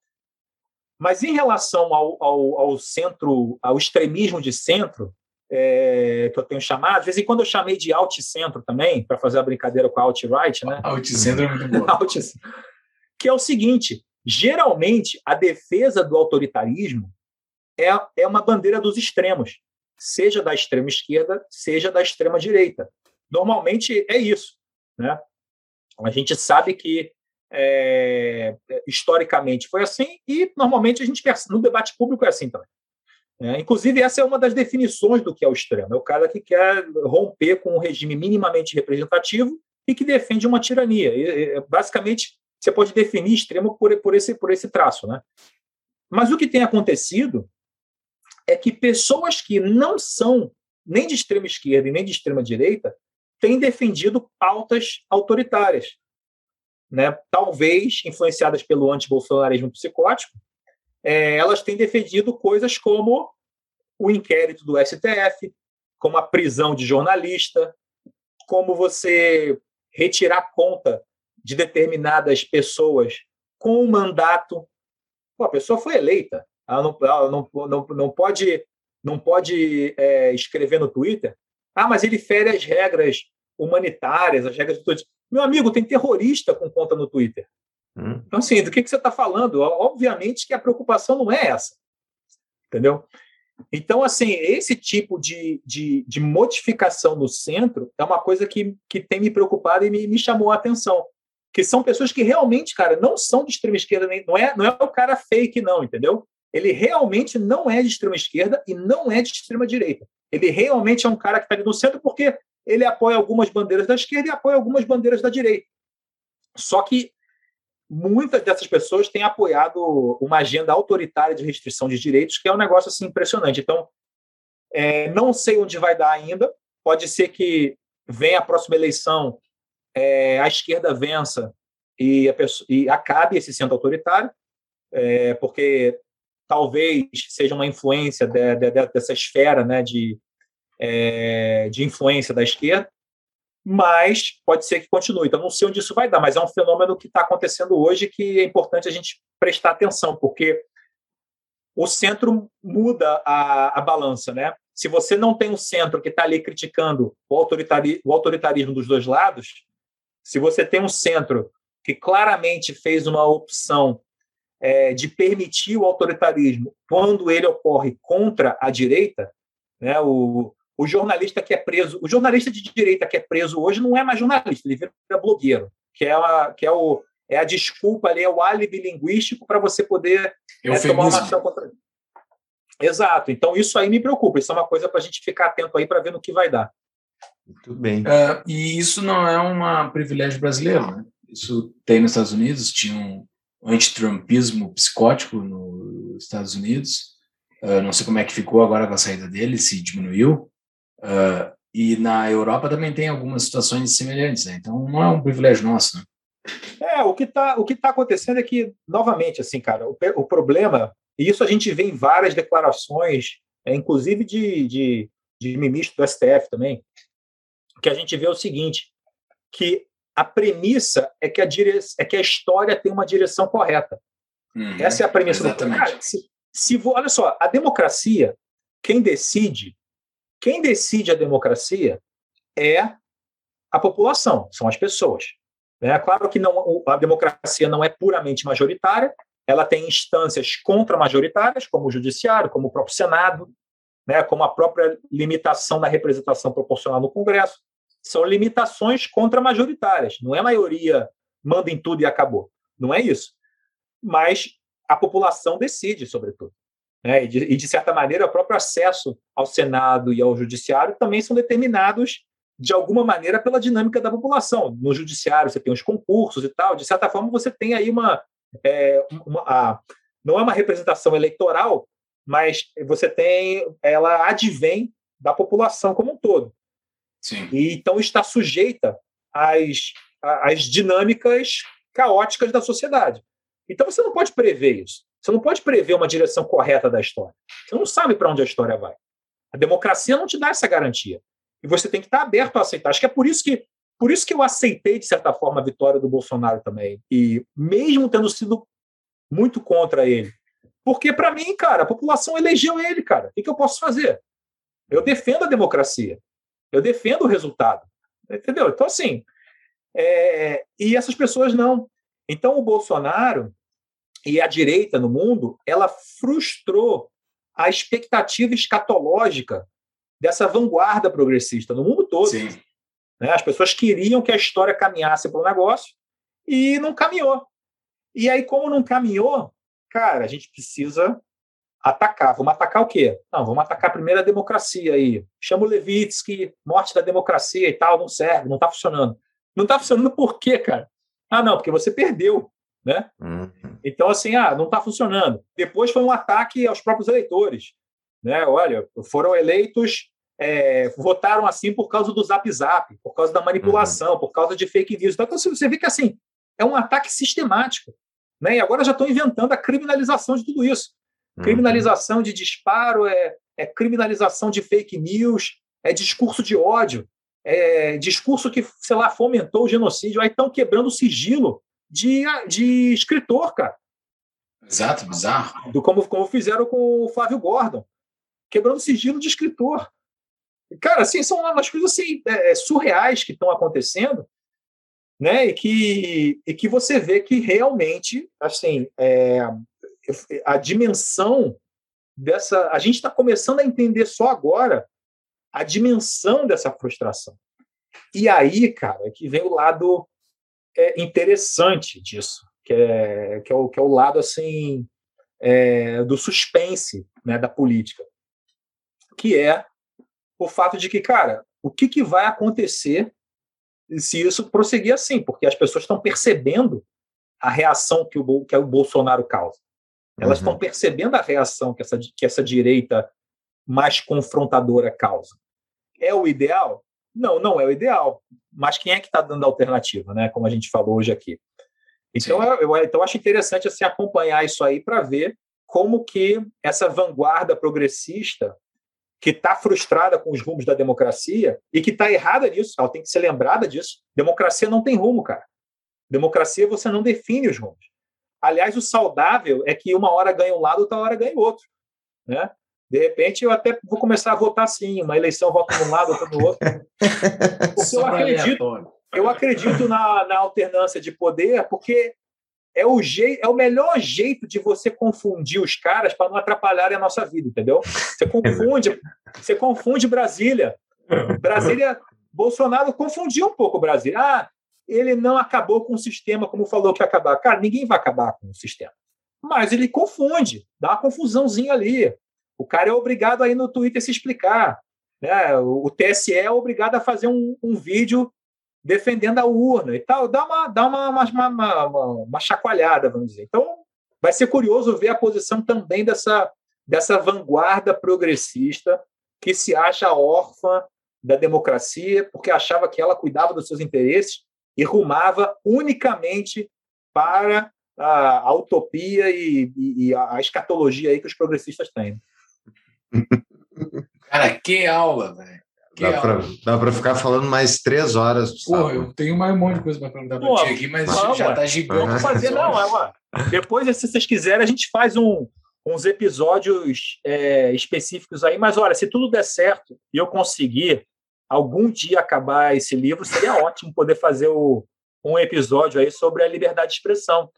Speaker 3: Mas em relação ao, ao, ao centro, ao extremismo de centro, é, que eu tenho chamado, de vez em quando eu chamei de alt-centro também, para fazer a brincadeira com a alt-right, né?
Speaker 1: Alt-centro é muito bom.
Speaker 3: que é o seguinte: geralmente a defesa do autoritarismo é, é uma bandeira dos extremos, seja da extrema esquerda, seja da extrema direita. Normalmente é isso. Né? A gente sabe que é, historicamente foi assim e normalmente a gente no debate público é assim também. É, inclusive, essa é uma das definições do que é o extremo. É o cara que quer romper com um regime minimamente representativo e que defende uma tirania. E, basicamente, você pode definir extremo por, por, esse, por esse traço. Né? Mas o que tem acontecido é que pessoas que não são nem de extrema esquerda e nem de extrema direita têm defendido pautas autoritárias né, talvez influenciadas pelo antibolsonarismo psicótico, é, elas têm defendido coisas como o inquérito do STF, como a prisão de jornalista, como você retirar conta de determinadas pessoas com o mandato. Pô, a pessoa foi eleita, ela não, ela não, não, não pode, não pode é, escrever no Twitter. Ah, mas ele fere as regras humanitárias, as regras meu amigo, tem terrorista com conta no Twitter. Hum. Então, assim, do que, que você está falando? Obviamente que a preocupação não é essa. Entendeu? Então, assim, esse tipo de, de, de modificação no centro é uma coisa que, que tem me preocupado e me, me chamou a atenção. Que são pessoas que realmente, cara, não são de extrema esquerda, nem, não, é, não é o cara fake, não, entendeu? Ele realmente não é de extrema esquerda e não é de extrema direita. Ele realmente é um cara que está ali no centro porque ele apoia algumas bandeiras da esquerda e apoia algumas bandeiras da direita. Só que muitas dessas pessoas têm apoiado uma agenda autoritária de restrição de direitos, que é um negócio assim impressionante. Então, é, não sei onde vai dar ainda. Pode ser que venha a próxima eleição, é, a esquerda vença e, pessoa, e, acabe esse centro autoritário, é, porque talvez seja uma influência de, de, de, dessa esfera né, de, é, de influência da esquerda, mas pode ser que continue. Então, não sei onde isso vai dar, mas é um fenômeno que está acontecendo hoje que é importante a gente prestar atenção, porque o centro muda a, a balança, né? Se você não tem um centro que está ali criticando o, autoritari o autoritarismo dos dois lados, se você tem um centro que claramente fez uma opção é, de permitir o autoritarismo quando ele ocorre contra a direita, né? O, o jornalista que é preso, o jornalista de direita que é preso hoje não é mais jornalista, ele vira blogueiro, que é a, que é o, é a desculpa ali, é o álibi linguístico para você poder é, tomar uma ação contra ele. Exato. Então, isso aí me preocupa. Isso é uma coisa para a gente ficar atento aí para ver no que vai dar.
Speaker 2: Muito bem.
Speaker 1: Uh, e isso não é um privilégio brasileiro, né? Isso tem nos Estados Unidos, tinha um antitrumpismo psicótico nos Estados Unidos. Uh, não sei como é que ficou agora com a saída dele, se diminuiu. Uh, E na Europa também tem algumas situações semelhantes, né? então não é um privilégio nosso. Né?
Speaker 3: É, o que está tá acontecendo é que, novamente, assim, cara, o, o problema, e isso a gente vê em várias declarações, é, inclusive de, de, de ministro do STF também, que a gente vê o seguinte, que a premissa é que a, dire... é que a história tem uma direção correta. Uhum, Essa é a premissa
Speaker 1: exatamente. do cara,
Speaker 3: se, se, Olha só, a democracia, quem decide, quem decide a democracia é a população, são as pessoas. É claro que não, a democracia não é puramente majoritária, ela tem instâncias contra-majoritárias, como o judiciário, como o próprio Senado, né, como a própria limitação da representação proporcional no Congresso. São limitações contra-majoritárias, não é maioria manda em tudo e acabou. Não é isso. Mas a população decide, sobretudo. Né? E, de, e, de, certa maneira, o próprio acesso ao Senado e ao Judiciário também são determinados, de alguma maneira, pela dinâmica da população. No Judiciário, você tem os concursos e tal. De certa forma, você tem aí uma. É, uma a, não é uma representação eleitoral, mas você tem. Ela advém da população como um todo.
Speaker 1: Sim.
Speaker 3: E então está sujeita às, às dinâmicas caóticas da sociedade. Então você não pode prever isso. Você não pode prever uma direção correta da história. Você não sabe para onde a história vai. A democracia não te dá essa garantia. E você tem que estar aberto a aceitar. Acho que é por isso que por isso que eu aceitei, de certa forma, a vitória do Bolsonaro também. E mesmo tendo sido muito contra ele. Porque, para mim, cara, a população elegeu ele, cara. O que, que eu posso fazer? Eu defendo a democracia. Eu defendo o resultado. Entendeu? Então, assim. É... E essas pessoas não. Então, o Bolsonaro e a direita no mundo, ela frustrou a expectativa escatológica dessa vanguarda progressista no mundo todo. Né? As pessoas queriam que a história caminhasse para o negócio e não caminhou. E aí, como não caminhou, cara, a gente precisa atacar. Vamos atacar o quê? Não, vamos atacar primeiro a democracia aí. Chama o Levitsky, morte da democracia e tal, não serve, não está funcionando. Não está funcionando por quê, cara? Ah, não, porque você perdeu, né? Uhum. Então, assim, ah, não está funcionando. Depois foi um ataque aos próprios eleitores, né? Olha, foram eleitos, é, votaram assim por causa do Zap Zap, por causa da manipulação, uhum. por causa de fake news. Então, você vê que, assim, é um ataque sistemático, né? E agora já estão inventando a criminalização de tudo isso. Uhum. Criminalização de disparo, é, é criminalização de fake news, é discurso de ódio, é discurso que, sei lá, fomentou o genocídio. Aí estão quebrando o sigilo de, de escritor, cara.
Speaker 1: Exato, bizarro.
Speaker 3: Do, como, como fizeram com o Flávio Gordon. Quebrando sigilo de escritor. Cara, assim, são umas coisas assim, é, é, surreais que estão acontecendo, né? E que, e que você vê que realmente, assim, é, a dimensão dessa. A gente está começando a entender só agora a dimensão dessa frustração. E aí, cara, que vem o lado é, interessante disso, que é, que, é o, que é o lado assim é, do suspense né, da política, que é o fato de que, cara, o que, que vai acontecer se isso prosseguir assim? Porque as pessoas estão percebendo a reação que o, que o Bolsonaro causa. Elas uhum. estão percebendo a reação que essa, que essa direita mais confrontadora causa. É o ideal? Não, não é o ideal. Mas quem é que está dando a alternativa, né? Como a gente falou hoje aqui. Então, eu, eu, então acho interessante assim, acompanhar isso aí para ver como que essa vanguarda progressista que está frustrada com os rumos da democracia e que está errada nisso, ela tem que ser lembrada disso. Democracia não tem rumo, cara. Democracia você não define os rumos. Aliás, o saudável é que uma hora ganha um lado, outra hora ganha outro. Né? De repente, eu até vou começar a votar assim, uma eleição voto de um lado, outra do outro. Porque eu acredito, eu acredito na, na alternância de poder, porque é o, jeito, é o melhor jeito de você confundir os caras para não atrapalharem a nossa vida, entendeu? Você confunde, você confunde Brasília. Brasília, Bolsonaro confundiu um pouco Brasília. Ah, ele não acabou com o sistema como falou que ia acabar. Cara, ninguém vai acabar com o sistema. Mas ele confunde, dá uma confusãozinha ali. O cara é obrigado aí no Twitter se explicar. Né? O TSE é obrigado a fazer um, um vídeo defendendo a urna e tal. Dá uma, dá uma, uma, uma, uma, chacoalhada, vamos dizer. Então, vai ser curioso ver a posição também dessa, dessa vanguarda progressista que se acha órfã da democracia porque achava que ela cuidava dos seus interesses e rumava unicamente para a, a utopia e, e, e, a escatologia aí que os progressistas têm.
Speaker 1: Cara, que aula, velho.
Speaker 2: Dá para ficar falando mais três horas.
Speaker 1: Pô, eu tenho mais um monte de coisa para perguntar para ti aqui, mas vamos, já tá gigante. Vamos
Speaker 3: fazer, não, é, Depois, se vocês quiserem, a gente faz um, uns episódios é, específicos aí. Mas olha, se tudo der certo e eu conseguir algum dia acabar esse livro, seria ótimo poder fazer o, um episódio aí sobre a liberdade de expressão.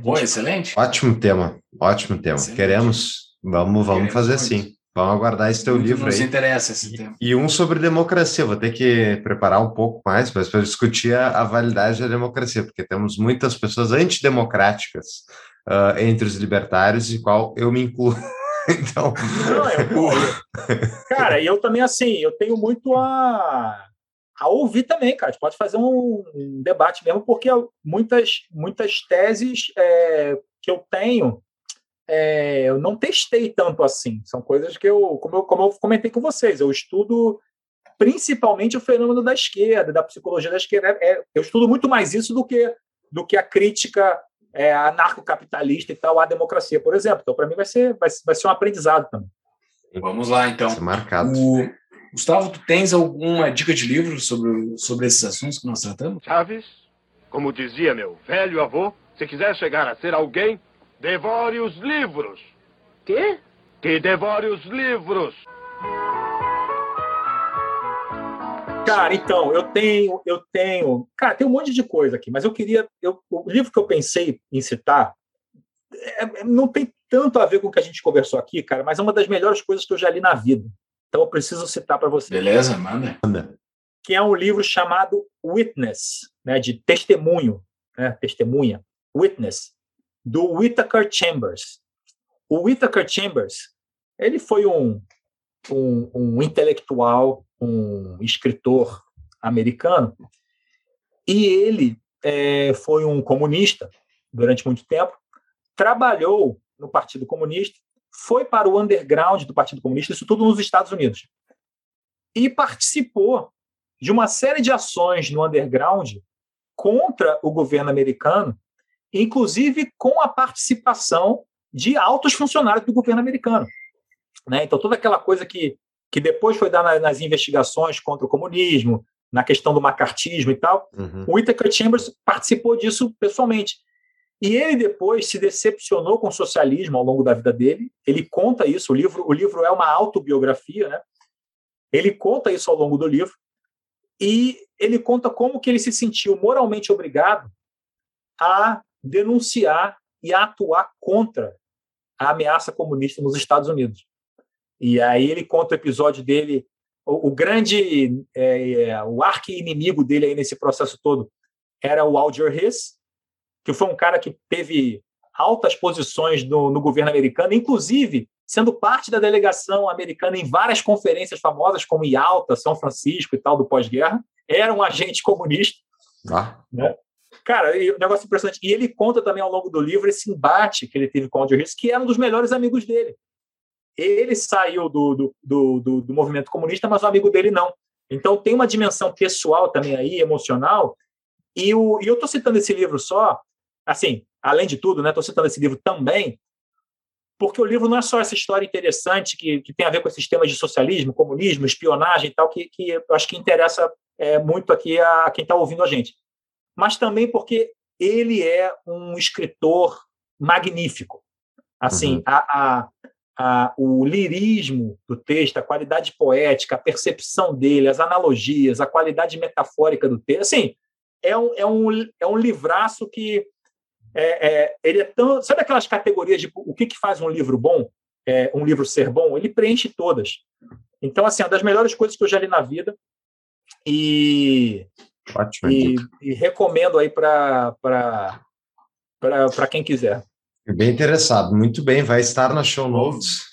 Speaker 1: Bom, excelente.
Speaker 2: Ótimo tema, ótimo tema. Excelente. Queremos, vamos, vamos Queremos fazer muito. sim. Vamos aguardar esse teu
Speaker 1: muito
Speaker 2: livro
Speaker 1: nos
Speaker 2: aí.
Speaker 1: interessa esse tema.
Speaker 2: E um sobre democracia. Vou ter que preparar um pouco mais, mas para discutir a, a, validade da democracia, porque temos muitas pessoas antidemocráticas uh, entre os libertários, e qual eu me incluo. então,
Speaker 3: não, eu, cara, eu também assim, eu tenho muito a a ouvir também, cara. A gente pode fazer um, um debate mesmo, porque muitas, muitas teses é, que eu tenho, é, eu não testei tanto assim. São coisas que eu como, eu, como eu comentei com vocês, eu estudo principalmente o fenômeno da esquerda, da psicologia da esquerda. É, eu estudo muito mais isso do que, do que a crítica é, anarcocapitalista e tal à democracia, por exemplo. Então, para mim, vai ser, vai, vai ser um aprendizado também.
Speaker 1: Vamos lá, então.
Speaker 2: marcado.
Speaker 1: O, Gustavo, tu tens alguma dica de livro sobre, sobre esses assuntos que nós tratamos?
Speaker 6: Chaves, como dizia meu velho avô, se quiser chegar a ser alguém, devore os livros.
Speaker 5: Quê?
Speaker 6: Que devore os livros.
Speaker 3: Cara, então, eu tenho, eu tenho. Cara, tem um monte de coisa aqui, mas eu queria. Eu, o livro que eu pensei em citar é, é não tem tanto a ver com o que a gente conversou aqui, cara, mas é uma das melhores coisas que eu já li na vida. Então eu preciso citar para você.
Speaker 1: Beleza, manda.
Speaker 3: Que é um livro chamado Witness, né, de testemunho, né, testemunha, Witness, do Whittaker Chambers. O Whittaker Chambers, ele foi um, um, um intelectual, um escritor americano, e ele é, foi um comunista durante muito tempo, trabalhou no Partido Comunista foi para o underground do Partido Comunista, isso tudo nos Estados Unidos, e participou de uma série de ações no underground contra o governo americano, inclusive com a participação de altos funcionários do governo americano. Né? Então, toda aquela coisa que, que depois foi dada nas investigações contra o comunismo, na questão do macartismo e tal, uhum. o Whittaker Chambers participou disso pessoalmente. E ele depois se decepcionou com o socialismo ao longo da vida dele. Ele conta isso, o livro, o livro é uma autobiografia, né? Ele conta isso ao longo do livro e ele conta como que ele se sentiu moralmente obrigado a denunciar e atuar contra a ameaça comunista nos Estados Unidos. E aí ele conta o episódio dele, o, o grande, é, é, o arqui-inimigo dele aí nesse processo todo era o Alger Hiss, que foi um cara que teve altas posições no, no governo americano, inclusive sendo parte da delegação americana em várias conferências famosas, como Yalta, São Francisco e tal, do pós-guerra, era um agente comunista. Ah. Né? Cara, um negócio impressionante. E ele conta também ao longo do livro esse embate que ele teve com o Hiss, que era um dos melhores amigos dele. Ele saiu do, do, do, do, do movimento comunista, mas o amigo dele não. Então tem uma dimensão pessoal também aí, emocional. E, o, e eu estou citando esse livro só assim, além de tudo, né, estou citando esse livro também, porque o livro não é só essa história interessante que, que tem a ver com esses temas de socialismo, comunismo, espionagem e tal, que, que eu acho que interessa é, muito aqui a, a quem está ouvindo a gente, mas também porque ele é um escritor magnífico. Assim, uhum. a, a, a, o lirismo do texto, a qualidade poética, a percepção dele, as analogias, a qualidade metafórica do texto, assim, é um, é um, é um livraço que é, é, ele é tão. Sabe aquelas categorias de o que, que faz um livro bom? É, um livro ser bom? Ele preenche todas. Então, assim, é uma das melhores coisas que eu já li na vida. E,
Speaker 2: Ótimo,
Speaker 3: e, e recomendo aí para quem quiser.
Speaker 2: Bem interessado, muito bem, vai estar na show notes.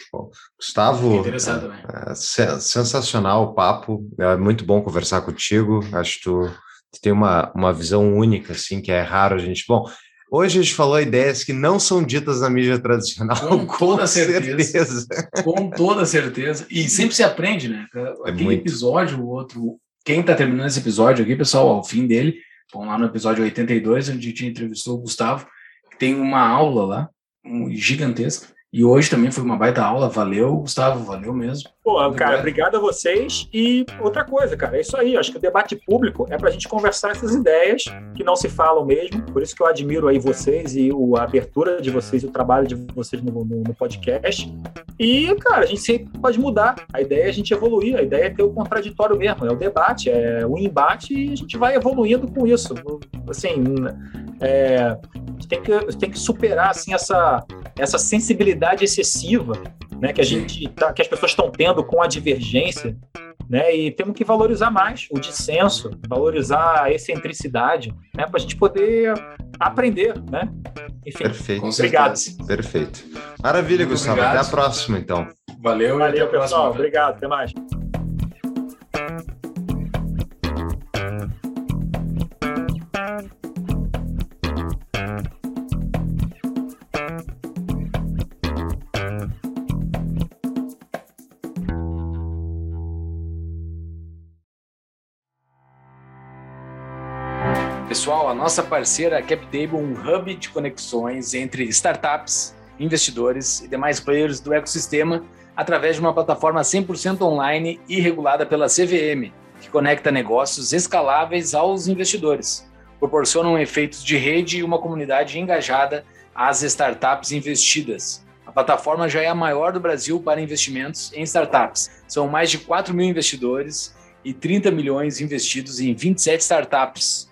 Speaker 2: Gustavo,
Speaker 1: é,
Speaker 2: é, sensacional o papo, é muito bom conversar contigo. Acho que tu, tu tem uma, uma visão única, assim, que é raro a gente. Bom, Hoje a gente falou ideias que não são ditas na mídia tradicional.
Speaker 1: Com, com toda certeza. certeza. Com toda certeza. E sempre se aprende, né? É Aquele muito. episódio, o outro. Quem está terminando esse episódio aqui, pessoal, ao fim dele, vão lá no episódio 82, onde a gente entrevistou o Gustavo, tem uma aula lá, um, gigantesca, e hoje também foi uma baita aula. Valeu, Gustavo, valeu mesmo.
Speaker 3: Pô, cara, obrigado a vocês. E outra coisa, cara, é isso aí. Acho que o debate público é para a gente conversar essas ideias que não se falam mesmo. Por isso que eu admiro aí vocês e a abertura de vocês, o trabalho de vocês no, no, no podcast. E, cara, a gente sempre pode mudar. A ideia é a gente evoluir. A ideia é ter o contraditório mesmo. É o debate, é o embate e a gente vai evoluindo com isso. Assim, é, tem que, tem que superar assim, essa, essa sensibilidade excessiva né, que a gente tá, que as pessoas estão tendo com a divergência, né, e temos que valorizar mais o dissenso, valorizar a excentricidade, né, para a gente poder aprender, né?
Speaker 2: Enfim, Perfeito. obrigado. Perfeito. Maravilha, Muito Gustavo. Obrigado. Até a próxima, então.
Speaker 3: Valeu, Valeu pessoal. Próxima. Obrigado. Até mais.
Speaker 1: Nossa parceira CapTable, um hub de conexões entre startups, investidores e demais players do ecossistema através de uma plataforma 100% online e regulada pela CVM, que conecta negócios escaláveis aos investidores. Proporcionam efeitos de rede e uma comunidade engajada às startups investidas. A plataforma já é a maior do Brasil para investimentos em startups. São mais de 4 mil investidores e 30 milhões investidos em 27 startups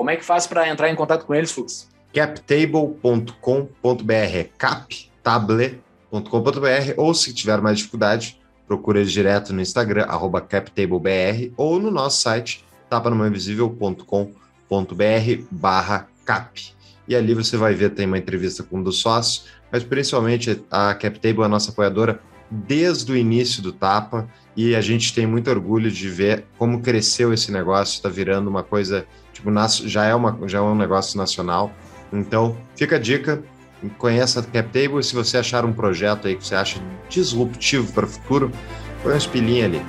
Speaker 1: como é que faz para entrar em contato com eles, Fux?
Speaker 2: captable.com.br, captable.com.br, ou se tiver mais dificuldade, procure eles direto no Instagram, arroba captablebr, ou no nosso site, tapanumainvisível.com.br barra cap. E ali você vai ver, tem uma entrevista com um dos sócios, mas principalmente a CapTable é a nossa apoiadora desde o início do Tapa, e a gente tem muito orgulho de ver como cresceu esse negócio, está virando uma coisa tipo, já é, uma, já é um negócio nacional. Então, fica a dica, conheça a CapTable se você achar um projeto aí que você acha disruptivo para o futuro, põe uma espilinha ali.